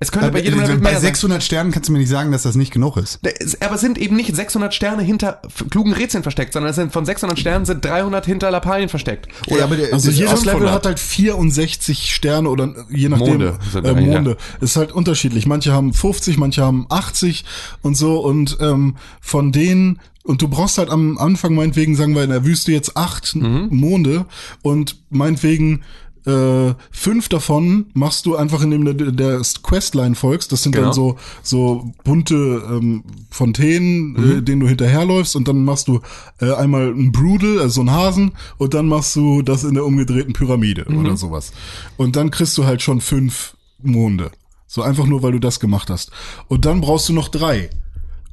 [SPEAKER 2] Es könnte bei jedem
[SPEAKER 1] äh,
[SPEAKER 2] Level
[SPEAKER 1] bei
[SPEAKER 2] mehr sein.
[SPEAKER 1] 600 Sternen kannst du mir nicht sagen, dass das nicht genug ist.
[SPEAKER 2] Aber es sind eben nicht 600 Sterne hinter klugen Rätseln versteckt, sondern es sind von 600 Sternen sind 300 hinter Lappalien versteckt. Oder
[SPEAKER 1] Ja, aber der-
[SPEAKER 3] Also jedes Level
[SPEAKER 2] 500.
[SPEAKER 3] hat halt 64 Sterne oder je nachdem
[SPEAKER 2] Monde sind
[SPEAKER 3] äh,
[SPEAKER 2] ja.
[SPEAKER 3] Monde. Ist halt unterschiedlich. Manche haben 50, manche haben 80 und so und ähm, von denen und du brauchst halt am Anfang meinetwegen sagen wir in der Wüste jetzt acht
[SPEAKER 2] Mhm.
[SPEAKER 3] Monde und meinetwegen äh, fünf davon machst du einfach, indem du der Questline folgst. Das sind
[SPEAKER 2] Genau.
[SPEAKER 3] dann so so bunte ähm, Fontänen,
[SPEAKER 2] Mhm.
[SPEAKER 3] äh, denen du hinterherläufst und dann machst du äh, einmal einen Brudel, also so einen Hasen und dann machst du das in der umgedrehten Pyramide
[SPEAKER 2] Mhm.
[SPEAKER 3] oder sowas. Und dann kriegst du halt schon fünf Monde. So einfach nur, weil du das gemacht hast. Und dann brauchst du noch drei.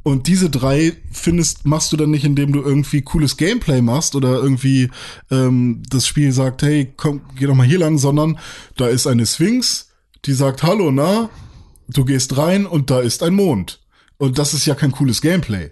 [SPEAKER 3] Und diese drei findest, machst du dann nicht, indem du irgendwie cooles Gameplay machst oder irgendwie ähm, das Spiel sagt, hey, komm, geh doch mal hier lang, sondern da ist eine Sphinx, die sagt, hallo, na, du gehst rein und da ist ein Mond. Und das ist ja kein cooles Gameplay,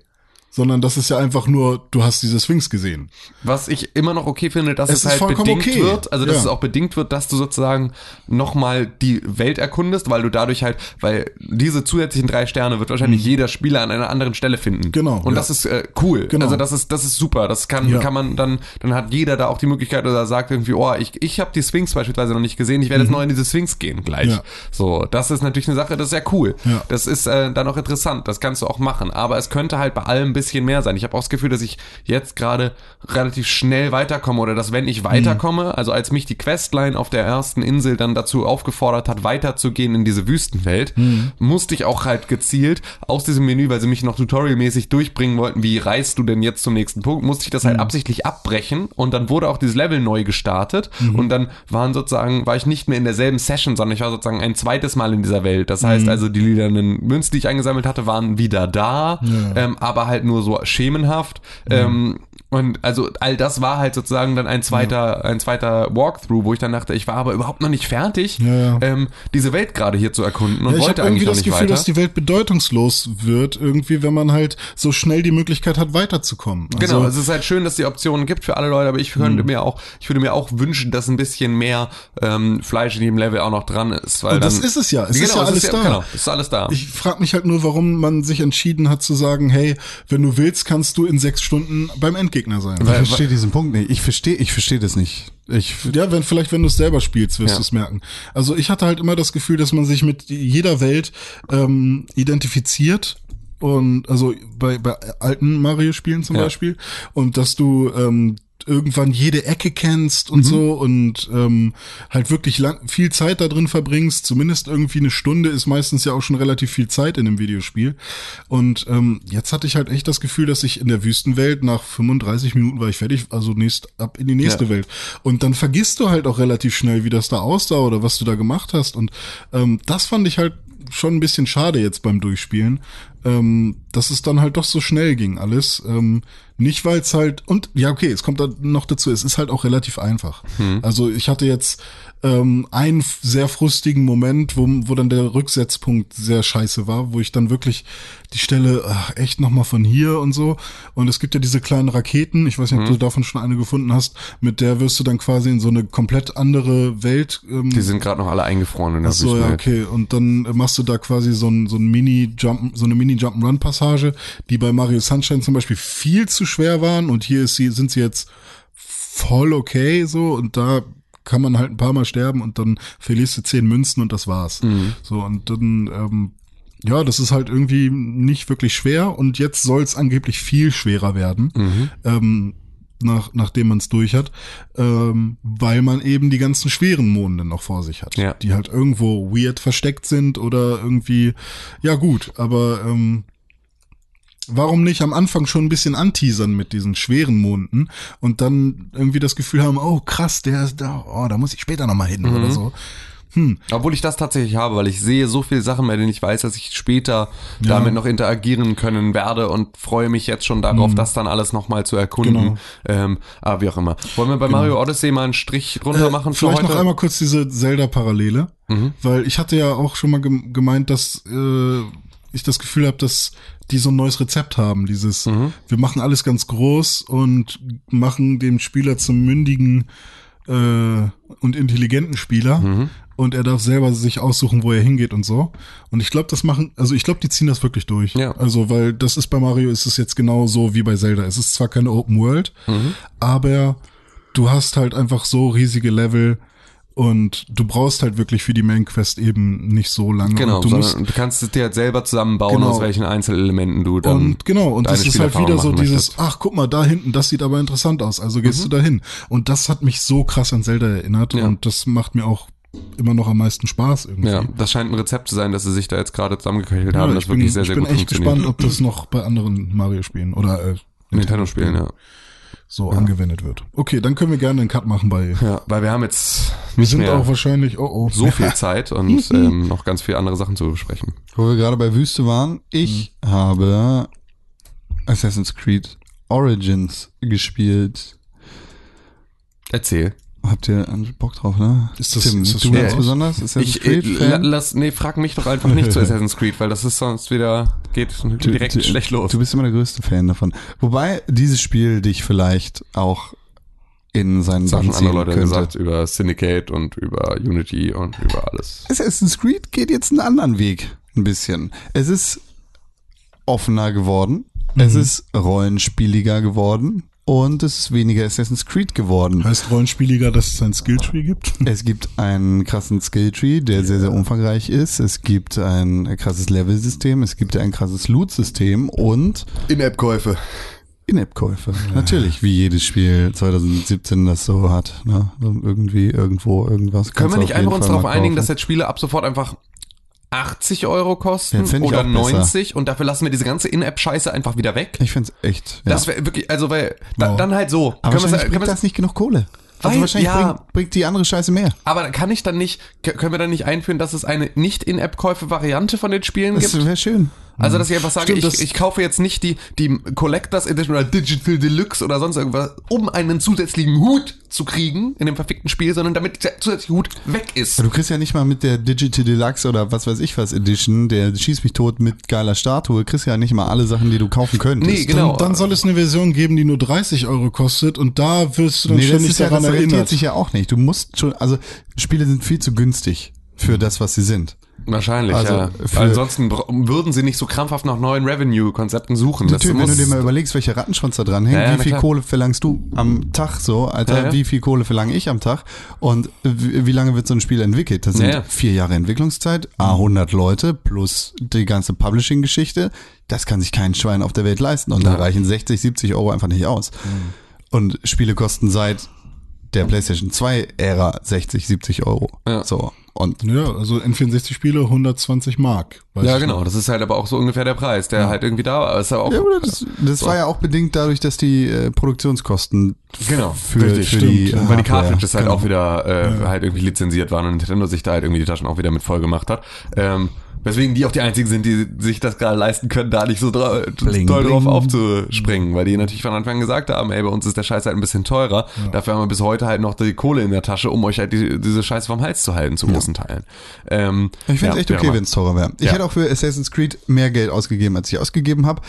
[SPEAKER 3] sondern das ist ja einfach nur, du hast diese Sphinx gesehen.
[SPEAKER 2] Was ich immer noch okay finde, dass
[SPEAKER 3] Es
[SPEAKER 2] es, halt bedingt
[SPEAKER 3] okay.
[SPEAKER 2] wird, also dass
[SPEAKER 3] Ja.
[SPEAKER 2] es auch bedingt wird, dass du sozusagen nochmal die Welt erkundest, weil du dadurch halt, weil diese zusätzlichen drei Sterne wird wahrscheinlich jeder Spieler an einer anderen Stelle finden.
[SPEAKER 3] Mhm. Genau,
[SPEAKER 2] Und
[SPEAKER 3] ja.
[SPEAKER 2] das ist äh, cool.
[SPEAKER 3] Genau.
[SPEAKER 2] Also das ist, das ist super. Das kann,
[SPEAKER 3] Ja.
[SPEAKER 2] kann man dann, dann hat jeder da auch die Möglichkeit oder sagt irgendwie, oh, ich, ich habe die Sphinx beispielsweise noch nicht gesehen, ich werde jetzt noch in diese Sphinx gehen gleich.
[SPEAKER 3] Mhm. Ja.
[SPEAKER 2] So, das ist natürlich eine Sache, das ist sehr cool.
[SPEAKER 3] Ja.
[SPEAKER 2] Das ist äh, dann auch interessant, das kannst du auch machen. Aber es könnte halt bei allem ein bisschen mehr sein. Ich habe auch das Gefühl, dass ich jetzt gerade relativ schnell weiterkomme oder dass wenn ich weiterkomme, also als mich die Questline auf der ersten Insel dann dazu aufgefordert hat, weiterzugehen in diese Wüstenwelt, musste ich auch halt gezielt aus diesem Menü, weil sie mich noch tutorialmäßig durchbringen wollten, wie reist du denn jetzt zum nächsten Punkt, musste ich das halt absichtlich abbrechen und dann wurde auch dieses Level neu gestartet und dann waren sozusagen, war ich nicht mehr in derselben Session, sondern ich war sozusagen ein zweites Mal in dieser Welt. Das heißt also, die lilanen Münzen, die ich eingesammelt hatte, waren wieder da, ähm, aber halt nur so schemenhaft. Ähm, und also all das war halt sozusagen dann ein zweiter, ein zweiter Walkthrough, wo ich dann dachte, ich war aber überhaupt noch nicht fertig,
[SPEAKER 3] Ja, ja.
[SPEAKER 2] Ähm, diese Welt gerade hier zu erkunden und
[SPEAKER 3] Ja, ich
[SPEAKER 2] wollte
[SPEAKER 3] habe irgendwie
[SPEAKER 2] eigentlich noch
[SPEAKER 3] das
[SPEAKER 2] nicht
[SPEAKER 3] Gefühl,
[SPEAKER 2] weiter.
[SPEAKER 3] dass die Welt bedeutungslos wird, irgendwie, wenn man halt so schnell die Möglichkeit hat, weiterzukommen.
[SPEAKER 2] Genau,
[SPEAKER 3] Also,
[SPEAKER 2] es ist halt schön, dass die Optionen gibt für alle Leute, aber ich könnte mir auch, ich würde mir auch wünschen, dass ein bisschen mehr ähm, Fleisch in jedem Level auch noch dran ist, weil
[SPEAKER 3] Und das
[SPEAKER 2] dann,
[SPEAKER 3] ist es ja. Es ist
[SPEAKER 2] genau,
[SPEAKER 3] ja alles da.
[SPEAKER 2] Genau, es ist alles da.
[SPEAKER 3] Ich frage mich halt nur, warum man sich entschieden hat zu sagen, hey, wenn du willst, kannst du in sechs Stunden beim Endgegner sein.
[SPEAKER 1] Ich verstehe diesen Punkt nicht. Ich verstehe, ich verstehe das nicht. Ich,
[SPEAKER 3] Ja, wenn vielleicht, wenn du es selber spielst, wirst
[SPEAKER 2] Ja.
[SPEAKER 3] du es merken. Also ich hatte halt immer das Gefühl, dass man sich mit jeder Welt ähm, identifiziert und also bei, bei alten Mario-Spielen zum
[SPEAKER 2] Ja.
[SPEAKER 3] Beispiel und dass du ähm, irgendwann jede Ecke kennst
[SPEAKER 2] Mhm.
[SPEAKER 3] und so und ähm, halt wirklich lang, viel Zeit da drin verbringst, zumindest irgendwie eine Stunde ist meistens ja auch schon relativ viel Zeit in einem Videospiel. Und ähm, jetzt hatte ich halt echt das Gefühl, dass ich in der Wüstenwelt nach 35 Minuten war ich fertig, also nächst ab in die nächste
[SPEAKER 2] Ja.
[SPEAKER 3] Welt. Und dann vergisst du halt auch relativ schnell, wie das da aussah oder was du da gemacht hast. Und ähm, das fand ich halt schon ein bisschen schade jetzt beim Durchspielen, ähm, dass es dann halt doch so schnell ging alles. Ähm, nicht weil es halt und ja okay, es kommt da noch dazu, es ist halt auch relativ einfach. Also ich hatte jetzt ähm, einen sehr frustigen Moment, wo, wo dann der Rücksetzpunkt sehr scheiße war, wo ich dann wirklich die Stelle ach, echt noch mal von hier und so. Und es gibt ja diese kleinen Raketen, ich weiß nicht, ob du davon schon eine gefunden hast, mit der wirst du dann quasi in so eine komplett andere Welt ähm,
[SPEAKER 2] die sind gerade noch alle eingefroren in der
[SPEAKER 3] so, ja, okay. Und dann äh, machst du da quasi so ein, so ein Mini-Jump, so eine Mini-Jump-Run-Passage, die bei Mario Sunshine zum Beispiel viel zu schwer waren. Und hier ist sie, sind sie jetzt voll okay, so, und da kann man halt ein paar Mal sterben und dann verlierst du zehn Münzen und das war's. So, und dann, ähm, ja, das ist halt irgendwie nicht wirklich schwer und jetzt soll es angeblich viel schwerer werden. Ähm, nach, nachdem man es durch hat, ähm, weil man eben die ganzen schweren Monde noch vor sich hat,
[SPEAKER 2] Ja.
[SPEAKER 3] die halt irgendwo weird versteckt sind oder irgendwie, ja gut, aber ähm, warum nicht am Anfang schon ein bisschen anteasern mit diesen schweren Monden und dann irgendwie das Gefühl haben, oh krass, der ist da, oh, da muss ich später nochmal hin oder so.
[SPEAKER 2] Obwohl ich das tatsächlich habe, weil ich sehe so viele Sachen, bei denen ich weiß, dass ich später
[SPEAKER 3] Ja.
[SPEAKER 2] damit noch interagieren können werde und freue mich jetzt schon darauf, das dann alles nochmal zu erkunden.
[SPEAKER 3] Genau.
[SPEAKER 2] Ähm, aber wie auch immer. Wollen wir bei Mario Odyssey mal einen Strich drunter machen für
[SPEAKER 3] Äh, Vielleicht
[SPEAKER 2] heute?
[SPEAKER 3] noch einmal kurz diese Zelda-Parallele, weil ich hatte ja auch schon mal gem- gemeint, dass äh, ich das Gefühl habe, dass die so ein neues Rezept haben. Dieses, wir machen alles ganz groß und machen den Spieler zum mündigen äh, und intelligenten Spieler
[SPEAKER 2] Mhm.
[SPEAKER 3] und er darf selber sich aussuchen, wo er hingeht und so. Und ich glaube, das machen, also ich glaube, die ziehen das wirklich durch.
[SPEAKER 2] Ja.
[SPEAKER 3] Also, weil das ist bei Mario ist es jetzt genau so wie bei Zelda. Es ist zwar keine Open World,
[SPEAKER 2] Mhm.
[SPEAKER 3] aber du hast halt einfach so riesige Level und du brauchst halt wirklich für die Main Quest eben nicht so lange.
[SPEAKER 2] Genau,
[SPEAKER 3] und du musst
[SPEAKER 2] du kannst es dir halt selber zusammenbauen,
[SPEAKER 3] Genau.
[SPEAKER 2] aus welchen Einzelelementen du dann.
[SPEAKER 3] und genau, und das ist halt wieder so dieses,
[SPEAKER 2] möchtest. Mhm.
[SPEAKER 3] ach guck mal, da hinten, das sieht aber interessant aus, also gehst du da hin. Und das hat mich so krass an Zelda erinnert
[SPEAKER 2] Ja.
[SPEAKER 3] und das macht mir auch immer noch am meisten Spaß irgendwie.
[SPEAKER 2] Ja, das scheint ein Rezept zu sein, dass sie sich da jetzt gerade zusammengeköchelt haben,
[SPEAKER 3] Ja,
[SPEAKER 2] das
[SPEAKER 3] ich bin,
[SPEAKER 2] wirklich sehr,
[SPEAKER 3] ich
[SPEAKER 2] sehr
[SPEAKER 3] bin
[SPEAKER 2] gut
[SPEAKER 3] echt
[SPEAKER 2] funktioniert.
[SPEAKER 3] gespannt, ob das noch bei anderen Mario-Spielen oder äh,
[SPEAKER 2] Nintendo-Spielen, ja.
[SPEAKER 3] So angewendet wird. Okay, dann können wir gerne einen Cut machen bei.
[SPEAKER 2] Ja, weil wir haben jetzt
[SPEAKER 3] Wir sind
[SPEAKER 2] mehr
[SPEAKER 3] auch wahrscheinlich, oh oh.
[SPEAKER 2] so viel Zeit und ähm, noch ganz viele andere Sachen zu besprechen.
[SPEAKER 1] Wo wir gerade bei Wüste waren, ich
[SPEAKER 2] Mhm.
[SPEAKER 1] habe Assassin's Creed Origins gespielt.
[SPEAKER 2] Erzähl.
[SPEAKER 1] Habt ihr Bock drauf, ne?
[SPEAKER 3] Ist das-
[SPEAKER 1] Tim,
[SPEAKER 3] ist das
[SPEAKER 1] du ganz besonders? Assassin's
[SPEAKER 2] Ich, äh,
[SPEAKER 1] Creed
[SPEAKER 2] la-
[SPEAKER 1] Fan?
[SPEAKER 2] lass, nee, frag mich doch einfach nicht zu Assassin's Creed, weil das ist sonst wieder, geht direkt
[SPEAKER 1] du,
[SPEAKER 2] schlecht los.
[SPEAKER 1] Du bist immer der größte Fan davon. Wobei dieses Spiel dich vielleicht auch in seinen
[SPEAKER 2] das haben
[SPEAKER 1] Bann
[SPEAKER 2] schon andere Leute
[SPEAKER 1] könnte.
[SPEAKER 2] gesagt über Syndicate und über Unity und über alles.
[SPEAKER 1] Assassin's Creed geht jetzt einen anderen Weg, ein bisschen. Es ist offener geworden,
[SPEAKER 2] Mhm.
[SPEAKER 1] es ist rollenspieliger geworden und es ist weniger Assassin's Creed geworden.
[SPEAKER 3] Heißt Rollenspieliger, dass es ein Skilltree gibt?
[SPEAKER 1] Es gibt einen krassen Skilltree, der sehr, sehr umfangreich ist. Es gibt ein krasses Level-System, es gibt ein krasses Loot-System und
[SPEAKER 2] In-App-Käufe.
[SPEAKER 1] In-App-Käufe. Natürlich, wie jedes Spiel 2017 das so hat. Ne? Irgendwie, irgendwo, irgendwas.
[SPEAKER 2] Können
[SPEAKER 1] Kannst
[SPEAKER 2] wir nicht einfach uns darauf einigen, dass jetzt Spiele ab sofort einfach 80 Euro kosten
[SPEAKER 1] Ja,
[SPEAKER 2] oder
[SPEAKER 1] auch besser.
[SPEAKER 2] 90 und dafür lassen wir diese ganze In-App-Scheiße einfach wieder weg?
[SPEAKER 1] Ich find's echt. Ja.
[SPEAKER 2] Das wäre wirklich, also weil, da,
[SPEAKER 3] Ja.
[SPEAKER 2] dann halt so.
[SPEAKER 1] Aber
[SPEAKER 2] Können
[SPEAKER 1] bringt das nicht genug Kohle. Also wahrscheinlich
[SPEAKER 2] ja.
[SPEAKER 1] bringt, bringt die andere Scheiße mehr.
[SPEAKER 2] aber kann ich dann nicht, können wir dann nicht einführen, dass es eine Nicht-In-App-Käufe-Variante von den Spielen
[SPEAKER 1] Das
[SPEAKER 2] gibt?
[SPEAKER 1] wäre schön.
[SPEAKER 2] Also, dass ich einfach sage,
[SPEAKER 3] Stimmt, das-
[SPEAKER 2] ich, ich kaufe jetzt nicht die, die Collectors Edition oder Digital Deluxe oder sonst irgendwas, um einen zusätzlichen Hut zu kriegen in dem verfickten Spiel, sondern damit der zusätzliche Hut weg ist.
[SPEAKER 1] Du kriegst ja nicht mal mit der Digital Deluxe oder was weiß ich was Edition, der schießt mich tot mit geiler Statue, kriegst ja nicht mal alle Sachen, die du kaufen könntest.
[SPEAKER 2] Nee, genau.
[SPEAKER 3] Dann, dann soll es eine Version geben, die nur 30 Euro kostet und da wirst du dann
[SPEAKER 1] Nee, das
[SPEAKER 3] ständig
[SPEAKER 1] ist ja,
[SPEAKER 3] daran
[SPEAKER 1] das
[SPEAKER 3] erinnert.
[SPEAKER 1] sich ja auch nicht. Du musst schon, also Spiele sind viel zu günstig für das, was sie sind.
[SPEAKER 2] Wahrscheinlich,
[SPEAKER 1] Also,
[SPEAKER 2] ja. Ansonsten würden sie nicht so krampfhaft nach neuen Revenue-Konzepten suchen.
[SPEAKER 1] Natürlich, wenn du dir mal überlegst, welcher Rattenschwanz da dran hängt,
[SPEAKER 2] Ja, ja,
[SPEAKER 1] wie viel
[SPEAKER 2] klar.
[SPEAKER 1] Kohle verlangst du am Tag so, Alter,
[SPEAKER 2] Ja,
[SPEAKER 1] wie viel Kohle verlange ich am Tag und wie, wie lange wird so ein Spiel entwickelt? Das sind vier Jahre Entwicklungszeit, a 100 Leute plus die ganze Publishing-Geschichte. Das kann sich kein Schwein auf der Welt leisten und da reichen 60, 70 Euro einfach nicht aus. Und Spiele kosten seit der PlayStation 2 Ära 60, 70 Euro. So. Und
[SPEAKER 3] Ja, also N64-Spiele 120 Mark.
[SPEAKER 2] ja, genau.
[SPEAKER 3] noch.
[SPEAKER 2] Das ist halt aber auch so ungefähr der Preis, der halt irgendwie da war. Ist aber auch,
[SPEAKER 1] Ja, oder das, das
[SPEAKER 2] So.
[SPEAKER 1] war ja auch bedingt dadurch, dass die äh, Produktionskosten
[SPEAKER 2] Genau,
[SPEAKER 1] für,
[SPEAKER 2] richtig,
[SPEAKER 1] für
[SPEAKER 3] stimmt,
[SPEAKER 1] die
[SPEAKER 3] ja.
[SPEAKER 2] weil die Cartridges halt
[SPEAKER 3] genau.
[SPEAKER 2] auch wieder äh, halt irgendwie lizenziert waren und Nintendo sich da halt irgendwie die Taschen auch wieder mit voll gemacht hat. Ähm, weswegen die auch die einzigen sind, die sich das gerade leisten können, da nicht so doll drauf aufzuspringen, weil die natürlich von Anfang an gesagt haben, ey, bei uns ist der Scheiß halt ein bisschen teurer. Dafür haben wir bis heute halt noch die Kohle in der Tasche, um euch halt die, diese Scheiße vom Hals zu halten, zu großen Teilen. Ähm,
[SPEAKER 1] Ich finde es
[SPEAKER 2] ja,
[SPEAKER 1] echt okay, wenn es teurer wäre. Ich
[SPEAKER 2] Ja.
[SPEAKER 1] hätte auch für Assassin's Creed mehr Geld ausgegeben, als ich ausgegeben habe.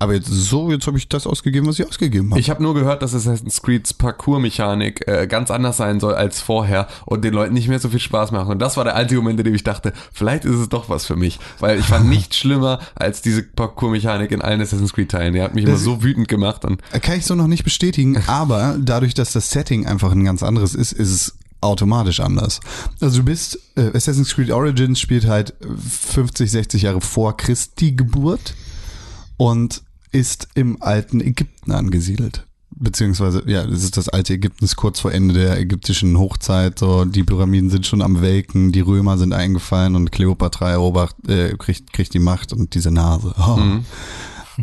[SPEAKER 1] Aber jetzt so, jetzt habe ich das ausgegeben, was ich ausgegeben habe.
[SPEAKER 2] Ich habe nur gehört, dass Assassin's Creeds Parcours-Mechanik äh, ganz anders sein soll als vorher und den Leuten nicht mehr so viel Spaß machen. Und das war der einzige Moment, in dem ich dachte, vielleicht ist es doch was für mich. Weil ich fand nichts schlimmer als diese Parcours-Mechanik in allen Assassin's Creed-Teilen. Die hat mich immer
[SPEAKER 1] Das-
[SPEAKER 2] so wütend gemacht. Und
[SPEAKER 1] Kann ich so noch nicht bestätigen, aber dadurch, dass das Setting einfach ein ganz anderes ist, ist es automatisch anders. Also du bist, äh, Assassin's Creed Origins spielt halt 50, 60 Jahre vor Christi Geburt und ist im alten Ägypten angesiedelt. Beziehungsweise, ja, das ist das alte Ägypten, ist kurz vor Ende der ägyptischen Hochzeit. So, die Pyramiden sind schon am Welken, die Römer sind eingefallen und Kleopatra erobert, äh, kriegt, kriegt die Macht und diese Nase. Oh.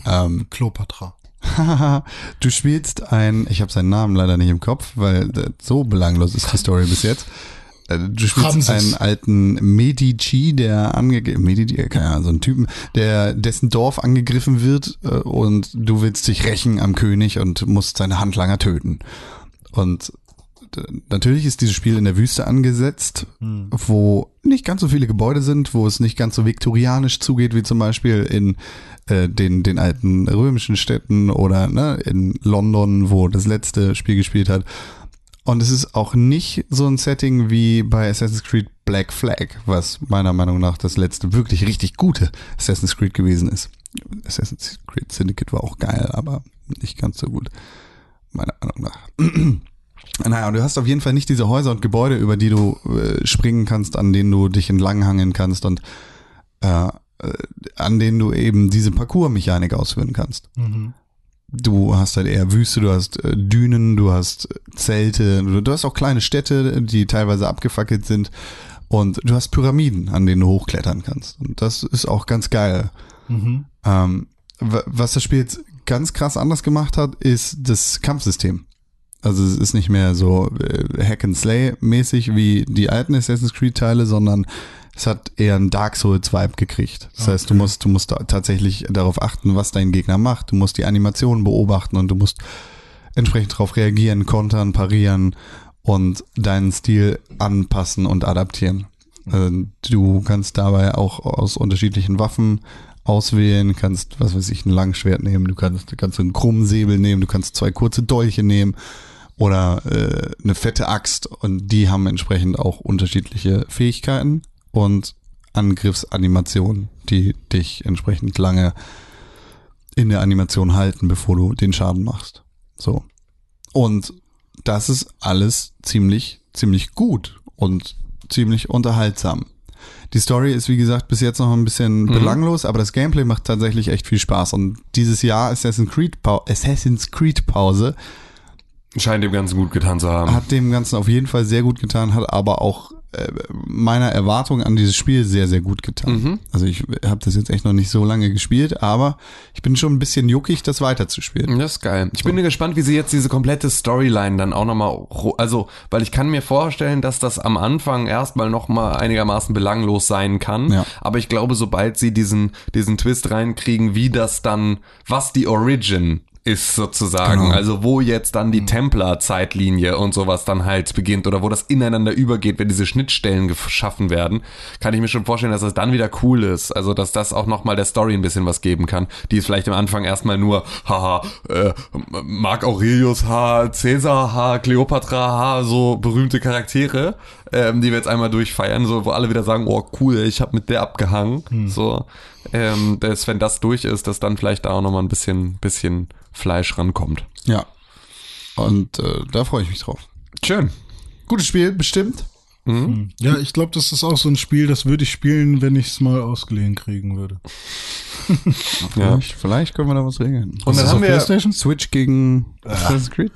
[SPEAKER 1] Ähm,
[SPEAKER 3] Kleopatra.
[SPEAKER 1] Haha, du spielst ein, ich habe seinen Namen leider nicht im Kopf, weil äh, so belanglos ist die Story bis jetzt. Äh, Du spielst einen alten Medici, der angegriffen, Medici, äh, keine Ahnung, so einen Typen, der dessen Dorf angegriffen wird äh, und du willst dich rächen am König und musst seine Handlanger töten. Und natürlich ist dieses Spiel in der Wüste angesetzt, wo nicht ganz so viele Gebäude sind, wo es nicht ganz so viktorianisch zugeht, wie zum Beispiel in äh, den, den alten römischen Städten oder ne, in London, wo das letzte Spiel gespielt hat. Und es ist auch nicht so ein Setting wie bei Assassin's Creed Black Flag, was meiner Meinung nach das letzte wirklich richtig gute Assassin's Creed gewesen ist. Assassin's Creed Syndicate war auch geil, aber nicht ganz so gut. Meiner Meinung nach. Naja, und du hast auf jeden Fall nicht diese Häuser und Gebäude, über die du äh, springen kannst, an denen du dich entlanghangeln kannst und äh, äh, an denen du eben diese Parcours-Mechanik ausführen kannst. Du hast halt eher Wüste, du hast äh, Dünen, du hast Zelte, du, hast auch kleine Städte, die teilweise abgefackelt sind und du hast Pyramiden, an denen du hochklettern kannst. Und das ist auch ganz geil. Ähm, wa- was das Spiel jetzt ganz krass anders gemacht hat, ist das Kampfsystem. Also es ist nicht mehr so äh, Hack and Slay mäßig wie die alten Assassin's Creed Teile, sondern es hat eher einen Dark Souls Vibe gekriegt. Das heißt, du musst du musst da tatsächlich darauf achten, was dein Gegner macht. Du musst die Animationen beobachten und du musst entsprechend darauf reagieren, kontern, parieren und deinen Stil anpassen und adaptieren. Äh, Du kannst dabei auch aus unterschiedlichen Waffen auswählen, kannst, was weiß ich, ein Langschwert nehmen, du kannst, du kannst einen krummen Säbel nehmen, du kannst zwei kurze Dolche nehmen oder äh, eine fette Axt und die haben entsprechend auch unterschiedliche Fähigkeiten und Angriffsanimationen, die dich entsprechend lange in der Animation halten, bevor du den Schaden machst. So. Und das ist alles ziemlich, ziemlich gut und ziemlich unterhaltsam. Die Story ist, wie gesagt, bis jetzt noch ein bisschen belanglos, aber das Gameplay macht tatsächlich echt viel Spaß. Und dieses Jahr Assassin's Creed, Assassin's Creed Pause
[SPEAKER 2] Scheint dem Ganzen gut getan zu haben.
[SPEAKER 1] hat dem Ganzen auf jeden Fall sehr gut getan, hat aber auch äh, meiner Erwartung an dieses Spiel sehr, sehr gut getan. Also ich habe das jetzt echt noch nicht so lange gespielt, aber ich bin schon ein bisschen juckig, das weiterzuspielen.
[SPEAKER 2] Das ist geil. Ich bin gespannt, wie sie jetzt diese komplette Storyline dann auch nochmal, also, weil ich kann mir vorstellen, dass das am Anfang erstmal nochmal einigermaßen belanglos sein kann.
[SPEAKER 1] Ja.
[SPEAKER 2] Aber ich glaube, sobald sie diesen, diesen Twist reinkriegen, wie das dann, was die Origin ist sozusagen,
[SPEAKER 1] Genau.
[SPEAKER 2] also wo jetzt dann die Templar-Zeitlinie und sowas dann halt beginnt oder wo das ineinander übergeht, wenn diese Schnittstellen geschaffen werden, kann ich mir schon vorstellen, dass das dann wieder cool ist. Also dass das auch nochmal der Story ein bisschen was geben kann, die ist vielleicht am Anfang erstmal nur, haha, äh, Mark Aurelius H, Caesar H, Cleopatra H, so berühmte Charaktere, ähm, die wir jetzt einmal durchfeiern, so wo alle wieder sagen, oh cool, ich habe mit der abgehangen, so. Ähm, dass, wenn das durch ist, dass dann vielleicht da auch nochmal ein bisschen, bisschen Fleisch rankommt.
[SPEAKER 1] Ja. Und äh, da freue ich mich drauf.
[SPEAKER 2] Schön.
[SPEAKER 1] Gutes Spiel, bestimmt.
[SPEAKER 3] Ja, ich glaube, das ist auch so ein Spiel, das würde ich spielen, wenn ich es mal ausgeliehen kriegen würde.
[SPEAKER 2] Ja.
[SPEAKER 1] Vielleicht, können wir da was regeln.
[SPEAKER 2] Und dann
[SPEAKER 1] das
[SPEAKER 2] haben wir-
[SPEAKER 1] Switch gegen Assassin's Creed.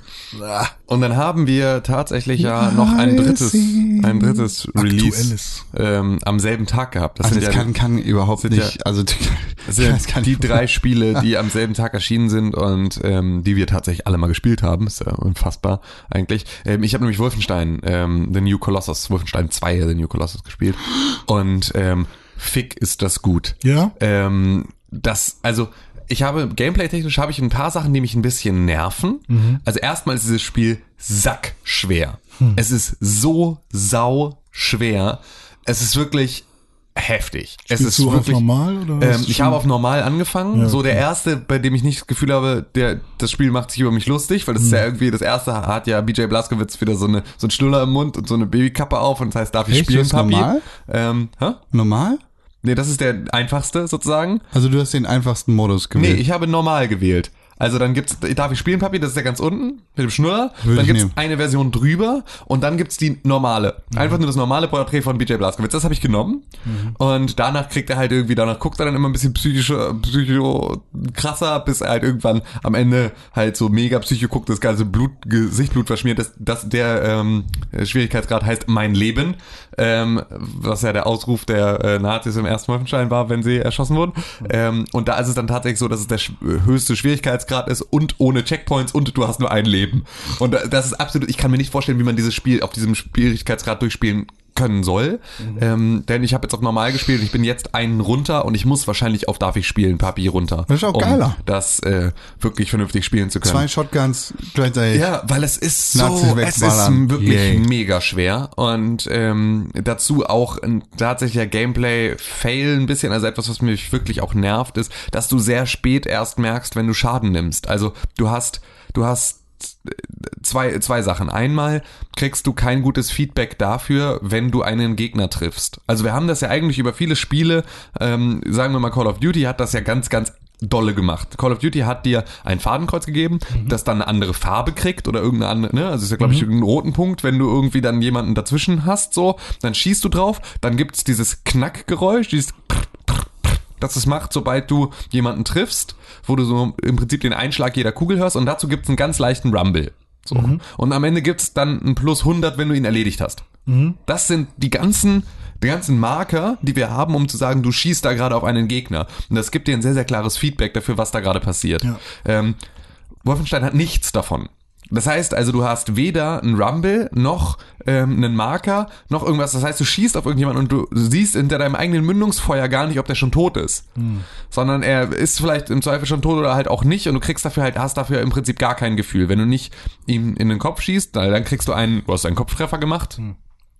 [SPEAKER 2] Und dann haben wir tatsächlich ja noch ein drittes, ein drittes Release ähm, am selben Tag gehabt. Das
[SPEAKER 1] Also
[SPEAKER 2] sind
[SPEAKER 1] das
[SPEAKER 2] ja,
[SPEAKER 1] kann, kann überhaupt nicht,
[SPEAKER 2] ja-
[SPEAKER 1] also
[SPEAKER 2] das sind
[SPEAKER 1] gar
[SPEAKER 2] die drei Spiele, die am selben Tag erschienen sind und ähm, die wir tatsächlich alle mal gespielt haben. Ist ja unfassbar eigentlich. Ähm, ich habe nämlich Wolfenstein, ähm, The New Colossus, Wolfenstein 2, The New Colossus gespielt. Und ähm, fick ist das gut.
[SPEAKER 3] Ja?
[SPEAKER 2] Ähm, das, also ich habe gameplay-technisch habe ich ein paar Sachen, die mich ein bisschen nerven. Also erstmal ist dieses Spiel sackschwer. Es ist so sau schwer. Es ist wirklich heftig. es
[SPEAKER 3] Spielst
[SPEAKER 2] ist
[SPEAKER 3] du auf
[SPEAKER 2] wirklich
[SPEAKER 3] normal oder?
[SPEAKER 2] ähm, ich habe auf normal angefangen.
[SPEAKER 3] Ja,
[SPEAKER 2] So der erste, bei dem ich nicht das Gefühl habe, der das Spiel macht sich über mich lustig, weil das ist
[SPEAKER 3] Hm.
[SPEAKER 2] ja irgendwie das erste hat ja BJ Blazkowicz wieder so eine so ein Schnuller im Mund und so eine Babykappe auf und das heißt, darf ich
[SPEAKER 1] Echt?
[SPEAKER 2] spielen,
[SPEAKER 1] ist
[SPEAKER 2] Papi?
[SPEAKER 1] normal?
[SPEAKER 2] Ähm, hä?
[SPEAKER 1] Normal?
[SPEAKER 2] Nee, das ist der einfachste sozusagen.
[SPEAKER 1] Also du hast den einfachsten Modus
[SPEAKER 2] Nee,
[SPEAKER 1] gewählt.
[SPEAKER 2] ich habe normal gewählt. Also dann gibt's, darf ich spielen, Papi? Das ist ja ganz unten mit dem Schnurrer.
[SPEAKER 1] Würde
[SPEAKER 2] dann gibt's
[SPEAKER 1] nehmen.
[SPEAKER 2] eine Version drüber und dann gibt's die normale. Einfach nur das normale Porträt von BJ Blazkowicz. Das habe ich genommen. Und danach kriegt er halt irgendwie, danach guckt er dann immer ein bisschen psychischer, psycho krasser, bis er halt irgendwann am Ende halt so mega psycho guckt, das ganze Blut, Gesichtblut verschmiert. Das, das, der ähm, Schwierigkeitsgrad heißt Mein Leben. Ähm, was ja der Ausruf der äh, Nazis im ersten Wolfenstein war, wenn sie erschossen wurden. Ähm, und da ist es dann tatsächlich so, dass es der höchste Schwierigkeitsgrad ist und ohne Checkpoints und du hast nur ein Leben. Und da- das ist absolut, ich kann mir nicht vorstellen, wie man dieses Spiel auf diesem Schwierigkeitsgrad durchspielen können soll. Ähm, denn ich habe jetzt auf normal gespielt ich bin jetzt einen runter und ich muss wahrscheinlich auf Darf ich spielen, Papi runter.
[SPEAKER 1] Das ist auch
[SPEAKER 2] um
[SPEAKER 1] geiler.
[SPEAKER 2] das äh, wirklich vernünftig spielen zu können.
[SPEAKER 1] Zwei Shotguns gleichzeitig.
[SPEAKER 2] Ja, weil es ist so, es ist wirklich
[SPEAKER 1] Yay.
[SPEAKER 2] mega schwer und ähm, dazu auch ein tatsächlicher Gameplay-Fail ein bisschen, also etwas, was mich wirklich auch nervt, ist, dass du sehr spät erst merkst, wenn du Schaden nimmst. Also du hast, du hast zwei, zwei Sachen. Einmal kriegst du kein gutes Feedback dafür, wenn du einen Gegner triffst. Also wir haben das ja eigentlich über viele Spiele, ähm, sagen wir mal Call of Duty hat das ja ganz, ganz dolle gemacht. Call of Duty hat dir ein Fadenkreuz gegeben, das dann eine andere Farbe kriegt oder irgendeine andere, ne? Also ist ja glaube ich irgendein roten Punkt, wenn du irgendwie dann jemanden dazwischen hast, so, dann schießt du drauf, dann gibt's dieses Knackgeräusch, dieses das es macht, sobald du jemanden triffst, wo du so im Prinzip den Einschlag jeder Kugel hörst und dazu gibt's einen ganz leichten Rumble. So. Und am Ende gibt's dann ein Plus 100, wenn du ihn erledigt hast. Das sind die ganzen, die ganzen Marker, die wir haben, um zu sagen, du schießt da gerade auf einen Gegner. Und das gibt dir ein sehr, sehr klares Feedback dafür, was da gerade passiert.
[SPEAKER 3] Ja.
[SPEAKER 2] Ähm, Wolfenstein hat nichts davon. Das heißt also, du hast weder einen Rumble noch ähm, einen Marker noch irgendwas. Das heißt, du schießt auf irgendjemanden und du siehst hinter deinem eigenen Mündungsfeuer gar nicht, ob der schon tot ist. Sondern er ist vielleicht im Zweifel schon tot oder halt auch nicht und du kriegst dafür halt, hast dafür im Prinzip gar kein Gefühl. Wenn du nicht ihm in den Kopf schießt, dann kriegst du einen, du hast einen Kopftreffer gemacht.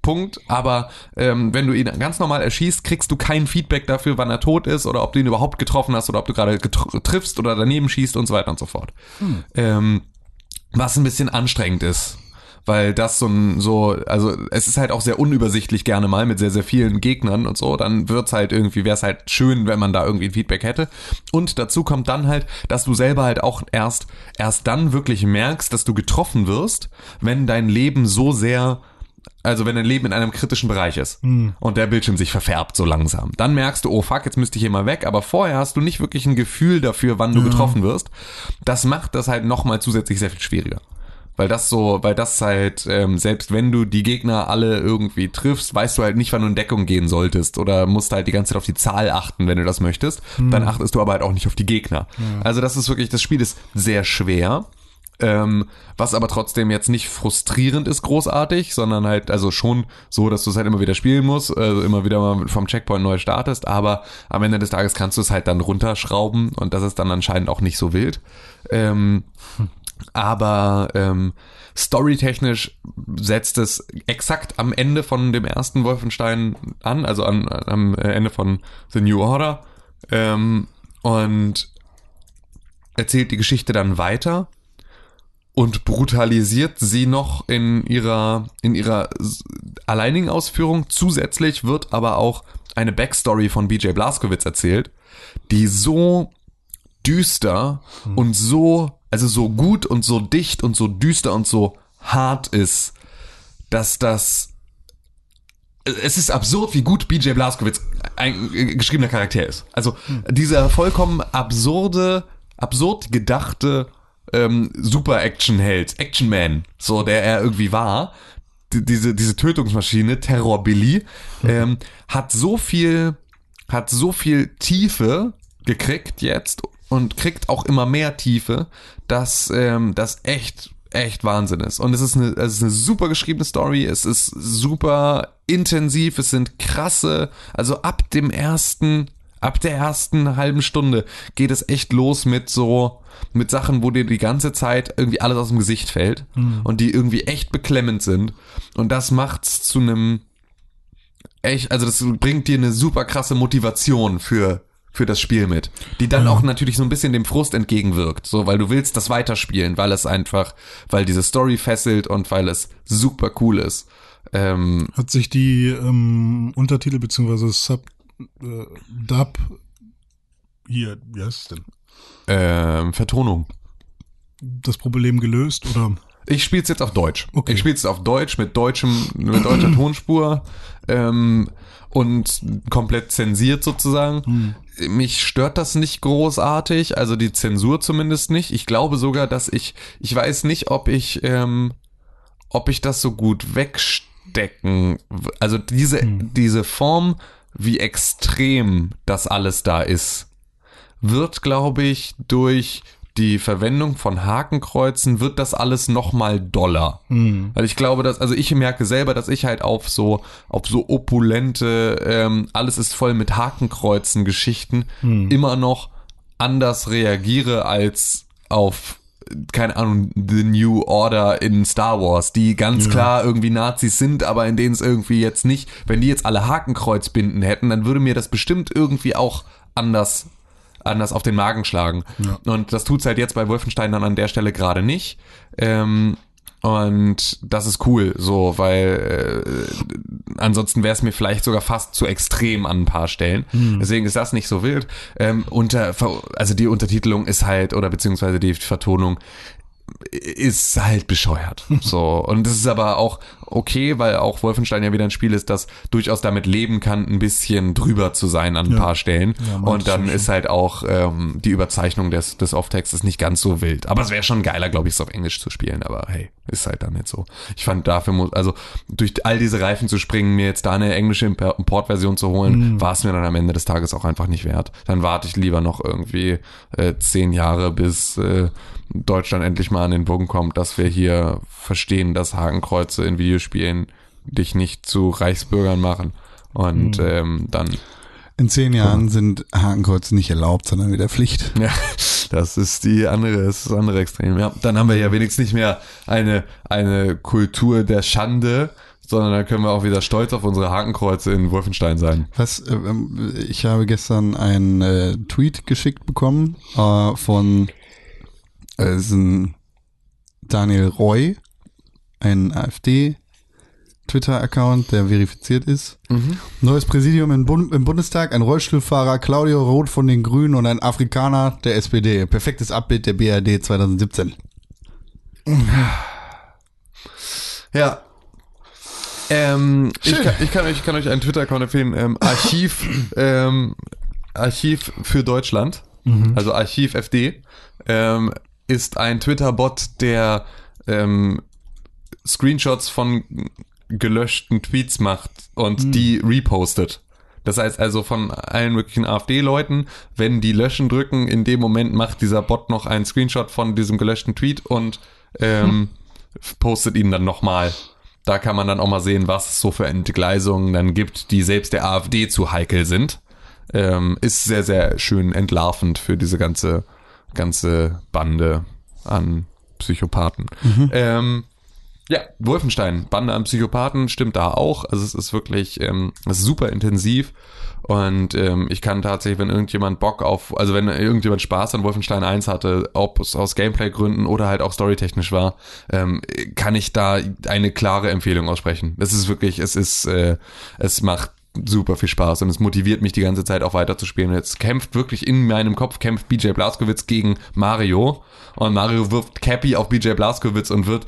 [SPEAKER 2] Punkt. Aber ähm, wenn du ihn ganz normal erschießt, kriegst du kein Feedback dafür, wann er tot ist oder ob du ihn überhaupt getroffen hast oder ob du gerade triffst oder daneben schießt und so weiter und so fort. Ähm, was ein bisschen anstrengend ist. Weil das so ein, so, also es ist halt auch sehr unübersichtlich gerne mal mit sehr, sehr vielen Gegnern und so. Dann wird's halt irgendwie, wäre es halt schön, wenn man da irgendwie ein Feedback hätte. Und dazu kommt dann halt, dass du selber halt auch erst, erst dann wirklich merkst, dass du getroffen wirst, wenn dein Leben so sehr also wenn dein Leben in einem kritischen Bereich ist und der Bildschirm sich verfärbt so langsam, dann merkst du, oh fuck, jetzt müsste ich hier mal weg, aber vorher hast du nicht wirklich ein Gefühl dafür, wann du getroffen wirst. Das macht das halt nochmal zusätzlich sehr viel schwieriger. Weil das so, weil das halt, ähm, selbst wenn du die Gegner alle irgendwie triffst, weißt du halt nicht, wann du in Deckung gehen solltest oder musst halt die ganze Zeit auf die Zahl achten, wenn du das möchtest. Dann achtest du aber halt auch nicht auf die Gegner. Also das ist wirklich, das Spiel ist sehr schwer. Ähm, was aber trotzdem jetzt nicht frustrierend ist, großartig, sondern halt, also schon so, dass du es halt immer wieder spielen musst, also immer wieder mal vom Checkpoint neu startest, aber am Ende des Tages kannst du es halt dann runterschrauben und das ist dann anscheinend auch nicht so wild. Ähm, aber ähm, storytechnisch setzt es exakt am Ende von dem ersten Wolfenstein an, also an, am Ende von The New Order ähm, und erzählt die Geschichte dann weiter und brutalisiert sie noch in ihrer in ihrer alleinigen Ausführung. Zusätzlich wird aber auch eine Backstory von BJ Blazkowicz erzählt, die so düster und so also so gut und so dicht und so düster und so hart ist, dass das es ist absurd, wie gut BJ Blazkowicz ein äh, geschriebener Charakter ist. Also dieser vollkommen absurde, absurd gedachte ähm, Super-Action-Held, Action-Man, so der er irgendwie war, die- diese, diese Tötungsmaschine, Terror Billy, ähm, hat so viel, hat so viel Tiefe gekriegt jetzt und kriegt auch immer mehr Tiefe, dass ähm, das echt echt Wahnsinn ist. Und es ist eine, es ist eine super geschriebene Story, es ist super intensiv, es sind krasse, also ab dem ersten, ab der ersten halben Stunde geht es echt los mit so, mit Sachen, wo dir die ganze Zeit irgendwie alles aus dem Gesicht fällt und die irgendwie echt beklemmend sind. Und das macht's zu einem echt, also das bringt dir eine super krasse Motivation für für das Spiel mit, die dann auch natürlich so ein bisschen dem Frust entgegenwirkt, so weil du willst das weiterspielen, weil es einfach, weil diese Story fesselt und weil es super cool ist. Ähm,
[SPEAKER 3] Hat sich die ähm, Untertitel beziehungsweise Sub äh, Dub hier, wie heißt es denn?
[SPEAKER 2] ähm, Vertonung.
[SPEAKER 3] Das Problem gelöst oder
[SPEAKER 2] Ich spiele es jetzt auf Deutsch.
[SPEAKER 3] Okay.
[SPEAKER 2] Ich spiele es auf Deutsch mit deutschem, mit deutscher Tonspur ähm, und komplett zensiert sozusagen. Mich stört das nicht großartig, also die Zensur zumindest nicht. Ich glaube sogar, dass ich, ich weiß nicht, ob ich, ähm, ob ich das so gut wegstecken, also diese, diese Form, wie extrem das alles da ist, wird, glaube ich, durch die Verwendung von Hakenkreuzen wird das alles noch mal doller. Weil ich glaube, dass, also ich merke selber, dass ich halt auf so, auf so opulente, ähm, alles ist voll mit Hakenkreuzen Geschichten immer noch anders reagiere als auf keine Ahnung, The New Order in Star Wars, die ganz klar irgendwie Nazis sind, aber in denen es irgendwie jetzt nicht, wenn die jetzt alle Hakenkreuz binden hätten, dann würde mir das bestimmt irgendwie auch anders anders auf den Magen schlagen. Und das tut's halt jetzt bei Wolfenstein dann an der Stelle gerade nicht. Ähm, und das ist cool, so, weil äh, ansonsten wäre es mir vielleicht sogar fast zu extrem an ein paar Stellen. Deswegen ist das nicht so wild. Ähm, unter, also die Untertitelung ist halt, oder beziehungsweise die Vertonung ist halt bescheuert. So. Und das ist aber auch okay, weil auch Wolfenstein ja wieder ein Spiel ist, das durchaus damit leben kann, ein bisschen drüber zu sein an ein
[SPEAKER 3] Ja.
[SPEAKER 2] paar Stellen.
[SPEAKER 3] Ja,
[SPEAKER 2] und dann ist halt auch ähm, die Überzeichnung des, des Off-Textes nicht ganz so wild. Aber es wäre schon geiler, glaube ich, es auf Englisch zu spielen. Aber hey, ist halt dann nicht so. Ich fand dafür, muss, also durch all diese Reifen zu springen, mir jetzt da eine englische Importversion zu holen,
[SPEAKER 3] Mhm.
[SPEAKER 2] war es mir dann am Ende des Tages auch einfach nicht wert. Dann warte ich lieber noch irgendwie äh, zehn Jahre, bis äh, Deutschland endlich mal an den Bogen kommt, dass wir hier verstehen, dass Hakenkreuze in Videospielen dich nicht zu Reichsbürgern machen. Und
[SPEAKER 3] Mhm.
[SPEAKER 2] ähm, dann
[SPEAKER 1] In zehn Jahren sind Hakenkreuze nicht erlaubt, sondern wieder Pflicht.
[SPEAKER 2] Ja, das ist die andere, das ist das andere Extrem. Ja, dann haben wir ja wenigstens nicht mehr eine, eine Kultur der Schande, sondern dann können wir auch wieder stolz auf unsere Hakenkreuze in Wolfenstein sein.
[SPEAKER 1] Was, äh, ich habe gestern einen äh, Tweet geschickt bekommen äh, von äh, Daniel Roy, ein AfD Twitter-Account, der verifiziert ist. Neues Präsidium im, Bund im Bundestag, ein Rollstuhlfahrer, Claudio Roth von den Grünen und ein Afrikaner der SPD. Perfektes Abbild der BRD 2017.
[SPEAKER 2] Ja. Ähm, ich, kann, ich, kann euch, ich kann euch einen Twitter-Account empfehlen. Ähm, Archiv, ähm, Archiv für Deutschland, also Archiv FD, ähm, ist ein Twitter-Bot, der ähm, Screenshots von gelöschten Tweets macht und die repostet. Das heißt also von allen möglichen AfD-Leuten, wenn die löschen drücken, in dem Moment macht dieser Bot noch einen Screenshot von diesem gelöschten Tweet und ähm, postet ihn dann nochmal. Da kann man dann auch mal sehen, was es so für Entgleisungen dann gibt, die selbst der AfD zu heikel sind. Ähm, ist sehr, sehr schön entlarvend für diese ganze, ganze Bande an Psychopathen. Ähm, ja, Wolfenstein, Bande an Psychopathen stimmt da auch. Also es ist wirklich ähm, es ist super intensiv. Und ähm, ich kann tatsächlich, wenn irgendjemand Bock auf, also wenn irgendjemand Spaß an Wolfenstein 1 hatte, ob es aus Gameplay-Gründen oder halt auch storytechnisch war, ähm, kann ich da eine klare Empfehlung aussprechen. Das ist wirklich, es ist, äh, es macht super viel Spaß und es motiviert mich die ganze Zeit auch weiter zu spielen. Jetzt kämpft wirklich in meinem Kopf, kämpft BJ Blazkowicz gegen Mario und Mario wirft Cappy auf BJ Blazkowicz und wird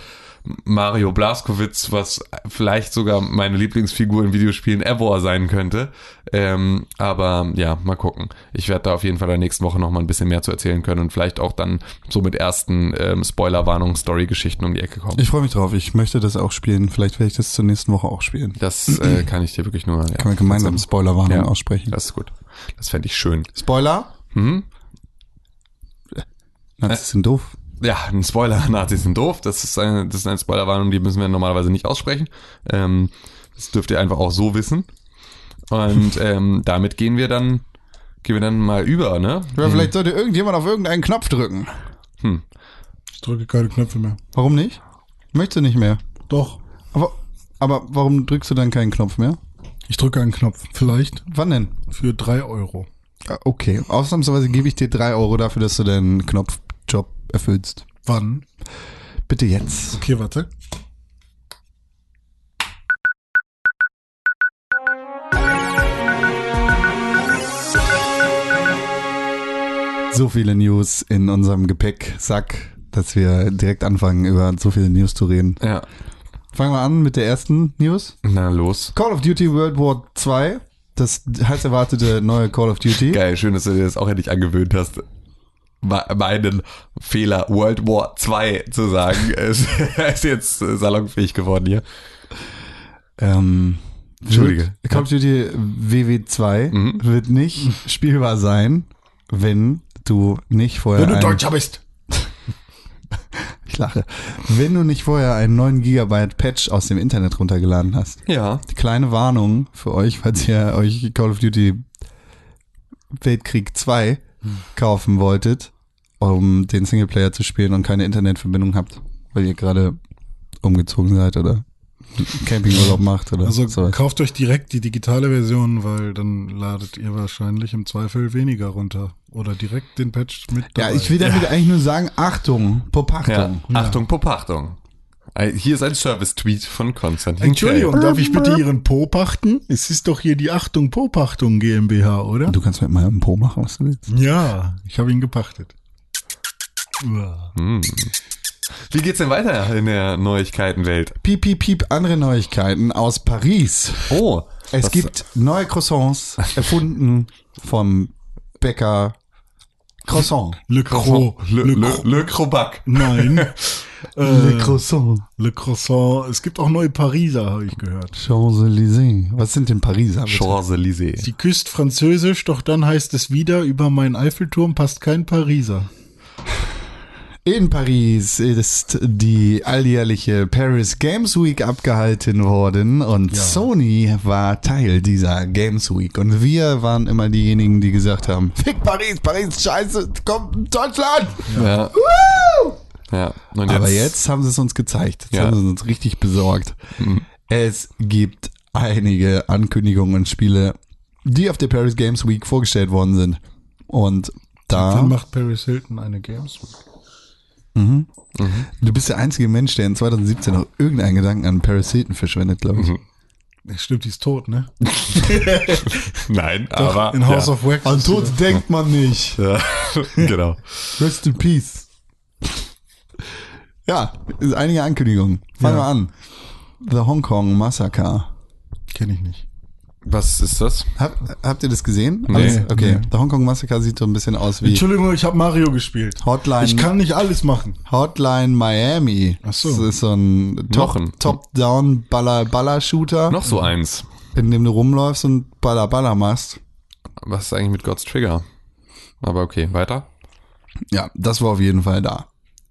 [SPEAKER 2] Mario Blazkowicz, was vielleicht sogar meine Lieblingsfigur in Videospielen ever sein könnte. Ähm, aber ja, mal gucken. Ich werde da auf jeden Fall in der nächsten Woche noch mal ein bisschen mehr zu erzählen können und vielleicht auch dann so mit ersten ähm, Spoilerwarnungen, Story-Geschichten um die Ecke kommen.
[SPEAKER 1] Ich freue mich drauf. Ich möchte das auch spielen. Vielleicht werde ich das zur nächsten Woche auch spielen.
[SPEAKER 2] Das äh, kann ich dir wirklich nur. Ja,
[SPEAKER 1] Können wir gemeinsam Spoilerwarnung
[SPEAKER 2] Ja.
[SPEAKER 1] aussprechen.
[SPEAKER 2] Das ist gut. Das fände ich schön.
[SPEAKER 1] Spoiler?
[SPEAKER 2] Mhm.
[SPEAKER 1] Nazis sind doof.
[SPEAKER 2] Ja, ein Spoiler, Nazis sind doof. Das ist eine, das ist eine Spoilerwarnung, die müssen wir normalerweise nicht aussprechen. Ähm, das dürft ihr einfach auch so wissen. Und ähm, damit gehen wir dann, gehen wir dann mal über, ne?
[SPEAKER 1] Ja, vielleicht sollte irgendjemand auf irgendeinen Knopf drücken.
[SPEAKER 2] Hm.
[SPEAKER 3] Ich drücke keine Knöpfe mehr.
[SPEAKER 1] Warum nicht? Möchtest du nicht mehr?
[SPEAKER 3] Doch.
[SPEAKER 1] Aber, aber warum drückst du dann keinen Knopf mehr?
[SPEAKER 3] Ich drücke einen Knopf. Vielleicht
[SPEAKER 1] Wann denn?
[SPEAKER 3] für drei Euro.
[SPEAKER 1] Ah, Okay, ausnahmsweise gebe ich dir drei Euro dafür, dass du deinen Knopfjob erfüllst.
[SPEAKER 3] Wann?
[SPEAKER 1] Bitte jetzt.
[SPEAKER 3] Okay, warte.
[SPEAKER 1] So viele News in unserem Gepäcksack, dass wir direkt anfangen, über so viele News zu reden.
[SPEAKER 2] Ja.
[SPEAKER 1] Fangen wir an mit der ersten News.
[SPEAKER 2] Na los.
[SPEAKER 1] Call of Duty World War 2, das heiß erwartete neue Call of Duty.
[SPEAKER 2] Geil, schön, dass du dir das auch endlich angewöhnt hast. Me- Meinen Fehler World War 2 zu sagen, ist, ist jetzt äh, salonfähig geworden hier.
[SPEAKER 1] Ähm,
[SPEAKER 2] Entschuldige.
[SPEAKER 1] Wird, Call of Duty WW2
[SPEAKER 2] Mhm.
[SPEAKER 1] wird nicht spielbar sein, wenn du nicht vorher ein,
[SPEAKER 3] bist.
[SPEAKER 1] ich lache, wenn du nicht vorher einen 9 Gigabyte Patch aus dem Internet runtergeladen hast.
[SPEAKER 2] Ja.
[SPEAKER 1] Kleine Warnung für euch, falls ihr euch Call of Duty Weltkrieg 2 kaufen wolltet, um den Singleplayer zu spielen und keine Internetverbindung habt, weil ihr gerade umgezogen seid oder Campingurlaub macht oder
[SPEAKER 3] Also
[SPEAKER 1] so.
[SPEAKER 3] kauft euch direkt die digitale Version, weil dann ladet ihr wahrscheinlich im Zweifel weniger runter. Oder direkt den Patch mit
[SPEAKER 1] Ja,
[SPEAKER 3] dabei.
[SPEAKER 1] ich will damit eigentlich nur sagen, Achtung, Popachtung.
[SPEAKER 2] Ja. Achtung, Popachtung. Hier ist ein Service-Tweet von Konstantin.
[SPEAKER 3] Entschuldigung,
[SPEAKER 2] Kell.
[SPEAKER 3] darf ich bitte Ihren Po pachten? Es ist doch hier die Achtung Popachtung GmbH, oder?
[SPEAKER 1] Du kannst mit meinem Po machen, was du willst.
[SPEAKER 3] Ja, ich habe ihn gepachtet. Uah.
[SPEAKER 2] Wie geht's denn weiter in der Neuigkeitenwelt?
[SPEAKER 1] Piep, piep, piep, andere Neuigkeiten aus Paris.
[SPEAKER 2] Oh,
[SPEAKER 1] Es
[SPEAKER 2] was-
[SPEAKER 1] gibt neue Croissants, erfunden vom Bäcker Croissant.
[SPEAKER 3] Le Cro.
[SPEAKER 2] Le,
[SPEAKER 3] Le,
[SPEAKER 2] le, le Crobac.
[SPEAKER 3] Nein.
[SPEAKER 1] Le
[SPEAKER 3] äh,
[SPEAKER 1] Croissant.
[SPEAKER 3] Le Croissant. Es gibt auch neue Pariser, habe ich gehört.
[SPEAKER 1] Champs-Élysées. Was sind denn Pariser?
[SPEAKER 2] Champs-Élysées.
[SPEAKER 3] Sie küsst Französisch, doch dann heißt es wieder, über meinen Eiffelturm passt kein Pariser.
[SPEAKER 1] In Paris ist die alljährliche Paris Games Week abgehalten worden und Sony war Teil dieser Games Week. Und wir waren immer diejenigen, die gesagt haben, Fick Paris, Paris, scheiße, kommt Deutschland!
[SPEAKER 2] Ja. Ja. Und
[SPEAKER 1] Aber jetzt haben sie es uns gezeigt. Jetzt
[SPEAKER 2] Ja.
[SPEAKER 1] haben sie es uns richtig besorgt. Es gibt einige Ankündigungen und Spiele, die auf der Paris Games Week vorgestellt worden sind. Und da,
[SPEAKER 3] Dann macht Paris Hilton eine Games Week.
[SPEAKER 1] du bist der einzige Mensch, der in 2017 noch irgendeinen Gedanken an Paris Hilton verschwendet, glaube ich.
[SPEAKER 3] Ja, Stimmt, die ist tot, ne?
[SPEAKER 2] Nein,
[SPEAKER 3] Doch,
[SPEAKER 2] aber.
[SPEAKER 3] in House
[SPEAKER 2] ja.
[SPEAKER 3] of Wax.
[SPEAKER 1] An Tod denkt man nicht.
[SPEAKER 2] Ja, genau.
[SPEAKER 1] Rest in Peace. Ja, einige Ankündigungen. Fangen
[SPEAKER 3] Ja.
[SPEAKER 1] wir an. The Hong Kong Massacre.
[SPEAKER 3] da. Kenn ich nicht.
[SPEAKER 2] Was ist das?
[SPEAKER 1] Hab, habt ihr das gesehen?
[SPEAKER 2] Nee.
[SPEAKER 1] Alles? Okay.
[SPEAKER 3] Nee.
[SPEAKER 1] The Hong Kong Massacre sieht so ein bisschen aus wie
[SPEAKER 3] Entschuldigung, ich habe Mario gespielt.
[SPEAKER 1] Hotline.
[SPEAKER 3] Ich kann nicht alles machen.
[SPEAKER 1] Hotline Miami.
[SPEAKER 3] Ach so.
[SPEAKER 1] Das ist so ein
[SPEAKER 2] Noch ein-
[SPEAKER 1] Top- Top-Down-Baller-Baller-Shooter,
[SPEAKER 2] Noch so eins.
[SPEAKER 1] in dem du rumläufst und Baller-Baller machst.
[SPEAKER 2] Was ist eigentlich mit God's Trigger? Aber okay, weiter.
[SPEAKER 1] Ja, das war auf jeden Fall da.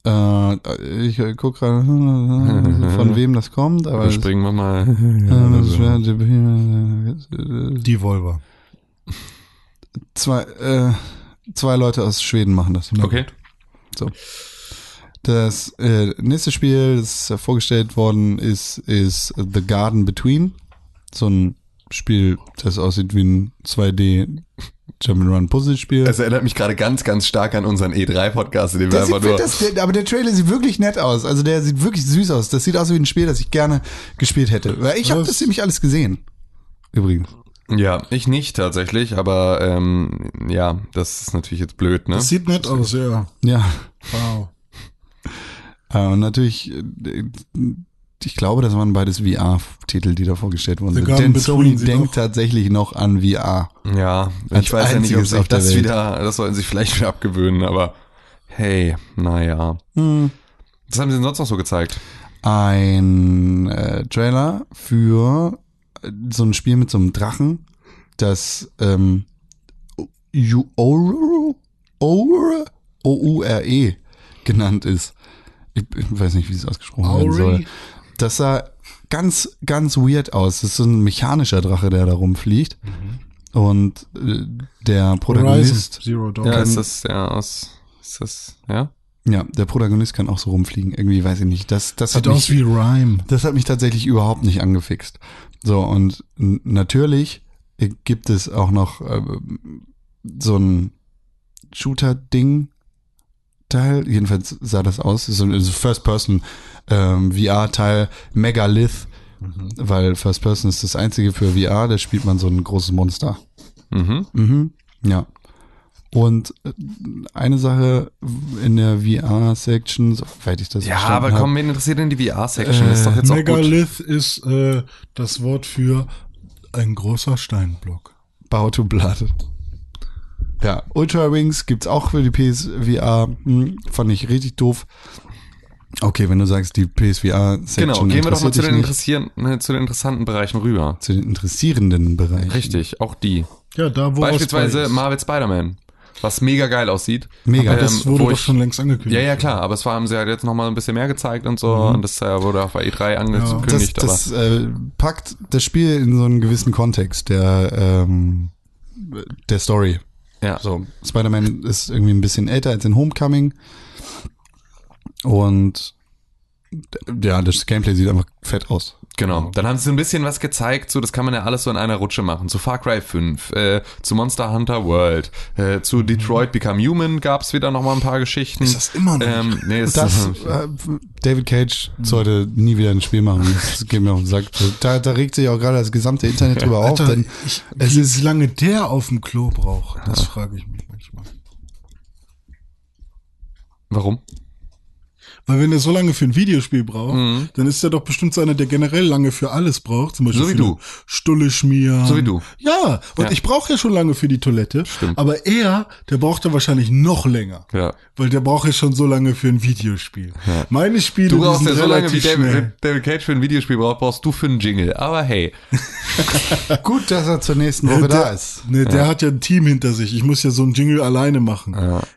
[SPEAKER 1] Äh, ich äh, guck gerade, von wem das kommt, aber es-
[SPEAKER 2] Springen wir mal.
[SPEAKER 1] äh, das wär-
[SPEAKER 3] Die Volver.
[SPEAKER 1] zwei, äh, zwei Leute aus Schweden machen das.
[SPEAKER 2] Okay.
[SPEAKER 1] So. Das äh, nächste Spiel, das äh, vorgestellt worden ist, ist The Garden Between. So ein Spiel, das aussieht wie ein 2D Jump'n'Run Puzzle-Spiel.
[SPEAKER 2] Es erinnert mich gerade ganz, ganz stark an unseren E3-Podcast, in dem wir
[SPEAKER 1] Das sieht,
[SPEAKER 2] einfach nur.
[SPEAKER 1] das, der, aber der Trailer sieht wirklich nett aus. Also der sieht wirklich süß aus. Das sieht aus wie ein Spiel, das ich gerne gespielt hätte. Weil ich habe das nämlich alles gesehen. Übrigens.
[SPEAKER 2] Ja, ich nicht tatsächlich, aber ähm, ja, das ist natürlich jetzt blöd, ne?
[SPEAKER 3] Das sieht nett aus, ja.
[SPEAKER 1] Ja.
[SPEAKER 3] Wow.
[SPEAKER 1] Äh, und natürlich, äh, ich glaube, das waren beides VR-Titel, die da vorgestellt wurden.
[SPEAKER 3] Garden
[SPEAKER 1] Denn Sony denkt
[SPEAKER 3] auch-
[SPEAKER 1] tatsächlich noch an VR.
[SPEAKER 2] Ja,
[SPEAKER 1] Als
[SPEAKER 2] ich weiß ja nicht, ob sich das
[SPEAKER 1] Welt.
[SPEAKER 2] wieder, das sollten sich vielleicht wieder abgewöhnen, aber hey, naja.
[SPEAKER 1] Hm.
[SPEAKER 2] Was haben sie denn sonst noch so gezeigt?
[SPEAKER 1] Ein äh, Trailer für äh, so ein Spiel mit so einem Drachen, das ähm, U- Oure, genannt ist. Ich, ich weiß nicht, wie es ausgesprochen werden soll. Das sah ganz, ganz weird aus. Das ist so ein mechanischer Drache, der da rumfliegt. Und äh, der
[SPEAKER 3] Horizon
[SPEAKER 1] Protagonist,
[SPEAKER 3] Zero Dawn.
[SPEAKER 2] Ja, ist das ja aus, ist das, ja?
[SPEAKER 1] ja, der Protagonist kann auch so rumfliegen. Irgendwie weiß ich nicht. Das, das hat
[SPEAKER 3] Sieht
[SPEAKER 1] mich,
[SPEAKER 3] aus wie Rhyme.
[SPEAKER 1] das hat mich tatsächlich überhaupt nicht angefixt. So, und natürlich äh, gibt es auch noch äh, so ein Shooter-Ding. Teil, jedenfalls sah das aus, so ein so First-Person ähm, VR-Teil, Megalith, weil First Person ist das einzige für VR, da spielt man so ein großes Monster.
[SPEAKER 2] Mhm.
[SPEAKER 1] Mhm, ja. Und äh, eine Sache in der VR-Section, soweit ich das
[SPEAKER 2] Ja, aber komm, wen interessiert denn die VR-Section?
[SPEAKER 1] Äh,
[SPEAKER 2] ist doch jetzt auch gut.
[SPEAKER 3] Megalith ist äh, das Wort für ein großer Steinblock.
[SPEAKER 1] Bow to Blood. Ja, Ultra Wings gibt's auch für die PSVR. Hm, fand ich richtig doof. Okay, wenn du sagst, die PSVR-Section
[SPEAKER 2] Genau, gehen wir doch mal zu den, interessieren, ne, zu den interessanten Bereichen rüber.
[SPEAKER 1] zu den interessierenden Bereichen.
[SPEAKER 2] Richtig, auch die.
[SPEAKER 3] Ja, da wo
[SPEAKER 2] Beispielsweise. Marvel Spider-Man, was mega geil aussieht.
[SPEAKER 1] Mega.
[SPEAKER 3] Aber das
[SPEAKER 2] ähm,
[SPEAKER 3] wurde
[SPEAKER 2] wo
[SPEAKER 3] doch
[SPEAKER 2] ich-
[SPEAKER 3] schon längst angekündigt.
[SPEAKER 2] Ja, ja, klar, aber es war, haben sie halt jetzt nochmal ein bisschen mehr gezeigt und so und das äh, wurde auch bei E3
[SPEAKER 1] Das,
[SPEAKER 2] angekündigt,
[SPEAKER 1] das äh, packt das Spiel in so einen gewissen Kontext der, ähm, der Story.
[SPEAKER 2] ja.
[SPEAKER 1] So, Spider-Man ist irgendwie ein bisschen älter als in Homecoming. Und ja, das Gameplay sieht einfach fett aus.
[SPEAKER 2] Genau. Dann haben sie so ein bisschen was gezeigt, so das kann man ja alles so in einer Rutsche machen. Zu Far Cry 5, äh, zu Monster Hunter World, äh, zu Detroit Become Human gab's wieder noch mal ein paar Geschichten.
[SPEAKER 3] Ist das immer noch
[SPEAKER 2] Ähm, nee, ist
[SPEAKER 1] Das, äh, David Cage sollte nie wieder ein Spiel machen. Das geht mir auf den Sack. Da, da regt sich auch gerade das gesamte Internet drüber auf,
[SPEAKER 3] Alter,
[SPEAKER 1] denn
[SPEAKER 3] ich,
[SPEAKER 1] es
[SPEAKER 3] wie
[SPEAKER 1] ist
[SPEAKER 3] lange der auf dem Klo braucht, das frage ich mich manchmal.
[SPEAKER 2] Warum?
[SPEAKER 3] Weil wenn er so lange für ein Videospiel braucht, dann ist er doch bestimmt so einer, der generell lange für alles braucht. Zum Beispiel
[SPEAKER 2] So wie
[SPEAKER 3] für
[SPEAKER 2] du.
[SPEAKER 3] Stulle schmieren.
[SPEAKER 2] So wie du.
[SPEAKER 3] Ja, und
[SPEAKER 2] Ja.
[SPEAKER 3] ich brauche ja schon lange für die Toilette.
[SPEAKER 2] Stimmt.
[SPEAKER 3] Aber er, der braucht ja wahrscheinlich noch länger.
[SPEAKER 2] Ja.
[SPEAKER 3] Weil der braucht ja schon so lange für ein Videospiel. Meine Spiele,
[SPEAKER 2] Du brauchst
[SPEAKER 3] sind
[SPEAKER 2] ja so lange wie. David, David Cage für ein Videospiel braucht, brauchst du für einen Jingle. Aber hey.
[SPEAKER 1] gut, dass er zur nächsten Woche
[SPEAKER 3] der,
[SPEAKER 1] da ist.
[SPEAKER 3] Ne, der hat ja ein Team hinter sich. Ich muss ja so ein Jingle alleine machen.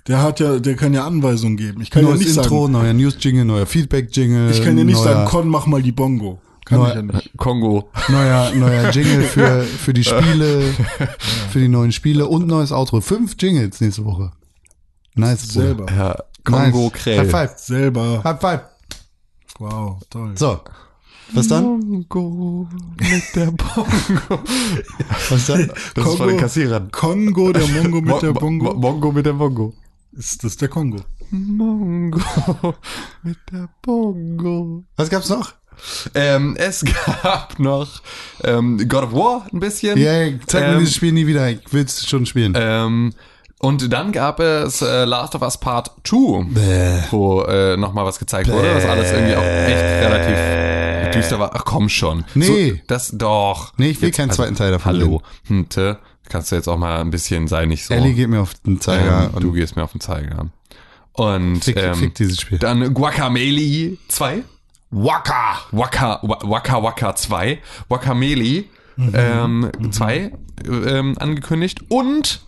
[SPEAKER 3] Der hat ja, der kann ja Anweisungen geben. Ich kann
[SPEAKER 1] Neues
[SPEAKER 3] ja nicht
[SPEAKER 1] Intro,
[SPEAKER 3] sagen,
[SPEAKER 1] neuer News-Jingle, neuer Feedback-Jingle.
[SPEAKER 3] ich kann ja nicht
[SPEAKER 1] neuer,
[SPEAKER 3] sagen, Con, mach mal die Bongo. Kann
[SPEAKER 1] Neu-
[SPEAKER 3] ich ja nicht.
[SPEAKER 2] Kongo.
[SPEAKER 1] Neuer, neuer Jingle für, für die Spiele, für die neuen Spiele und neues Outro. Fünf Jingles nächste Woche. Nice.
[SPEAKER 3] Selber.
[SPEAKER 2] Ja, Kongo
[SPEAKER 1] nice.
[SPEAKER 2] Kräl.
[SPEAKER 1] High five.
[SPEAKER 3] Selber.
[SPEAKER 1] High five.
[SPEAKER 3] Wow, toll.
[SPEAKER 1] So. Was dann?
[SPEAKER 2] Kongo mit der Bongo.
[SPEAKER 1] Was dann?
[SPEAKER 2] Das ist von den Kassierern.
[SPEAKER 3] Kongo, der Mongo mit der Bongo.
[SPEAKER 2] Bongo mit der Bongo.
[SPEAKER 3] Ist das der Kongo?
[SPEAKER 2] Mongo mit der Bongo.
[SPEAKER 1] Was gab's noch?
[SPEAKER 2] Ähm, es gab noch ähm, God of War ein bisschen.
[SPEAKER 1] Ja, zeig mir
[SPEAKER 2] Ähm,
[SPEAKER 1] dieses Spiel nie wieder. Ich will's schon spielen.
[SPEAKER 2] Ähm, und dann gab es äh, Last of Us Part 2,
[SPEAKER 1] Bäh.
[SPEAKER 2] wo äh, nochmal was gezeigt wurde, was alles irgendwie auch echt relativ düster war. Ach komm schon.
[SPEAKER 1] Nee.
[SPEAKER 2] So, das doch.
[SPEAKER 1] Nee, ich will keinen zweiten Teil davon
[SPEAKER 2] Hallo. Hm, kannst du jetzt auch mal ein bisschen, sei nicht so.
[SPEAKER 1] Ellie geht mir auf den Zeiger
[SPEAKER 2] ähm, du gehst mir auf den Zeiger. Und
[SPEAKER 1] fick,
[SPEAKER 2] ähm,
[SPEAKER 1] fick dieses Spiel.
[SPEAKER 2] dann Guacamele 2. Waka. Waka, Wa- Waka Waka 2. Wakameli
[SPEAKER 1] Mhm.
[SPEAKER 2] ähm, 2 ähm, angekündigt. Und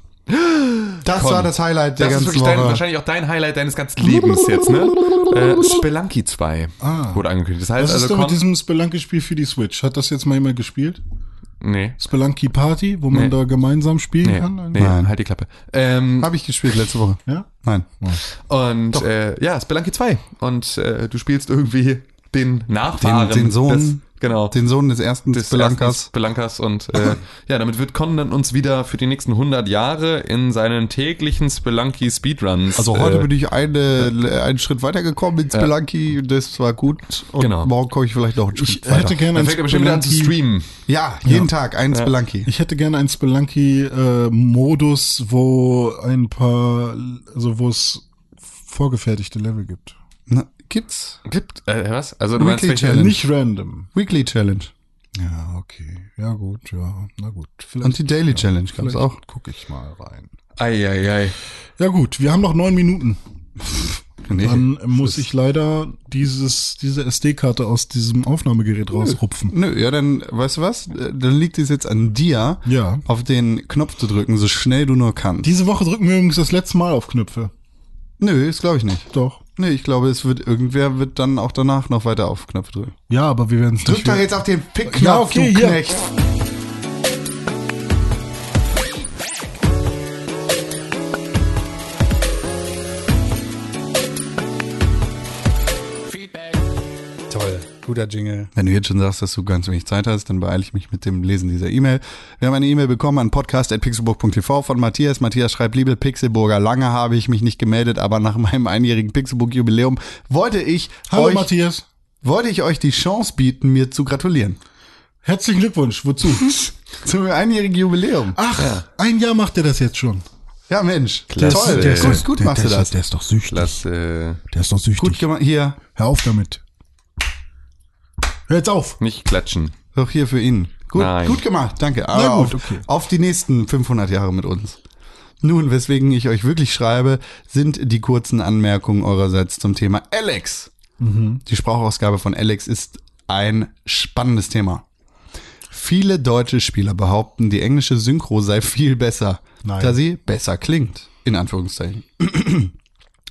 [SPEAKER 1] Das
[SPEAKER 2] Con.
[SPEAKER 1] war das Highlight der
[SPEAKER 2] das ist
[SPEAKER 1] ganzen
[SPEAKER 2] wirklich dein,
[SPEAKER 1] Woche.
[SPEAKER 2] wahrscheinlich auch dein Highlight deines ganzen Lebens jetzt, ne? Äh, Spelunky 2
[SPEAKER 3] Ah.
[SPEAKER 2] wurde angekündigt. Das heißt
[SPEAKER 3] Was ist
[SPEAKER 2] also
[SPEAKER 3] denn mit diesem Spelunky-Spiel für die Switch? Hat das jetzt mal jemand gespielt?
[SPEAKER 2] Nee.
[SPEAKER 3] Spelunky Party, wo man
[SPEAKER 2] Nee.
[SPEAKER 3] da gemeinsam spielen
[SPEAKER 2] Nee,
[SPEAKER 3] kann?
[SPEAKER 2] nee
[SPEAKER 1] Nein.
[SPEAKER 2] halt die Klappe. Ähm,
[SPEAKER 1] Habe ich gespielt letzte Woche.
[SPEAKER 3] Ja?
[SPEAKER 1] Nein.
[SPEAKER 2] und äh, ja, Spelunky 2. Und äh, du spielst irgendwie den Nachfahren.
[SPEAKER 1] Den- den Sohn.
[SPEAKER 2] Des, genau.
[SPEAKER 1] Den Sohn des ersten
[SPEAKER 2] des
[SPEAKER 1] Spelankas.
[SPEAKER 2] ersten Spelankas und äh, ja, damit wird Conan uns wieder für die nächsten 100 Jahre in seinen täglichen Spelunky Speedruns.
[SPEAKER 1] Also heute
[SPEAKER 2] äh,
[SPEAKER 1] bin ich eine, einen Schritt weitergekommen mit Spelunky, das war gut. Und
[SPEAKER 2] Genau.
[SPEAKER 1] morgen komme ich vielleicht noch einen Schritt
[SPEAKER 3] Ich
[SPEAKER 1] weiter.
[SPEAKER 3] hätte gerne
[SPEAKER 2] dann
[SPEAKER 3] ein
[SPEAKER 2] fängt er bestimmt wieder an zu
[SPEAKER 3] Spelunky,
[SPEAKER 2] streamen.
[SPEAKER 1] ja, jeden Tag einen Spelunky.
[SPEAKER 3] ich hätte gerne einen Spelunky-Modus, wo ein paar, also wo es vorgefertigte Level gibt.
[SPEAKER 1] Na, gibt's?
[SPEAKER 2] Gibt, äh, was? Also du meinst
[SPEAKER 1] Weekly
[SPEAKER 2] welche?
[SPEAKER 1] Challenge.
[SPEAKER 3] Nicht random.
[SPEAKER 1] Weekly Challenge.
[SPEAKER 3] Ja, okay. Ja, gut, ja. Na gut. Vielleicht,
[SPEAKER 1] Und die Daily Challenge gab's auch.
[SPEAKER 3] gucke ich mal rein.
[SPEAKER 2] Eieiei.
[SPEAKER 3] Ja gut, wir haben noch neun Minuten.
[SPEAKER 1] Nee.
[SPEAKER 3] Dann muss ich leider dieses, diese SD-Karte aus diesem Aufnahmegerät rausrupfen.
[SPEAKER 1] Nö, ja, dann, weißt du was? Dann liegt es jetzt an dir,
[SPEAKER 3] Ja.
[SPEAKER 1] auf den Knopf zu drücken, so schnell du nur kannst.
[SPEAKER 3] Diese Woche drücken wir übrigens das letzte Mal auf Knöpfe.
[SPEAKER 1] Nö, das glaube ich nicht.
[SPEAKER 3] Doch.
[SPEAKER 1] Nee, ich glaube, es wird, irgendwer wird dann auch danach noch weiter auf Knöpfe drücken.
[SPEAKER 3] Ja, aber wir werden es
[SPEAKER 1] Drück
[SPEAKER 3] nicht.
[SPEAKER 1] doch jetzt auf den Pickknopf,
[SPEAKER 3] Ja, okay,
[SPEAKER 1] du
[SPEAKER 3] hier.
[SPEAKER 1] Knecht. Toll, guter Jingle. Wenn du jetzt schon sagst, dass du ganz wenig Zeit hast, dann beeile ich mich mit dem Lesen dieser E-Mail. Wir haben eine E-Mail bekommen an podcast.pixelburg.tv von Matthias. Matthias schreibt, liebe Pixelburger, lange habe ich mich nicht gemeldet, aber nach meinem einjährigen Pixelburg-Jubiläum wollte ich
[SPEAKER 3] Hallo
[SPEAKER 1] euch,
[SPEAKER 3] Matthias.
[SPEAKER 1] wollte ich euch die Chance bieten, mir zu gratulieren.
[SPEAKER 3] Herzlichen Glückwunsch. Wozu?
[SPEAKER 1] Zum einjährigen Jubiläum.
[SPEAKER 3] Ach, ein Jahr macht er das jetzt schon.
[SPEAKER 1] Ja, Mensch.
[SPEAKER 2] Klasse.
[SPEAKER 1] Toll.
[SPEAKER 2] Der ist-
[SPEAKER 1] gut, gut
[SPEAKER 3] der,
[SPEAKER 1] machst
[SPEAKER 3] der
[SPEAKER 1] du das.
[SPEAKER 3] Ist, der ist doch süchtig.
[SPEAKER 2] Lass, äh,
[SPEAKER 3] Der ist doch süchtig.
[SPEAKER 1] Gut gemacht. Hier,
[SPEAKER 3] Hör auf damit. Hör jetzt auf.
[SPEAKER 2] nicht klatschen.
[SPEAKER 1] doch hier für ihn. Gut,
[SPEAKER 2] Nein.
[SPEAKER 1] gut gemacht, danke. Aber
[SPEAKER 3] Na
[SPEAKER 1] auf,
[SPEAKER 3] gut, okay.
[SPEAKER 1] auf die nächsten 500 Jahre mit uns. Nun, weswegen ich euch wirklich schreibe, sind die kurzen Anmerkungen eurerseits zum Thema Alex. Die Sprachausgabe von Alex ist ein spannendes Thema. Viele deutsche Spieler behaupten, die englische Synchro sei viel besser,
[SPEAKER 3] Nein.
[SPEAKER 1] da sie besser klingt. In Anführungszeichen.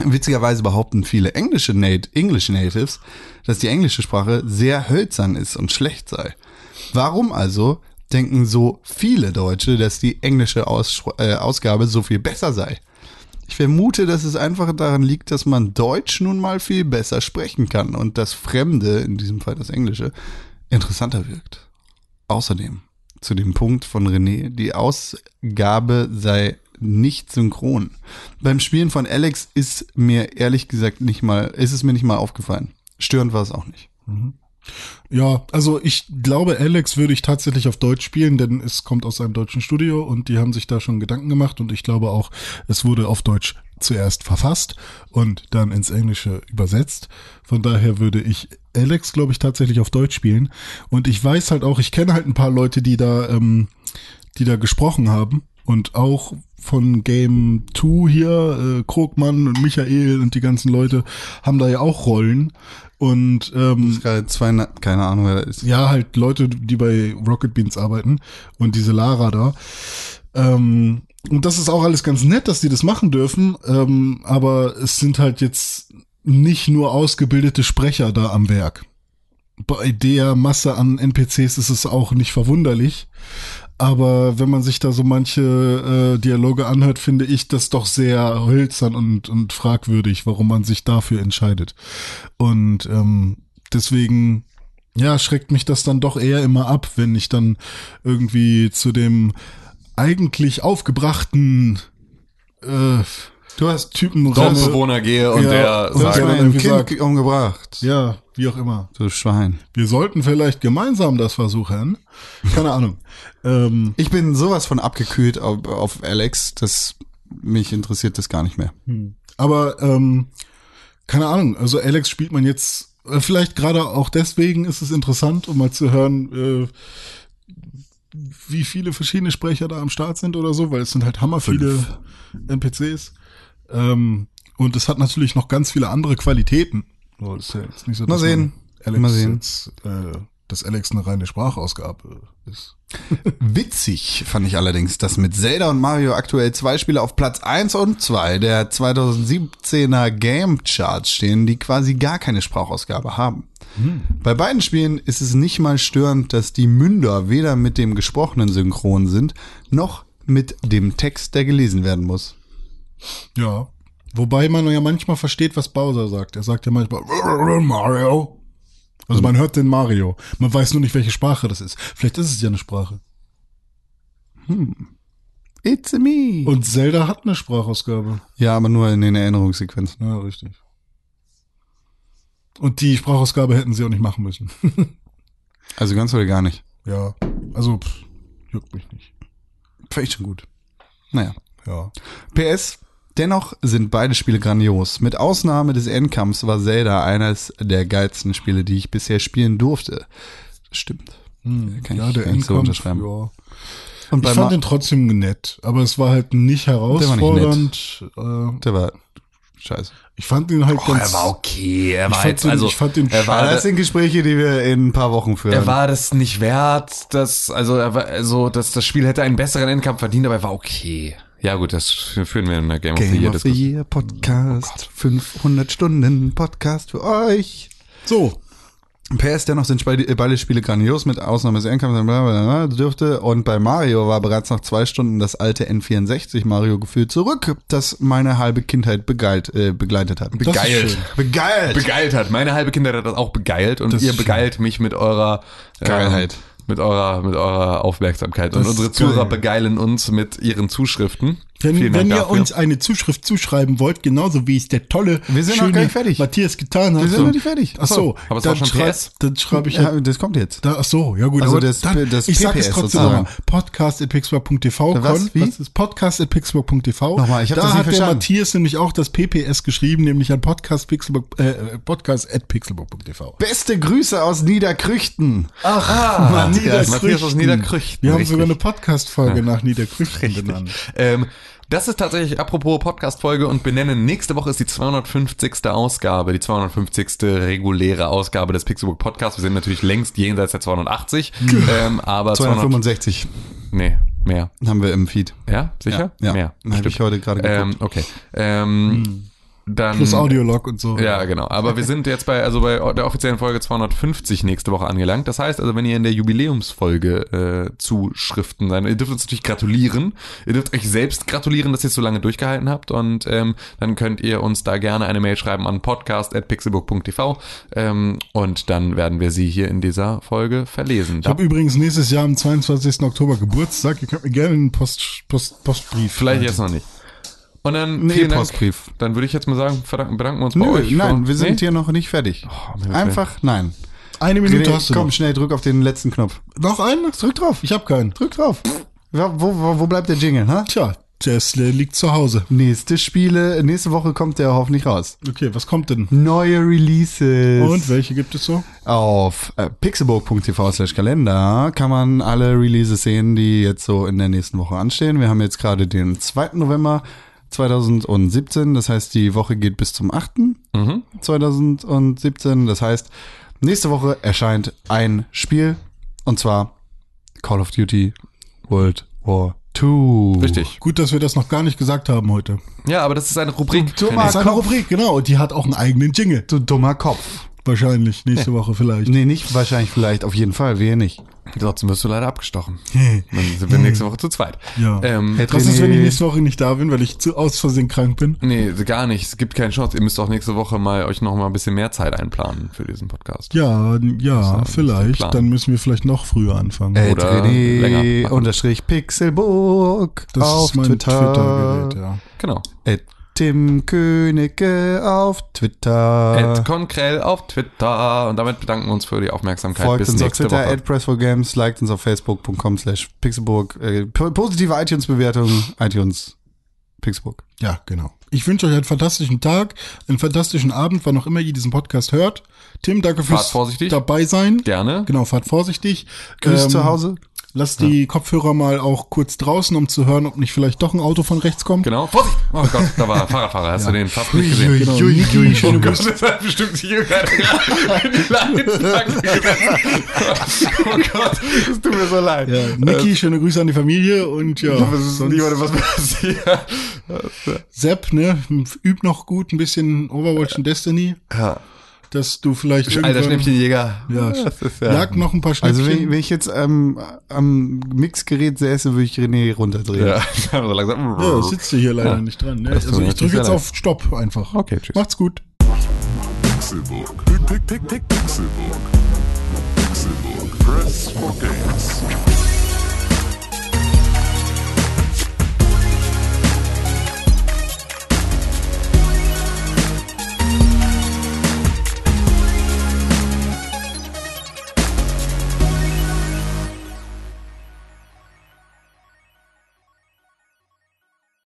[SPEAKER 1] Witzigerweise behaupten viele englische Nat English Natives, dass die englische Sprache sehr hölzern ist und schlecht sei. Warum also denken so viele Deutsche, dass die englische Aus äh, Ausgabe so viel besser sei? Ich vermute, dass es einfach daran liegt, dass man Deutsch nun mal viel besser sprechen kann und das Fremde, in diesem Fall das Englische, interessanter wirkt. Außerdem zu dem Punkt von René, die Ausgabe sei nicht synchron. Beim Spielen von Alex ist mir ehrlich gesagt nicht mal, ist es mir nicht mal aufgefallen. Störend war es auch nicht.
[SPEAKER 3] Ja, also ich glaube, Alex würde ich tatsächlich auf Deutsch spielen, denn es kommt aus einem deutschen Studio und die haben sich da schon Gedanken gemacht und ich glaube auch, es wurde auf Deutsch zuerst verfasst und dann ins Englische übersetzt. Von daher würde ich Alex, glaube ich, tatsächlich auf Deutsch spielen. Und ich weiß halt auch, ich kenne halt ein paar Leute, die da, ähm, die da gesprochen haben und auch von Game 2 hier, äh, Krogmann und Michael und die ganzen Leute haben da ja auch Rollen. Und ähm,
[SPEAKER 1] zwei, keine Ahnung, wer das ist.
[SPEAKER 3] ja, halt Leute, die bei Rocket Beans arbeiten und diese Lara da. Ähm, und das ist auch alles ganz nett, dass die das machen dürfen, ähm, aber es sind halt jetzt nicht nur ausgebildete Sprecher da am Werk. Bei der Masse an NPCs ist es auch nicht verwunderlich. Aber wenn man sich da so manche äh, Dialoge anhört, finde ich das doch sehr hölzern und, und fragwürdig, warum man sich dafür entscheidet. Und ähm, deswegen, ja, schreckt mich das dann doch eher immer ab, wenn ich dann irgendwie zu dem eigentlich aufgebrachten äh,
[SPEAKER 1] Du hast
[SPEAKER 3] Typen.
[SPEAKER 2] Dorfbewohner gehe und
[SPEAKER 3] Ja,
[SPEAKER 2] der
[SPEAKER 3] und
[SPEAKER 2] sagt,
[SPEAKER 1] mein
[SPEAKER 3] irgendwie
[SPEAKER 1] Kind
[SPEAKER 3] sagt-
[SPEAKER 1] umgebracht.
[SPEAKER 3] Ja, wie auch immer.
[SPEAKER 1] Du Schwein.
[SPEAKER 3] Wir sollten vielleicht gemeinsam das versuchen. Keine Ahnung. Ähm,
[SPEAKER 1] Ich bin sowas von abgekühlt auf, auf Alex, dass mich interessiert das gar nicht mehr.
[SPEAKER 3] aber ähm, keine Ahnung. Also Alex spielt man jetzt äh, vielleicht gerade auch deswegen ist es interessant, um mal zu hören, äh, wie viele verschiedene Sprecher da am Start sind oder so, weil es sind halt hammer viele NPCs. Ähm, und es hat natürlich noch ganz viele andere Qualitäten. So, ist ja jetzt nicht so,
[SPEAKER 1] Mal
[SPEAKER 3] dass
[SPEAKER 1] sehen.
[SPEAKER 3] man Alex
[SPEAKER 1] Mal sehen.
[SPEAKER 3] Jetzt, äh, dass Alex eine reine Sprachausgabe ist.
[SPEAKER 1] Witzig fand ich allerdings, dass mit Zelda und Mario aktuell zwei Spiele auf Platz 1 und 2 der 2017er Game Charts stehen, die quasi gar keine Sprachausgabe haben. Bei beiden Spielen ist es nicht mal störend, dass die Münder weder mit dem gesprochenen Synchron sind, noch mit dem Text, der gelesen werden muss.
[SPEAKER 3] Ja. Wobei man ja manchmal versteht, was Bowser sagt. Er sagt ja manchmal Mario. Also man hört den Mario. Man weiß nur nicht, welche Sprache das ist. Vielleicht ist es ja eine Sprache.
[SPEAKER 1] It's me.
[SPEAKER 3] Und Zelda hat eine Sprachausgabe.
[SPEAKER 1] ja, aber nur in den Erinnerungssequenzen.
[SPEAKER 3] Ja, richtig. Und die Sprachausgabe hätten sie auch nicht machen müssen.
[SPEAKER 1] Also ganz oder gar nicht.
[SPEAKER 3] ja. Also, pff, juckt mich nicht.
[SPEAKER 1] Vielleicht schon gut. Naja.
[SPEAKER 3] Ja.
[SPEAKER 1] PS, dennoch sind beide Spiele grandios. Mit Ausnahme des Endkampfs war Zelda eines der geilsten Spiele, die ich bisher spielen durfte. Stimmt. Kann
[SPEAKER 3] ja,
[SPEAKER 1] ich-
[SPEAKER 3] der
[SPEAKER 1] ich so
[SPEAKER 3] Endkampf,
[SPEAKER 1] unterschreiben.
[SPEAKER 3] ja.
[SPEAKER 1] Und
[SPEAKER 3] Ich fand
[SPEAKER 1] Ma-
[SPEAKER 3] den trotzdem nett, aber es war halt nicht herausfordernd. äh,
[SPEAKER 1] der war scheiße.
[SPEAKER 3] ich fand ihn halt
[SPEAKER 2] oh,
[SPEAKER 3] ganz.
[SPEAKER 2] er war okay. Er
[SPEAKER 3] Ich
[SPEAKER 2] war
[SPEAKER 3] fand
[SPEAKER 2] jetzt,
[SPEAKER 3] den-
[SPEAKER 2] also,
[SPEAKER 3] ich fand den
[SPEAKER 2] er war,
[SPEAKER 1] das sind Gespräche, die wir in ein paar Wochen führen.
[SPEAKER 2] er war das nicht wert, dass, also, er war, also, dass das Spiel hätte einen besseren Endkampf verdient, aber er war okay. Ja, gut, das führen wir in der Game, of the
[SPEAKER 1] Game
[SPEAKER 2] Year
[SPEAKER 1] of the. Year Podcast. 500 Stunden Podcast für euch.
[SPEAKER 3] so,
[SPEAKER 1] PS dennoch sind beide beide Spiele grandios, mit Ausnahme des Endkampfs dürfte. Und bei Mario war bereits nach zwei Stunden das alte N64 Mario gefühlt zurück, das meine halbe Kindheit begeilt, äh, begleitet hat.
[SPEAKER 2] Begeilt.
[SPEAKER 1] Begeilt!
[SPEAKER 2] Begeilt hat. Meine halbe Kinder hat das auch begeilt und
[SPEAKER 3] Das
[SPEAKER 2] ihr begeilt mich mit eurer
[SPEAKER 1] Geilheit.
[SPEAKER 2] Ähm, mit eurer, mit eurer Aufmerksamkeit. Und
[SPEAKER 3] Das
[SPEAKER 2] unsere Zuhörer
[SPEAKER 3] geil.
[SPEAKER 2] begeilen uns mit ihren Zuschriften.
[SPEAKER 3] Wenn,
[SPEAKER 2] Vielen
[SPEAKER 3] wenn
[SPEAKER 2] Dank
[SPEAKER 3] ihr
[SPEAKER 2] dafür.
[SPEAKER 3] uns eine Zuschrift zuschreiben wollt, genauso wie es der tolle,
[SPEAKER 1] Wir sind noch gar nicht fertig.
[SPEAKER 3] Matthias getan hat.
[SPEAKER 1] Wir sind
[SPEAKER 3] so-
[SPEAKER 1] noch nicht fertig.
[SPEAKER 3] Ach so,
[SPEAKER 2] Aber es
[SPEAKER 3] dann
[SPEAKER 2] war schon
[SPEAKER 3] schreib-
[SPEAKER 2] PS?
[SPEAKER 3] Dann schreibe ich
[SPEAKER 1] Ja,
[SPEAKER 3] halt,
[SPEAKER 1] das kommt jetzt.
[SPEAKER 3] da, ach so, ja gut.
[SPEAKER 1] Also das-
[SPEAKER 3] dann,
[SPEAKER 1] das
[SPEAKER 3] ich sag es trotzdem nochmal. Podcast at pixburg.tv.
[SPEAKER 1] Was? Wie?
[SPEAKER 3] Was ist Podcast at pixburg.tv.
[SPEAKER 1] Nochmal, ich hab
[SPEAKER 3] da
[SPEAKER 1] das nicht
[SPEAKER 3] hat der
[SPEAKER 1] verstanden.
[SPEAKER 3] Matthias nämlich auch das PPS geschrieben, nämlich an podcast, pixelburg, äh, podcast at pixelburg.tv.
[SPEAKER 1] Beste Grüße aus Niederkrüchten.
[SPEAKER 3] Ach,
[SPEAKER 2] Matthias, Matthias aus Niederkrüchten,
[SPEAKER 3] Wir haben sogar eine Podcast-Folge nach Niederkrüchten genannt.
[SPEAKER 2] Ähm, das ist tatsächlich, apropos Podcast-Folge und benennen, nächste Woche ist die 250. Ausgabe, die 250. reguläre Ausgabe des Pixelbook Podcasts. Wir sind natürlich längst jenseits der 280, ähm, aber 200,
[SPEAKER 1] 265
[SPEAKER 2] nee, mehr.
[SPEAKER 1] haben wir im Feed.
[SPEAKER 2] Ja, sicher?
[SPEAKER 1] Ja,
[SPEAKER 2] Mehr.
[SPEAKER 1] Habe ich heute gerade geguckt.
[SPEAKER 2] Ähm, okay. Ähm, dann
[SPEAKER 3] Plus Audiolog und so.
[SPEAKER 2] Ja, genau. Aber wir sind jetzt bei, also bei der offiziellen Folge 250 nächste Woche angelangt. Das heißt also, wenn ihr in der Jubiläumsfolge äh, Zuschriften sein, ihr dürft uns natürlich gratulieren. Ihr dürft euch selbst gratulieren, dass ihr es so lange durchgehalten habt. Und ähm, dann könnt ihr uns da gerne eine Mail schreiben an podcast.pixelbook.tv ähm, und dann werden wir sie hier in dieser Folge verlesen.
[SPEAKER 3] Ich habe übrigens nächstes Jahr am 22. Oktober Geburtstag. Ihr könnt mir gerne einen Post, Post, Postbrief.
[SPEAKER 2] Vielleicht jetzt noch nicht. Und dann
[SPEAKER 1] Nee,
[SPEAKER 2] vielen Dank.
[SPEAKER 1] Postbrief.
[SPEAKER 2] Dann würde ich jetzt mal sagen, verdanken, bedanken wir uns bei
[SPEAKER 1] Nö,
[SPEAKER 2] euch.
[SPEAKER 1] nein, wir sind
[SPEAKER 2] Nee?
[SPEAKER 1] hier noch nicht fertig.
[SPEAKER 2] Oh,
[SPEAKER 1] Einfach, nein.
[SPEAKER 3] Eine Minute
[SPEAKER 1] René,
[SPEAKER 3] hast du
[SPEAKER 1] komm,
[SPEAKER 3] noch.
[SPEAKER 1] schnell, drück auf den letzten Knopf.
[SPEAKER 3] Noch einen?
[SPEAKER 1] Drück drauf.
[SPEAKER 3] Ich habe keinen.
[SPEAKER 1] Drück drauf. Wo, wo, wo bleibt der Jingle, ha?
[SPEAKER 3] Tja, ist, der liegt zu Hause.
[SPEAKER 1] Nächste Spiele, nächste Woche kommt der hoffentlich raus.
[SPEAKER 3] Okay, was kommt denn?
[SPEAKER 1] Neue Releases.
[SPEAKER 3] Und welche gibt es so?
[SPEAKER 1] Auf äh, pixelburg.tv slash Kalender kann man alle Releases sehen, die jetzt so in der nächsten Woche anstehen. Wir haben jetzt gerade den 2. November 2017, das heißt, die Woche geht bis zum 8.
[SPEAKER 2] Mhm.
[SPEAKER 1] 2017. Das heißt, nächste Woche erscheint ein Spiel und zwar Call of Duty World War II.
[SPEAKER 2] Richtig.
[SPEAKER 3] Gut, dass wir das noch gar nicht gesagt haben heute.
[SPEAKER 2] Ja, aber das ist eine Rubrik.
[SPEAKER 1] Du- du
[SPEAKER 2] René.
[SPEAKER 1] mal-
[SPEAKER 3] Das ist eine Rubrik, genau. Und die hat auch einen eigenen Jingle.
[SPEAKER 1] Du dummer Kopf.
[SPEAKER 3] Wahrscheinlich nächste Woche vielleicht.
[SPEAKER 1] Nee, nicht wahrscheinlich vielleicht, auf jeden Fall, wir nicht.
[SPEAKER 2] Trotzdem wirst du leider abgestochen. Dann sind wir nächste Woche zu zweit.
[SPEAKER 3] Ja.
[SPEAKER 2] Ähm,
[SPEAKER 1] Hey,
[SPEAKER 3] Was ist, wenn ich nächste Woche nicht da bin, weil ich zu aus Versehen krank bin?
[SPEAKER 2] nee, gar nicht. Es gibt keine Chance. Ihr müsst auch nächste Woche mal euch noch mal ein bisschen mehr Zeit einplanen für diesen Podcast.
[SPEAKER 3] Ja, ja, vielleicht. Dann müssen wir vielleicht noch früher anfangen.
[SPEAKER 1] Ed
[SPEAKER 2] Oder länger
[SPEAKER 1] unterstrich Pixelburg
[SPEAKER 3] das
[SPEAKER 1] auf
[SPEAKER 3] ist mein
[SPEAKER 1] Twitter.
[SPEAKER 3] Twitter-Gerät, ja.
[SPEAKER 2] Genau.
[SPEAKER 1] Ed Tim Königke auf Twitter.
[SPEAKER 2] Ed Konkrell auf Twitter. Und damit bedanken wir uns für die Aufmerksamkeit.
[SPEAKER 1] Folgt
[SPEAKER 2] Bis
[SPEAKER 1] uns auf
[SPEAKER 2] nächste
[SPEAKER 1] Twitter,
[SPEAKER 2] Woche.
[SPEAKER 1] at Press4Games, liked uns auf facebook.com slash pixelburg. Äh, po- positive iTunes-Bewertung, iTunes Pixelburg.
[SPEAKER 3] Ja, genau. Ich wünsche euch einen fantastischen Tag, einen fantastischen Abend, wann auch immer ihr diesen Podcast hört. Tim, danke fürs
[SPEAKER 2] vorsichtig.
[SPEAKER 3] dabei sein.
[SPEAKER 2] Gerne.
[SPEAKER 3] Genau, fahrt vorsichtig.
[SPEAKER 1] Grüß
[SPEAKER 3] Ähm,
[SPEAKER 1] zu Hause.
[SPEAKER 3] Lasst die Kopfhörer mal auch kurz draußen, um zu hören, ob nicht vielleicht doch ein Auto von rechts kommt.
[SPEAKER 2] Genau. Vorsicht! Oh Gott, da war ein Fahrradfahrer. Hast du den fast nicht gesehen?
[SPEAKER 3] Genau,
[SPEAKER 1] ui,
[SPEAKER 3] Niki,
[SPEAKER 1] ui,
[SPEAKER 3] schöne
[SPEAKER 2] Oh Gott,
[SPEAKER 3] Grüße.
[SPEAKER 2] das hat bestimmt sich gerade in die Leitplanke gesetzt. Oh Gott, das tut mir so leid.
[SPEAKER 3] Ja, Niki, schöne Grüße an die Familie und ja,
[SPEAKER 2] Was ist niemandem was passiert?
[SPEAKER 3] Sepp, ne, üb noch gut ein bisschen Overwatch und Destiny,
[SPEAKER 2] Ja.
[SPEAKER 3] Dass du vielleicht
[SPEAKER 2] Alter
[SPEAKER 3] irgendwann-
[SPEAKER 2] Schnäppchenjäger.
[SPEAKER 3] Ja,
[SPEAKER 2] das ist ja.
[SPEAKER 3] jag noch ein paar Schnäppchen.
[SPEAKER 1] Also wenn, wenn ich jetzt ähm, am Mixgerät säße, würde ich René runterdrehen.
[SPEAKER 2] Ja, so langsam.
[SPEAKER 3] ja, sitzt du hier leider
[SPEAKER 2] Ja.
[SPEAKER 3] nicht dran. Ne? Also ich drücke jetzt auf Stopp einfach.
[SPEAKER 2] Okay, tschüss.
[SPEAKER 3] Macht's gut.
[SPEAKER 4] Pick, Pixelbook. Pixelbook. Press for games.